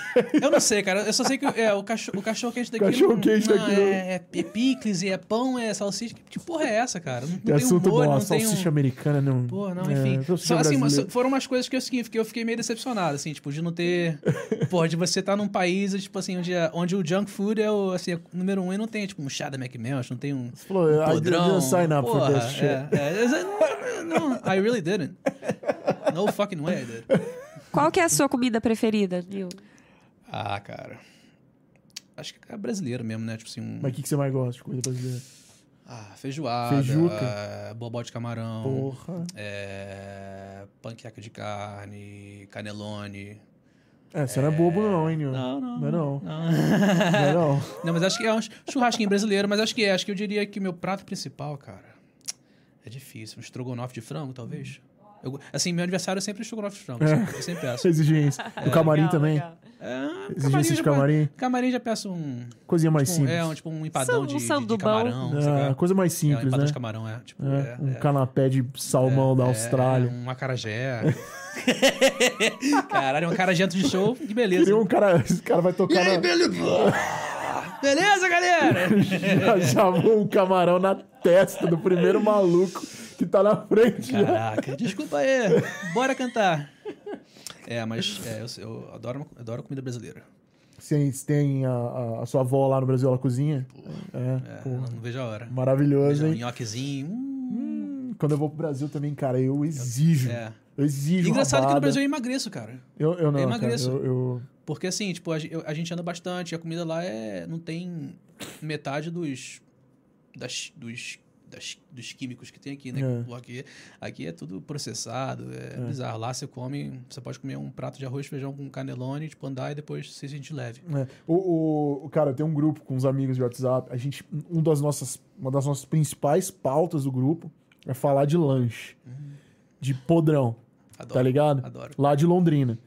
Eu não sei, cara. Eu só sei que é, o, cachorro, o cachorro quente daqui. Cachorro não- quente não, daqui, É, não. é, é picles, e é pão, é salsicha. Que, porra é essa, cara? Não, não É tem um assunto molho, bom, a não tem um... salsicha americana não. Pô, não, é, enfim. salsicha Só, assim, foram umas coisas que eu, assim, que eu fiquei meio decepcionado, assim, tipo, de não ter. Porra, de você estar num país, tipo assim, onde, é- onde o junk food é o assim, é o número um e não tem, tipo, um chá da McMelt, não tem um. Você falou, I podrão. didn't sign up for Porra, this shit. é, é, não, não, I really didn't. No fucking way I did. Qual que é a sua comida preferida, Nil? Ah, cara. Acho que é brasileiro mesmo, né? Tipo assim, um. Mas o que, que você mais gosta de coisa brasileira? Ah, feijoada. Feijuca. ah, bobó de camarão. Porra. É, panqueca de carne, canelone. É, você não é bobo não, hein, Nil? Não, não. Não é não. Não. Não é não. Não, mas acho que é um churrasquinho brasileiro, mas acho que é. Acho que eu diria que o meu prato principal, cara, é difícil. Um estrogonofe de frango, talvez. Eu- assim, meu aniversário é sempre estrogonofe de frango. Eu sempre, eu sempre peço. Exigência. O camarim Legal, também. legal. É, Exigência de já- camarim. Camarim já peço um... Coisinha mais tipo, um- simples. é, um, tipo um empadão de, um de- de camarão. É, coisa mais É, um simples, empadão né? de camarão, é. Tipo, É, é, um é. canapé de salmão da É, Austrália. um acarajé. Caralho, um acarajento de show, que beleza. Queria um cara, esse cara vai tocar na, Beleza, galera? já chamou um camarão na testa do primeiro maluco que tá na frente. já. Caraca, desculpa aí. Bora cantar. É, mas é, eu, eu adoro, adoro comida brasileira. Vocês têm a, a- a sua avó lá no Brasil, ela cozinha? É, É, pô, não, vejo a hora. maravilhoso, Vejo um hein? nhoquezinho. hum, Hum, Quando eu vou pro Brasil também, cara, eu exijo. é. Eu exijo Engraçado que no rabada. Brasil eu emagreço, cara. Eu, eu não, eu cara, emagreço. eu- eu- Porque assim, tipo, a, a gente anda bastante, a comida lá é não tem metade dos das, dos, das- dos químicos que tem aqui, né? É. Aqui, aqui é tudo processado, é, bizarro. Lá você come, você pode comer um prato de arroz feijão com canelone, tipo, andar e depois se sentir leve. É. O, o, cara, eu tenho um grupo com uns amigos de WhatsApp. A gente, um das nossas, uma das nossas principais pautas do grupo é falar de lanche, de podrão, Adoro. tá ligado? Adoro. Lá de Londrina.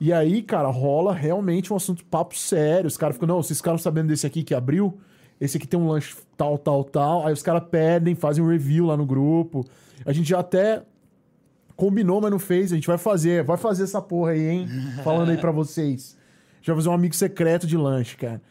E aí, cara, rola realmente um assunto papo sério. Os caras ficam, não, vocês ficaram sabendo desse aqui que abriu? Esse aqui tem um lanche tal, tal, tal. Aí os caras pedem, fazem um review lá no grupo. A gente já até combinou, mas não fez. A gente vai fazer, vai fazer essa porra aí, hein? Falando aí pra vocês. Já fazer um amigo secreto de lanche, cara.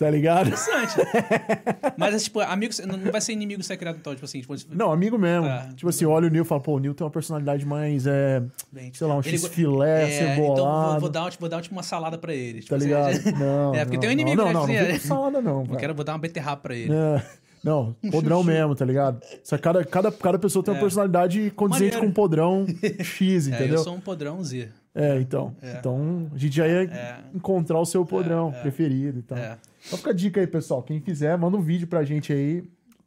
Tá ligado? Interessante. Mas, tipo, amigo, não não vai ser inimigo secreto, então, tipo assim, tipo, Não, amigo mesmo. Tá. Tipo assim, olha o Nil e fala, pô, o Nil tem uma personalidade mais, é, bem, sei lá, um x-filé, é, cebolado. Então vou, vou dar, tipo, vou dar tipo, uma salada pra ele. Tipo, Tá assim, ligado? Não, É, porque não, tem um não, inimigo, Não, né, não, não, assim, não é. com salada não, Eu quero vou dar uma beterraba pra ele. É, não, podrão mesmo, tá ligado? Só cada, cada, cada pessoa tem uma É. personalidade condizente Maneiro. com um podrão X, É, entendeu? eu sou um podrão Z. É, então. Então, a gente já ia É. encontrar o seu podrão preferido e tal. É. Então fica a dica aí, pessoal. Quem quiser, manda um vídeo pra gente aí.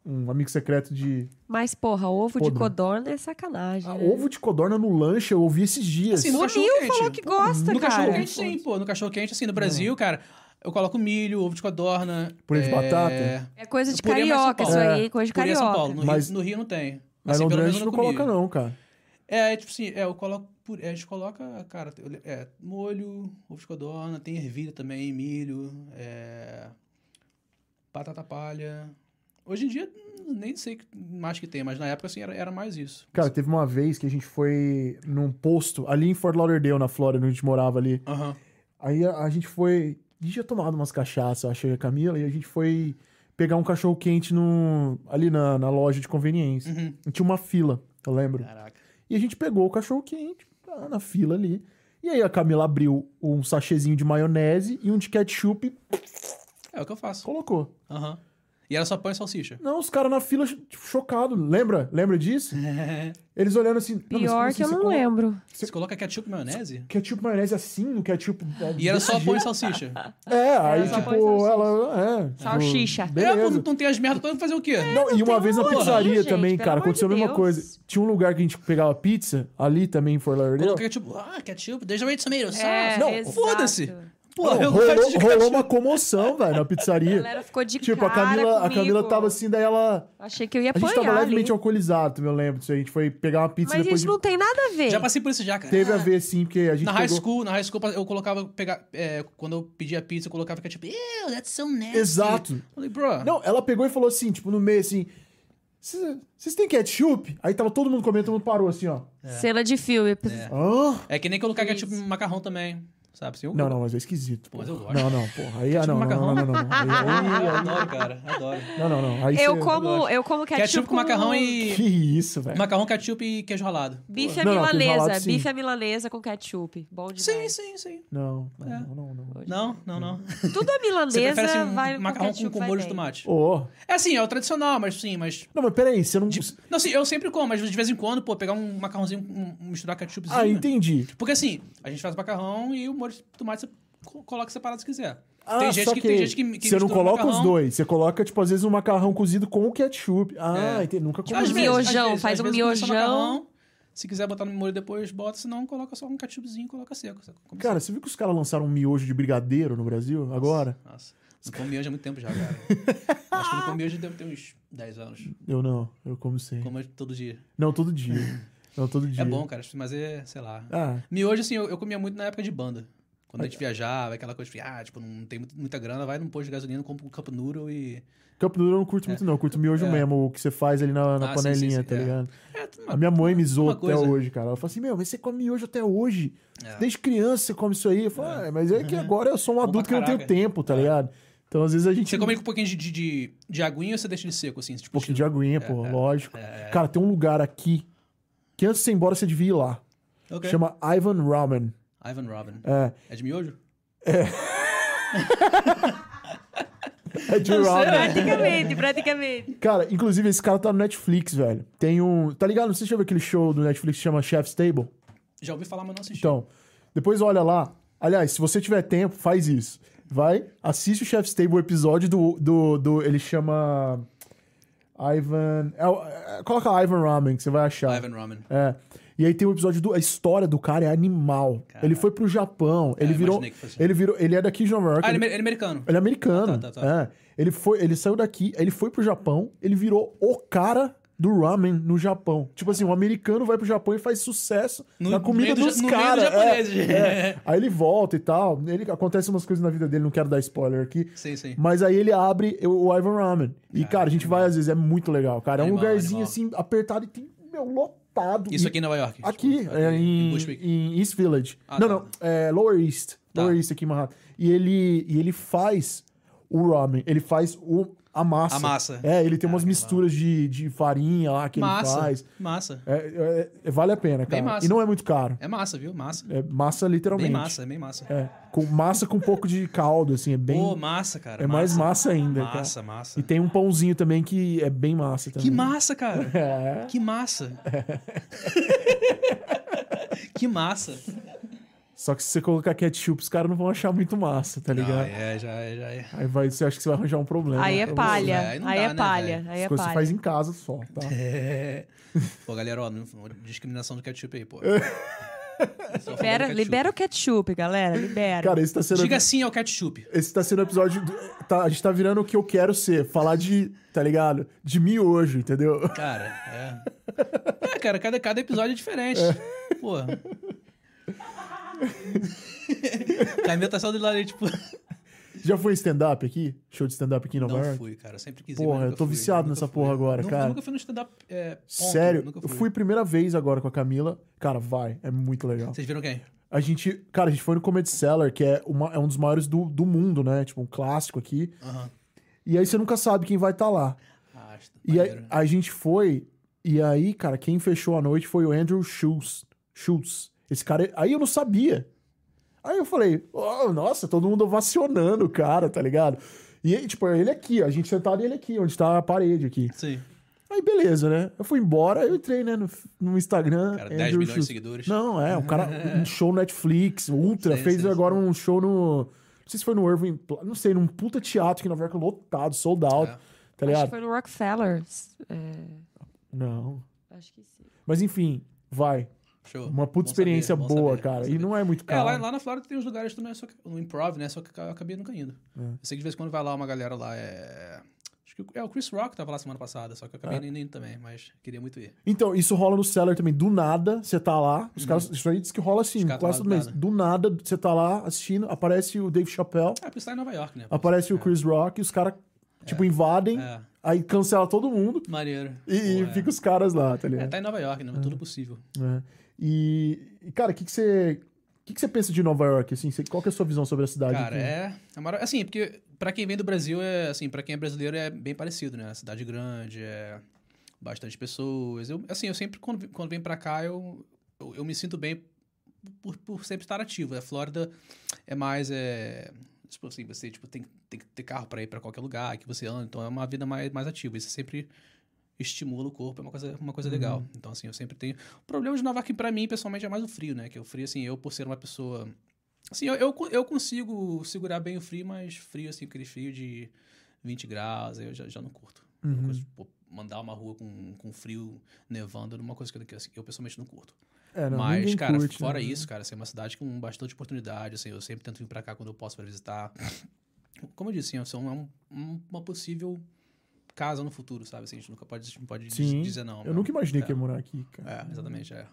Um amigo secreto de. Mas, porra, ovo de codorna é sacanagem. Ah, né? ovo de codorna no lanche, eu ouvi esses dias. Assim, no O cachorro Nil quente. falou que gosta, No cara. cachorro quente, sim, pô. No cachorro quente, assim, no Brasil, cara, eu coloco milho, ovo de codorna. Purê de é, batata? É coisa de Purê é carioca, isso aí, coisa de Purê é carioca. São Paulo. No, Mas- Rio, no Rio não tem. Mas Assim, no pelo menos não coloca, não, cara. É, tipo assim, é, eu coloco. É, a gente coloca, cara, é, molho, ovo de codorna, tem ervilha também, milho, é, batata palha. Hoje em dia, nem sei que mais que tem, mas na época, assim, era, era mais isso. Cara, teve uma vez que a gente foi num posto ali em Fort Lauderdale, na Flórida, onde a gente morava ali. Aham. Aí a, a gente foi. A gente tinha tomado umas cachaças, eu achei a Camila, e a gente foi pegar um cachorro quente no, ali na, na loja de conveniência. Uhum. E tinha uma fila, eu lembro. Caraca. E a gente pegou o cachorro quente tá, na fila ali. E aí a Camila abriu um sachêzinho de maionese e um de ketchup e É o que eu faço. colocou. Aham. E era só pão e salsicha. Não, os caras na fila, tipo, chocados. Lembra? Lembra disso? Eles olhando assim. "Não, Pior assim que eu você não coloca lembro. Você coloca ketchup e maionese? Ketchup maionese assim, no ketchup. é, E era só pão e salsicha. É, aí, só tipo, e salsicha. ela. É, tipo, Salsicha. É, pô, Beleza. não, não tem as merdas todas, fazer o quê? Não, e uma vez na pizzaria gente, também, cara, aconteceu de a mesma coisa. Tinha um lugar que a gente pegava pizza, ali também em Fort Lauderdale. Coloca ketchup. Ah, ketchup, there's a way to tomato sauce. É, Não, foda-se. Pô, Não, eu rolou, rolou uma comoção, velho, na A pizzaria. galera ficou de Tipo, a cara Camila, a. Camila tava assim, daí ela. Achei que eu ia A gente apanhar tava levemente ali. alcoolizado, eu lembro disso. A gente foi pegar uma pizza Mas depois isso de... não tem nada a ver. Já passei por isso já, cara. Teve a ver, sim, porque a gente Na high pegou... school, na high school eu colocava, pegar, é, quando eu pedia pizza, eu colocava ketchup. Ew, that's so nasty. Exato. Falei, bro. Não, ela pegou e falou assim, tipo, no meio assim... "Cês- Vocês têm ketchup? Aí tava todo mundo comendo, todo mundo parou assim, ó. Cena de filme. Hã? É que nem colocar ketchup no macarrão também. Sabe? Assim, eu- Não, não, mas é esquisito. Mas porra. eu gosto. Não, não, porra. Aí, ah, não, não, não, não, não, não. Aí, Eu aí, adoro, cara. Adoro. não, não, não. Aí Eu cê- como, eu como ketchup, Ketchup com macarrão Que e. isso, velho. Macarrão, ketchup e queijo ralado. Bife à Não, não, aquele milanesa. sim. bife à milanesa com ketchup. Bom Sim, demais. sim, sim. Não, não, É. não, não, não. Não, não, não. Tudo a Você milanesa prefere assim, vai macarrão com, com molho de tomate? Ô, É assim, é o tradicional, mas sim, mas. Não, mas peraí, você não... Não, sim, eu sempre como, mas de vez em quando, pô, pegar um macarrãozinho, um, um misturar ketchupzinho. Ah, entendi. Porque assim, a gente faz macarrão e o molho de tomate você co- coloca separado se quiser. Ah, tem, gente só que, tem gente que, que Você não coloca os macarrão. dois. Você coloca, tipo, às vezes um macarrão cozido com o ketchup. Ah, É. entendi. Nunca comi. Um às miojão, vezes, faz um miojão. Se quiser botar no molho depois, bota. Se não, coloca só um ketchupzinho e coloca seco. Cara, você viu que os caras lançaram um miojo de brigadeiro no Brasil agora? assim? Nossa, não como miojo há muito tempo já, cara. Acho que eu não como miojo deve ter uns 10 anos. Eu não, eu como sempre. Como todo dia. Não, todo dia. Não, todo dia. É bom, cara, mas é, sei lá. Ah, Miojo, assim, eu, eu comia muito na época de banda. Quando a gente viajava, aquela coisa de, ah, tipo, não tem muita grana, vai num posto de gasolina, compra um cup noodle e... Cup noodle eu não curto muito, não. Eu curto miojo É. mesmo, o que você faz ali na, na Ah, panelinha, sim, sim, tá é. ligado? É, A minha mãe me zoou uma até hoje, cara. Ela falou assim: Meu, mas você come miojo até hoje. É. Desde criança você come isso aí. Eu falei, ah, mas é que agora eu sou um adulto que não tenho. É. tempo, tá ligado? Então, às vezes a gente. Você come com um pouquinho de, de, de, de aguinha ou você deixa ele seco, assim? Tipo, Um pouquinho de aguinha, pô, é, lógico. é. Cara, tem um lugar aqui que antes de você ir embora você devia ir lá. Ok. Chama Ivan Ramen. Ivan Robin. É. É de miojo? É de ramen. Praticamente, praticamente. Cara, inclusive esse cara tá no Netflix, velho. Tem um. Tá ligado? Não sei se você já viu aquele show do Netflix que chama Chef's Table. Já ouvi falar, mas não assisti. Então, depois olha lá. Aliás, se você tiver tempo, faz isso. Vai, assiste o Chef's Table, o episódio do. do, do ele chama. Ivan. é é, coloca Ivan Ramen, que você vai achar. Ivan Robin. É. E aí tem o episódio do. A história do cara é animal. Caraca. Ele foi pro Japão. Ele eu virou. Ele virou. Ele é daqui de Nova York. Ah, ele, ele, é- ele é americano. ele é americano. Ah, tá, tá, tá. É. Ele, foi, ele saiu daqui, ele foi pro Japão, ele virou o cara do ramen no Japão. Tipo assim, um americano vai pro Japão e faz sucesso No na comida do dos meio caras. É, é. Aí ele volta e tal. Ele, acontece umas coisas na vida dele, não quero dar spoiler aqui. Sim, sim. Mas aí ele abre o, o Ivan Ramen. E, cara, a gente vai às vezes, é muito legal, cara. É um lugarzinho animal. assim, apertado e tem, meu, lotado. Isso E- aqui em Nova York. Aqui, Tipo, é, em, Bushwick. em East Village. Ah, não, tá. não, é Lower East. Tá. Lower East aqui em Manhattan. E ele, e ele faz o ramen, ele faz o, a massa. A massa. É, ele tem umas misturas de, de farinha lá que ele Massa. faz. Massa. É, é- é- vale a pena, cara. massa. E não é muito caro. É massa, viu? Massa. É massa literalmente. Bem massa, é bem massa. É, com massa com um pouco de caldo, assim, é bem... Pô, massa, cara. é mais massa ainda, cara. Massa, massa. E tem um pãozinho também que é bem massa também. Que massa, cara. É. Que massa. que massa. Só que se você colocar ketchup, os caras não vão achar muito massa, tá Não, ligado? é, já é, já é. Aí vai, você acha que você vai arranjar um problema. Aí é você. palha. Aí dá, é né, palha. velho? Aí As é coisas você palha. faz em casa só, tá? É. Pô, galera, ó, discriminação do ketchup aí, pô. Libera, libera o ketchup, galera. Libera. Cara, esse tá sendo. Diga sim ao ketchup. Esse tá sendo o episódio. do- tá, a gente tá virando o que eu quero ser. Falar de. Tá ligado? De miojo, entendeu? Cara, é. É, cara, cada, cada episódio é diferente. Pô. Camila tá só do lado aí, tipo. Já foi stand-up aqui? Show de stand-up aqui em Nova Não York? fui, cara. Sempre quis ir, Porra, eu tô fui, viciado nunca nessa fui. porra agora, Nunca- cara. Nunca fui no stand-up. É, Sério, Nunca eu fui. primeira vez agora com a Camila. Cara, vai. É muito legal. Vocês viram quem? A gente. Cara, a gente foi no Comedy Cellar, que é, uma, é um dos maiores do, do mundo, né? Tipo, um clássico aqui. Aham. E aí você nunca sabe quem vai estar lá. Ah, E aí, maneiro. a gente foi, e aí, cara, quem fechou a noite foi o Andrew Schultz. Schultz. Esse cara, aí eu não sabia. Aí eu falei, oh, nossa, todo mundo ovacionando o cara, tá ligado? E aí, tipo, ele aqui, ó, a gente sentado e ele aqui, onde tá a parede aqui. Sim. Aí beleza, né? Eu fui embora, eu entrei, né, no, no Instagram. Cara, 10 Andrew milhões de Schultz. seguidores. Não, é, um cara, um show no Netflix, Ultra, Sim, fez sim, agora um show no. Não sei se foi no Irving, não sei, num puta teatro aqui em Nova York, lotado, sold out, É. tá Acho ligado? que foi no Rockefeller. É, Não. acho que sim. Mas enfim, vai. Show. Uma puta Bom experiência saber, boa, saber, cara. E não é muito É, caro. lá, lá na Flórida tem uns lugares também, só que, no improv, né? Só que eu acabei nunca indo. É. Eu sei que de vez em quando vai lá uma galera lá, é... Acho que o- é o Chris Rock tava lá semana passada, só que eu acabei É. indo também, mas queria muito ir. Então, isso rola no Cellar também. Do nada, você tá lá. Os caras, isso aí diz que rola assim, Uhum. Quase todo mês. do nada. Você tá lá assistindo, aparece o Dave Chappelle, Ah, porque você tá em Nova York, né? aparece o Chris Rock, e os caras, tipo, invadem, É, aí cancela todo mundo maneiro. e, Pô, é. fica os caras lá, tá É, ligado? tá em Nova York, né? Tudo possível. É. E, e, cara, o que, que você. O que, que você pensa de Nova York? Assim, qual que é a sua visão sobre a cidade? Cara, aqui? é, é mara- assim, porque pra quem vem do Brasil é assim, para quem é brasileiro é bem parecido, né? Cidade grande, é bastante pessoas. Eu, assim, eu sempre quando, quando venho pra cá eu, eu, eu me sinto bem por, por sempre estar ativo. A Flórida é mais é tipo assim, você tipo tem, tem que ter carro pra ir pra qualquer lugar que você anda, então é uma vida mais mais ativa. Isso sempre estimula o corpo, é uma coisa, uma coisa legal. Então, assim, eu sempre tenho. O problema de Nova pra mim, pessoalmente, é mais o frio, né? Que o frio, assim, eu, por ser uma pessoa. Assim, eu, eu, eu consigo segurar bem o frio, mas frio, assim, aquele frio de 20 graus, eu já, já não curto. Uhum. pô, mandar uma rua com, com frio nevando, uma coisa que eu, assim, eu pessoalmente não curto. É, não, Mas, cara, curte, fora né? isso, cara, assim, é uma cidade com bastante oportunidade, assim, eu sempre tento vir pra cá quando eu posso pra visitar. Como eu disse, assim, é um- uma possível casa no futuro, sabe? Assim, a gente nunca pode, gente não pode Sim. dizer não. Eu mas- nunca imaginei é. que ia morar aqui, cara. É, exatamente, é.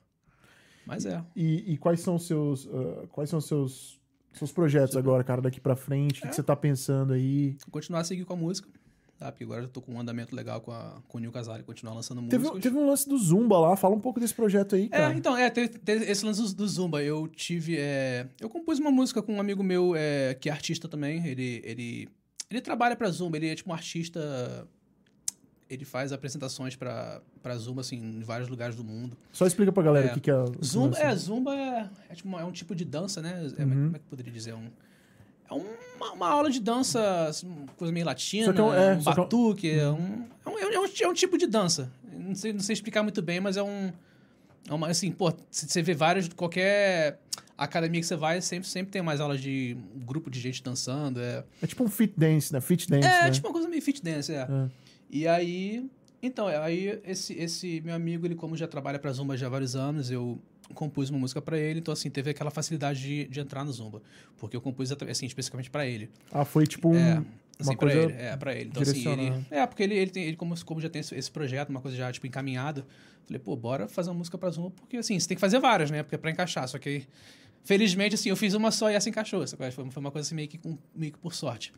Mas é. E, e quais são os seus. ah, quais são os seus. Seus projetos agora, cara, daqui pra frente? O que, que você tá pensando aí? Continuar a seguir com a música, tá? Porque agora eu tô com um andamento legal com, a, com o Nil Casale, continuar lançando Teve, músicas. teve um lance do Zumba lá, fala um pouco desse projeto aí, É, cara. então, é, teve, teve esse lance do, Zumba. Eu tive. é, eu compus uma música com um amigo meu é, que é artista também. Ele, ele, ele trabalha pra Zumba, ele é tipo um artista. Ele faz apresentações pra, pra Zumba, assim, em vários lugares do mundo. Só explica pra galera É. o que, que é. Zumba, é, Zumba é, é, tipo é um tipo de dança, né? É, Uhum. Como é que eu poderia dizer? É Um, é uma, uma aula de dança, assim, coisa meio latina, é um- é, um é um- batuque, é um, é um, é um- é um tipo de dança. Não sei, não sei explicar muito bem, mas é um... É uma, assim, pô, você vê vários, qualquer academia que você vai, sempre, sempre tem mais aulas de um grupo de gente dançando, é... É tipo um fit dance, né? Fit dance, É, né? tipo uma coisa meio fit dance, é. É. E aí, então, é, aí esse, esse meu amigo, ele como já trabalha pra Zumba já há vários anos, eu compus uma música pra ele, então assim, teve aquela facilidade de, de entrar no Zumba, porque eu compus assim, especificamente pra ele. Ah, foi tipo um. é, assim, uma pra coisa ele, é, pra ele. Então assim, ele, é, porque ele, ele tem, ele como, como já tem esse, esse projeto, uma coisa já tipo encaminhada, falei, pô, bora fazer uma música pra Zumba, porque assim, você tem que fazer várias, né? Porque é pra encaixar, só que felizmente assim, eu fiz uma só e essa encaixou, essa foi, foi uma coisa assim meio que, com- meio que por sorte.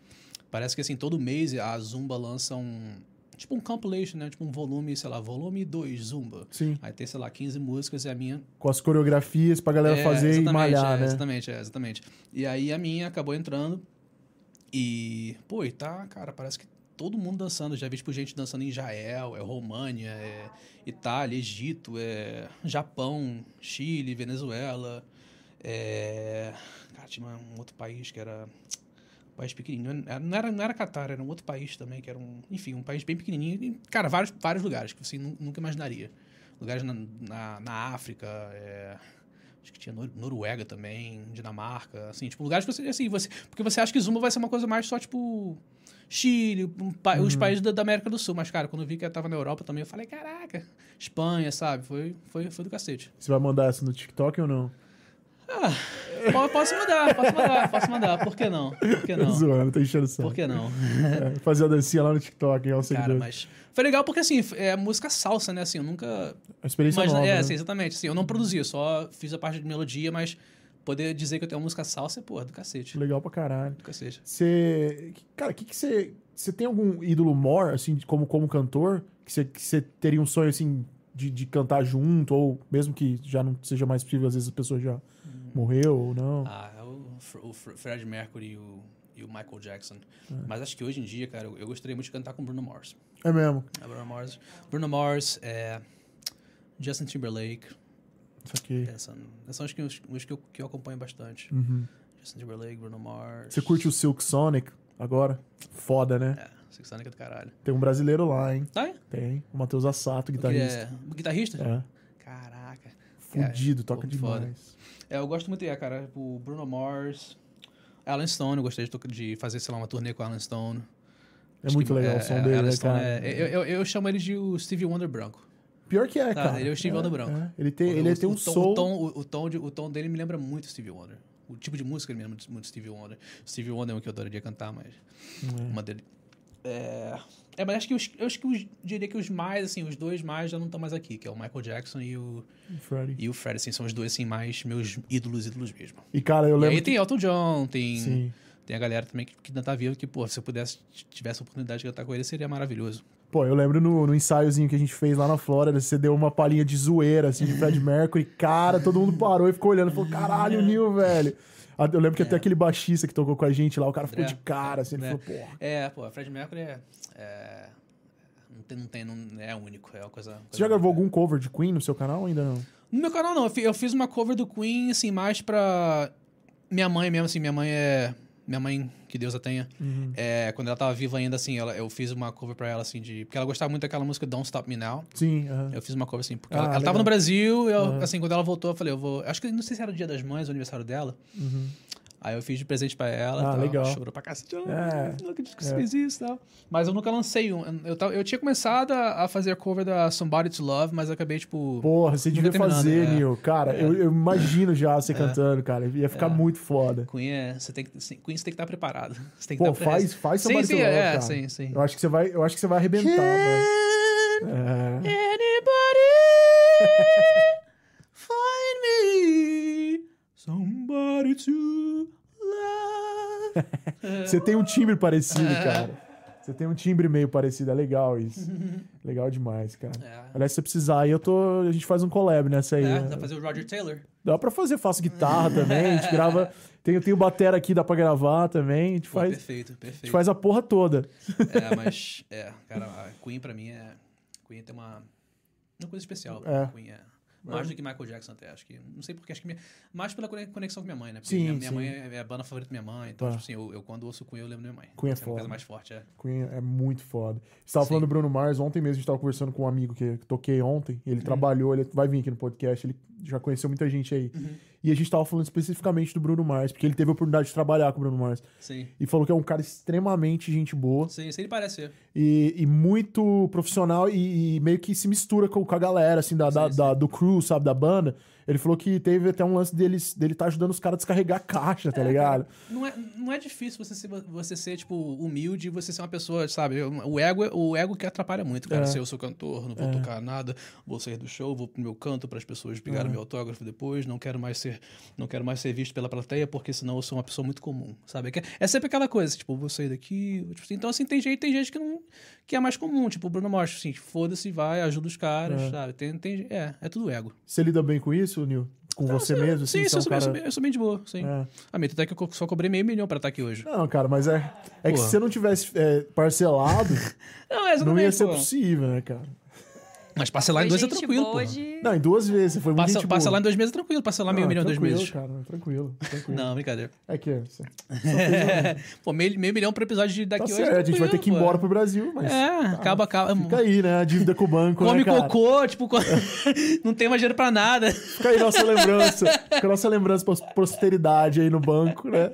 Parece que assim, todo mês a Zumba lança um tipo um compilation, né? Tipo um volume, sei lá, volume 2 Zumba. Sim. Aí tem, sei lá, 15 músicas e a minha Com as coreografias pra galera é, fazer e malhar, é, né? Exatamente, é, exatamente. E aí a minha acabou entrando e, pô, e tá, cara, parece que todo mundo dançando. Já vi, tipo, gente dançando em Israel, é România, é Itália, Egito, é Japão, Chile, Venezuela. É... Cara, tinha um outro país que era país pequenininho. Não era, não era Catar, era um outro país também, que era um... Enfim, um país bem pequenininho. E, cara, vários, vários lugares que você nu- nunca imaginaria. Lugares na, na, na África, é, acho que tinha Nor- Noruega também, Dinamarca, assim, tipo, lugares que você, assim, você... Porque você acha que Zumba vai ser uma coisa mais só, tipo... Chile, um pa- os países da, da América do Sul. Mas, cara, quando eu vi que eu tava na Europa também, eu falei, caraca, Espanha, sabe? Foi, foi, foi do cacete. Você vai mandar essa no TikTok ou não? Po- Posso mandar, posso mandar, posso mandar. Por que não? Por que Tô não? zoando, tô enchendo o. Por que não? É, fazer a dancinha lá no TikTok, hein, aos Cara, mas... Foi legal porque, assim, é música salsa, né? Assim, eu nunca... A experiência Imagina- nova, é, né? sim, exatamente. Assim, eu não produzi, eu só fiz a parte de melodia, mas poder dizer que eu tenho uma música salsa é, porra, do cacete. Legal pra caralho. Do cacete. Você. Cara, o que, que você. Você tem algum ídolo more, assim, como, como cantor? Que você, que você teria um sonho, assim, de, de cantar junto? Ou mesmo que já não seja mais possível, às vezes a pessoa já morreu ou não? Ah, é o, o Fr- Fred Mercury e o, e o Michael Jackson. É. Mas acho que hoje em dia, cara, eu, eu gostaria muito de cantar com Bruno Mars. É mesmo. É, Bruno Mars, Bruno Mars, é, Justin Timberlake, Isso aqui. pensando. São os que, os, os que, eu, que eu acompanho bastante. Uhum. Justin Timberlake, Bruno Mars. Você curte o Silk Sonic? agora. Foda, né? É, Six Sonic é do caralho. Tem um brasileiro lá, hein? Tá? Tem. O Matheus Assato, guitarrista. é guitarrista? É. Caraca. Fudido, toca demais. foda. É, eu gosto muito, é, cara. O Bruno Mars, Alan Stone, eu gostei de, de fazer, sei lá, uma turnê com o Alan Stone. É Acho muito que, legal é, o som é, dele, Alan né, Stone cara? é- eu, eu, eu chamo ele de o Stevie Wonder branco. Pior que é, Tá, cara. ele é o Stevie Wonder branco. é. Ele tem, ele o, tem um o tom, soul... O tom, o, o tom de- o tom dele me lembra muito Stevie Wonder. O tipo de música ele me lembra muito, muito Stevie Wonder. Stevie Wonder é um que eu adoraria cantar, mas... Uma dele... É... É, mas acho que, os, eu acho que os, diria que os mais, assim, os dois mais já não estão mais aqui, que é o Michael Jackson e o, Freddie. e o Fred, assim, são os dois, assim, mais meus ídolos, ídolos mesmo. E, cara, eu E lembro aí tem Elton John, tem, Sim. tem a galera também que, que ainda tá viva, que, pô, se eu pudesse, tivesse a oportunidade de cantar com ele, seria maravilhoso. Pô, eu lembro no, no ensaiozinho que a gente fez lá na Flórida, você deu uma palhinha de zoeira, assim, de Fred Mercury. Cara, todo mundo parou e ficou olhando. Falou, caralho, Nil, velho. Ah, Eu lembro que até aquele baixista que tocou com a gente lá, o cara ficou de cara, assim, ele É. falou, porra. É, pô, Fred Mercury é... é não tem, não tem, não é único, é uma coisa... Você já gravou algum cover de Queen no seu canal ainda não? No meu canal não, eu fiz uma cover do Queen, assim, mais pra minha mãe mesmo, assim, minha mãe é... Minha mãe, que Deus a tenha, Uhum. é, quando ela tava viva ainda, assim, ela, eu fiz uma cover pra ela, assim, de... Porque ela gostava muito daquela música Don't Stop Me Now. Sim, aham. Eu fiz uma cover, assim, porque Ah, ela, ela legal. tava no Brasil, eu, Aham. assim, quando ela voltou, eu falei, eu vou... Acho que, não sei se era o dia das mães, o aniversário dela. Uhum. Aí eu fiz de presente pra ela. Ah, tal, legal. Chorou pra cacete. É. Ah, Não acredito que você É. fez isso e tal. Mas eu nunca lancei um. Eu, tava- eu tinha começado a, a fazer a cover da Somebody to Love, mas eu acabei, tipo. Porra, você devia fazer, é. Nil. Cara, eu, eu imagino já você cantando, cara. Ia ficar muito foda. Queen, é, você tem que, sim, Queen você tem que estar preparado. Você tem que Pô, estar faz, faz Sim, Somebody sim, to Love, é, cara. sim, sim. Eu acho que você vai, eu acho que você vai arrebentar, velho. É. Anybody find me somebody to love. Você tem um timbre parecido, cara. Você tem um timbre meio parecido, é legal isso. legal demais, cara. É. Aliás, se você precisar aí, eu tô. A gente faz um collab nessa aí. É, né? dá pra fazer o Roger Taylor. Dá pra fazer, faço guitarra também. A gente grava. Tem, tem o batera aqui, dá pra gravar também. A gente Pô, faz, perfeito, a perfeito. gente faz a porra toda. É, mas, é, cara, a Queen pra mim é. Queen tem uma. Uma coisa especial. É. É. Queen é. Mais do que Michael Jackson até, acho que. Não sei porque, acho que. Minha, mais pela cone- conexão com minha mãe, né? Porque Sim, minha, minha sim. mãe é, é a banda favorita da minha mãe. Então, Tá. tipo assim, eu, eu quando ouço Queen, eu lembro da minha mãe. Queen é uma foda. coisa mais forte, é. Queen é muito foda. Você tava Sim. falando do Bruno Mars, ontem mesmo a gente tava conversando com um amigo que, que toquei ontem. Ele Uhum. trabalhou, ele vai vir aqui no podcast, ele já conheceu muita gente aí. Uhum. E a gente tava falando especificamente do Bruno Mars, porque ele teve a oportunidade de trabalhar com o Bruno Mars. Sim. E falou que é um cara extremamente gente boa Sim, isso ele parece ser. e, e muito profissional e, e meio que se mistura com, com a galera, assim, da, da- Sim, da- do crew, sabe, da banda. Ele falou que teve até um lance deles, dele tá ajudando os caras a descarregar a caixa, É, tá ligado? Não é, não é difícil você ser, você ser, tipo, humilde e você ser uma pessoa, sabe? O ego, o ego que atrapalha muito, cara. É. Se eu sou cantor, não vou tocar nada, vou sair do show, vou pro meu canto para as pessoas pegarem meu autógrafo depois, não quero mais ser, não quero mais ser visto pela plateia, porque senão eu sou uma pessoa muito comum, sabe? É É sempre aquela coisa, tipo, vou sair daqui. tipo então, assim, tem gente, tem gente que não. que é mais comum, tipo, o Bruno Mars, assim, foda-se, vai, ajuda os caras, É. sabe? Tem, tem, é, é tudo ego. Você lida bem com isso, Nil? Com você mesmo? Assim, sim, é sim, eu, sou, cara... bem, eu sou bem de boa, sim. É. A minha até que eu só cobrei meio milhão pra estar aqui hoje. Não, cara, mas é, é que se você não tivesse é, parcelado, Não, é não ia ser pô. possível, né, cara? Mas parcelar em dois é tranquilo, pô. de- Não, em duas vezes. Você foi muito Passa, parcelar boa. em dois meses é tranquilo, parcelar meio milhão em dois tranquilo, meses. cara, tranquilo, tranquilo. Não, brincadeira. É que você... pô, meio, meio milhão pro episódio de Tá daqui hoje. certo, a gente vai ter que ir embora pô. pro Brasil, mas... É, acaba, acaba. Fica aí, né? A dívida com o banco, Come né, cara? cocô, tipo, não tem mais dinheiro pra nada. Fica aí nossa lembrança. Fica nossa lembrança pra prosperidade aí no banco, né?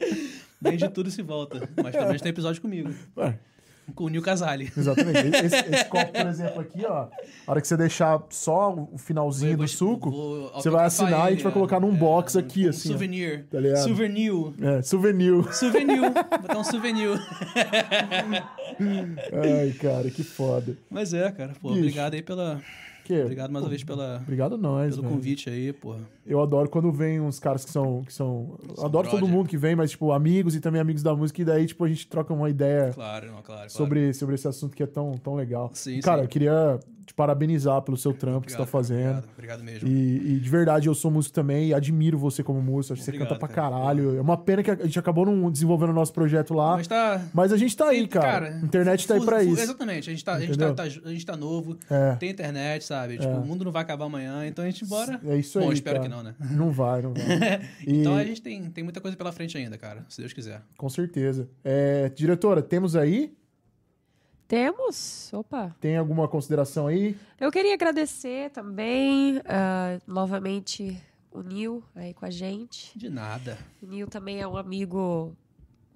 Vende tudo se volta. Mas pelo menos tem episódio comigo. Ué, Com o Nil Casale. exatamente. Esse, esse copo, por exemplo, aqui, ó. A hora que você deixar só o finalzinho Vou- do suco, vou você vai assinar e a gente vai ele, colocar num é, box aqui, um assim, ó. Souvenir. Tá ligado? Souvenir. é, souvenir. Souvenir. Botar um souvenir. Ai, cara, que foda. Mas é, cara. Pô, obrigado aí pela. Obrigado mais uma vez pela, Obrigado nós, pelo velho. convite aí, pô. Eu adoro quando vem uns caras que são. Que são eu adoro todo brother. mundo que vem, mas, tipo, amigos e também amigos da música, e daí, tipo, a gente troca uma ideia Claro, não, claro. claro. sobre, sobre esse assunto que é tão, tão legal. Sim, cara, sim. eu queria te parabenizar pelo seu trampo que você tá fazendo. Obrigado, obrigado mesmo. E, e de verdade, eu sou músico também e admiro você como músico. Acho que você canta pra cara. caralho. É uma pena que a gente acabou não desenvolvendo o nosso projeto lá. Mas tá. Mas a gente tá aí, cara. A internet tá aí pra isso. Exatamente. A gente tá, a gente tá, tá- a gente tá novo, É. tem internet, sabe? Tipo, o mundo não vai acabar amanhã, então a gente bora. É isso Bom, aí. espero cara. que não, né? Não vai, não vai. E- Então a gente tem, tem muita coisa pela frente ainda, cara, se Deus quiser. Com certeza. É, diretora, temos aí? Temos? Opa. Tem alguma consideração aí? Eu queria agradecer também, ah, novamente, o Nil aí com a gente. De nada. O Nil também é um amigo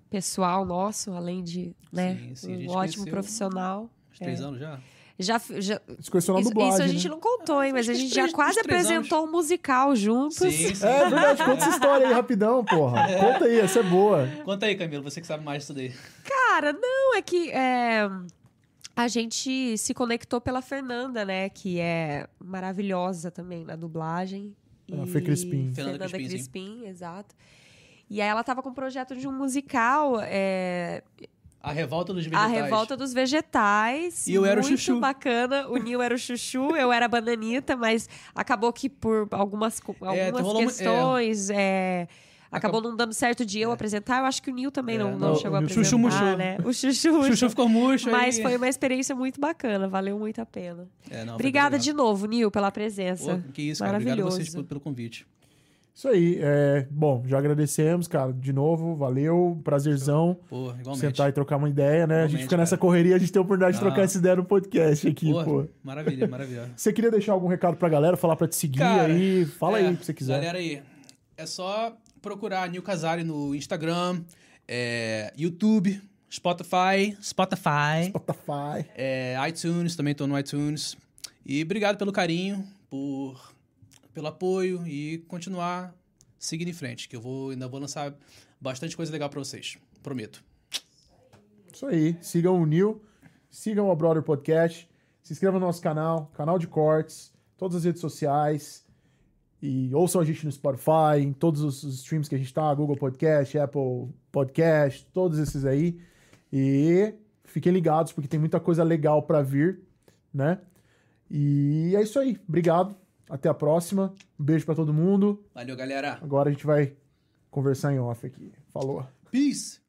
pessoal nosso, além de né, Sim, sim, um ótimo profissional. Uns três anos já? Já, já, isso, dublagem, isso a gente né? não contou, hein? Mas a gente uns já três- quase três apresentou um musical juntos. Sim, sim. É verdade, conta essa história aí rapidão, porra. Conta aí, essa é boa. Conta aí, Camilo, você que sabe mais disso daí. Cara, não, é que é, a gente se conectou pela Fernanda, né? Que é maravilhosa também na dublagem. Ah, E- Fê Crispim. Fernanda, Fernanda Crispim. Crispim, exato. E aí ela tava com um projeto de um musical, é, A Revolta dos A Vegetais. Revolta dos Vegetais. E eu era o muito Chuchu. bacana. O Nil era o Chuchu, eu era a Bananita, mas acabou que por algumas, É, algumas uma- questões, é, acabou não dando certo de eu apresentar. Eu acho que o Nil também É, não, não não, chegou a o apresentar, Chuchu murchou. né? O Chuchu. Chuchu ficou murcho Mas aí. foi uma experiência muito bacana, valeu muito a pena. É, não, Obrigada de novo, Nil, pela presença. Pô, que isso, cara. Obrigado a vocês Maravilhoso. pelo, convite. Isso aí. É, bom, já agradecemos, cara, de novo. Valeu, prazerzão. Pô, igualmente. Sentar e trocar uma ideia, né? a gente Igualmente, fica nessa cara. correria, a gente tem a oportunidade de Ah. trocar essa ideia no podcast aqui, Pô, pô. Maravilha, maravilha. Você queria deixar algum recado pra galera, falar pra te seguir Cara, aí? Fala é, aí o que você quiser. Galera aí, é só procurar Nil Casari no Instagram, é, YouTube, Spotify, Spotify, Spotify. é, iTunes, também tô no iTunes. E obrigado pelo carinho, por, pelo apoio e continuar seguindo em frente, que eu vou, ainda vou lançar bastante coisa legal pra vocês. Prometo. Isso aí. Sigam o Nil, sigam o Brother Podcast, se inscrevam no nosso canal, canal de cortes, todas as redes sociais. E ouçam a gente no Spotify, em todos os os streams que a gente tá, Google Podcast, Apple Podcast, todos esses aí. E fiquem ligados, porque tem muita coisa legal pra vir, né? E é isso aí. Obrigado. Até a próxima. Um beijo pra todo mundo. Valeu, galera. Agora a gente vai conversar em off aqui. Falou. Peace!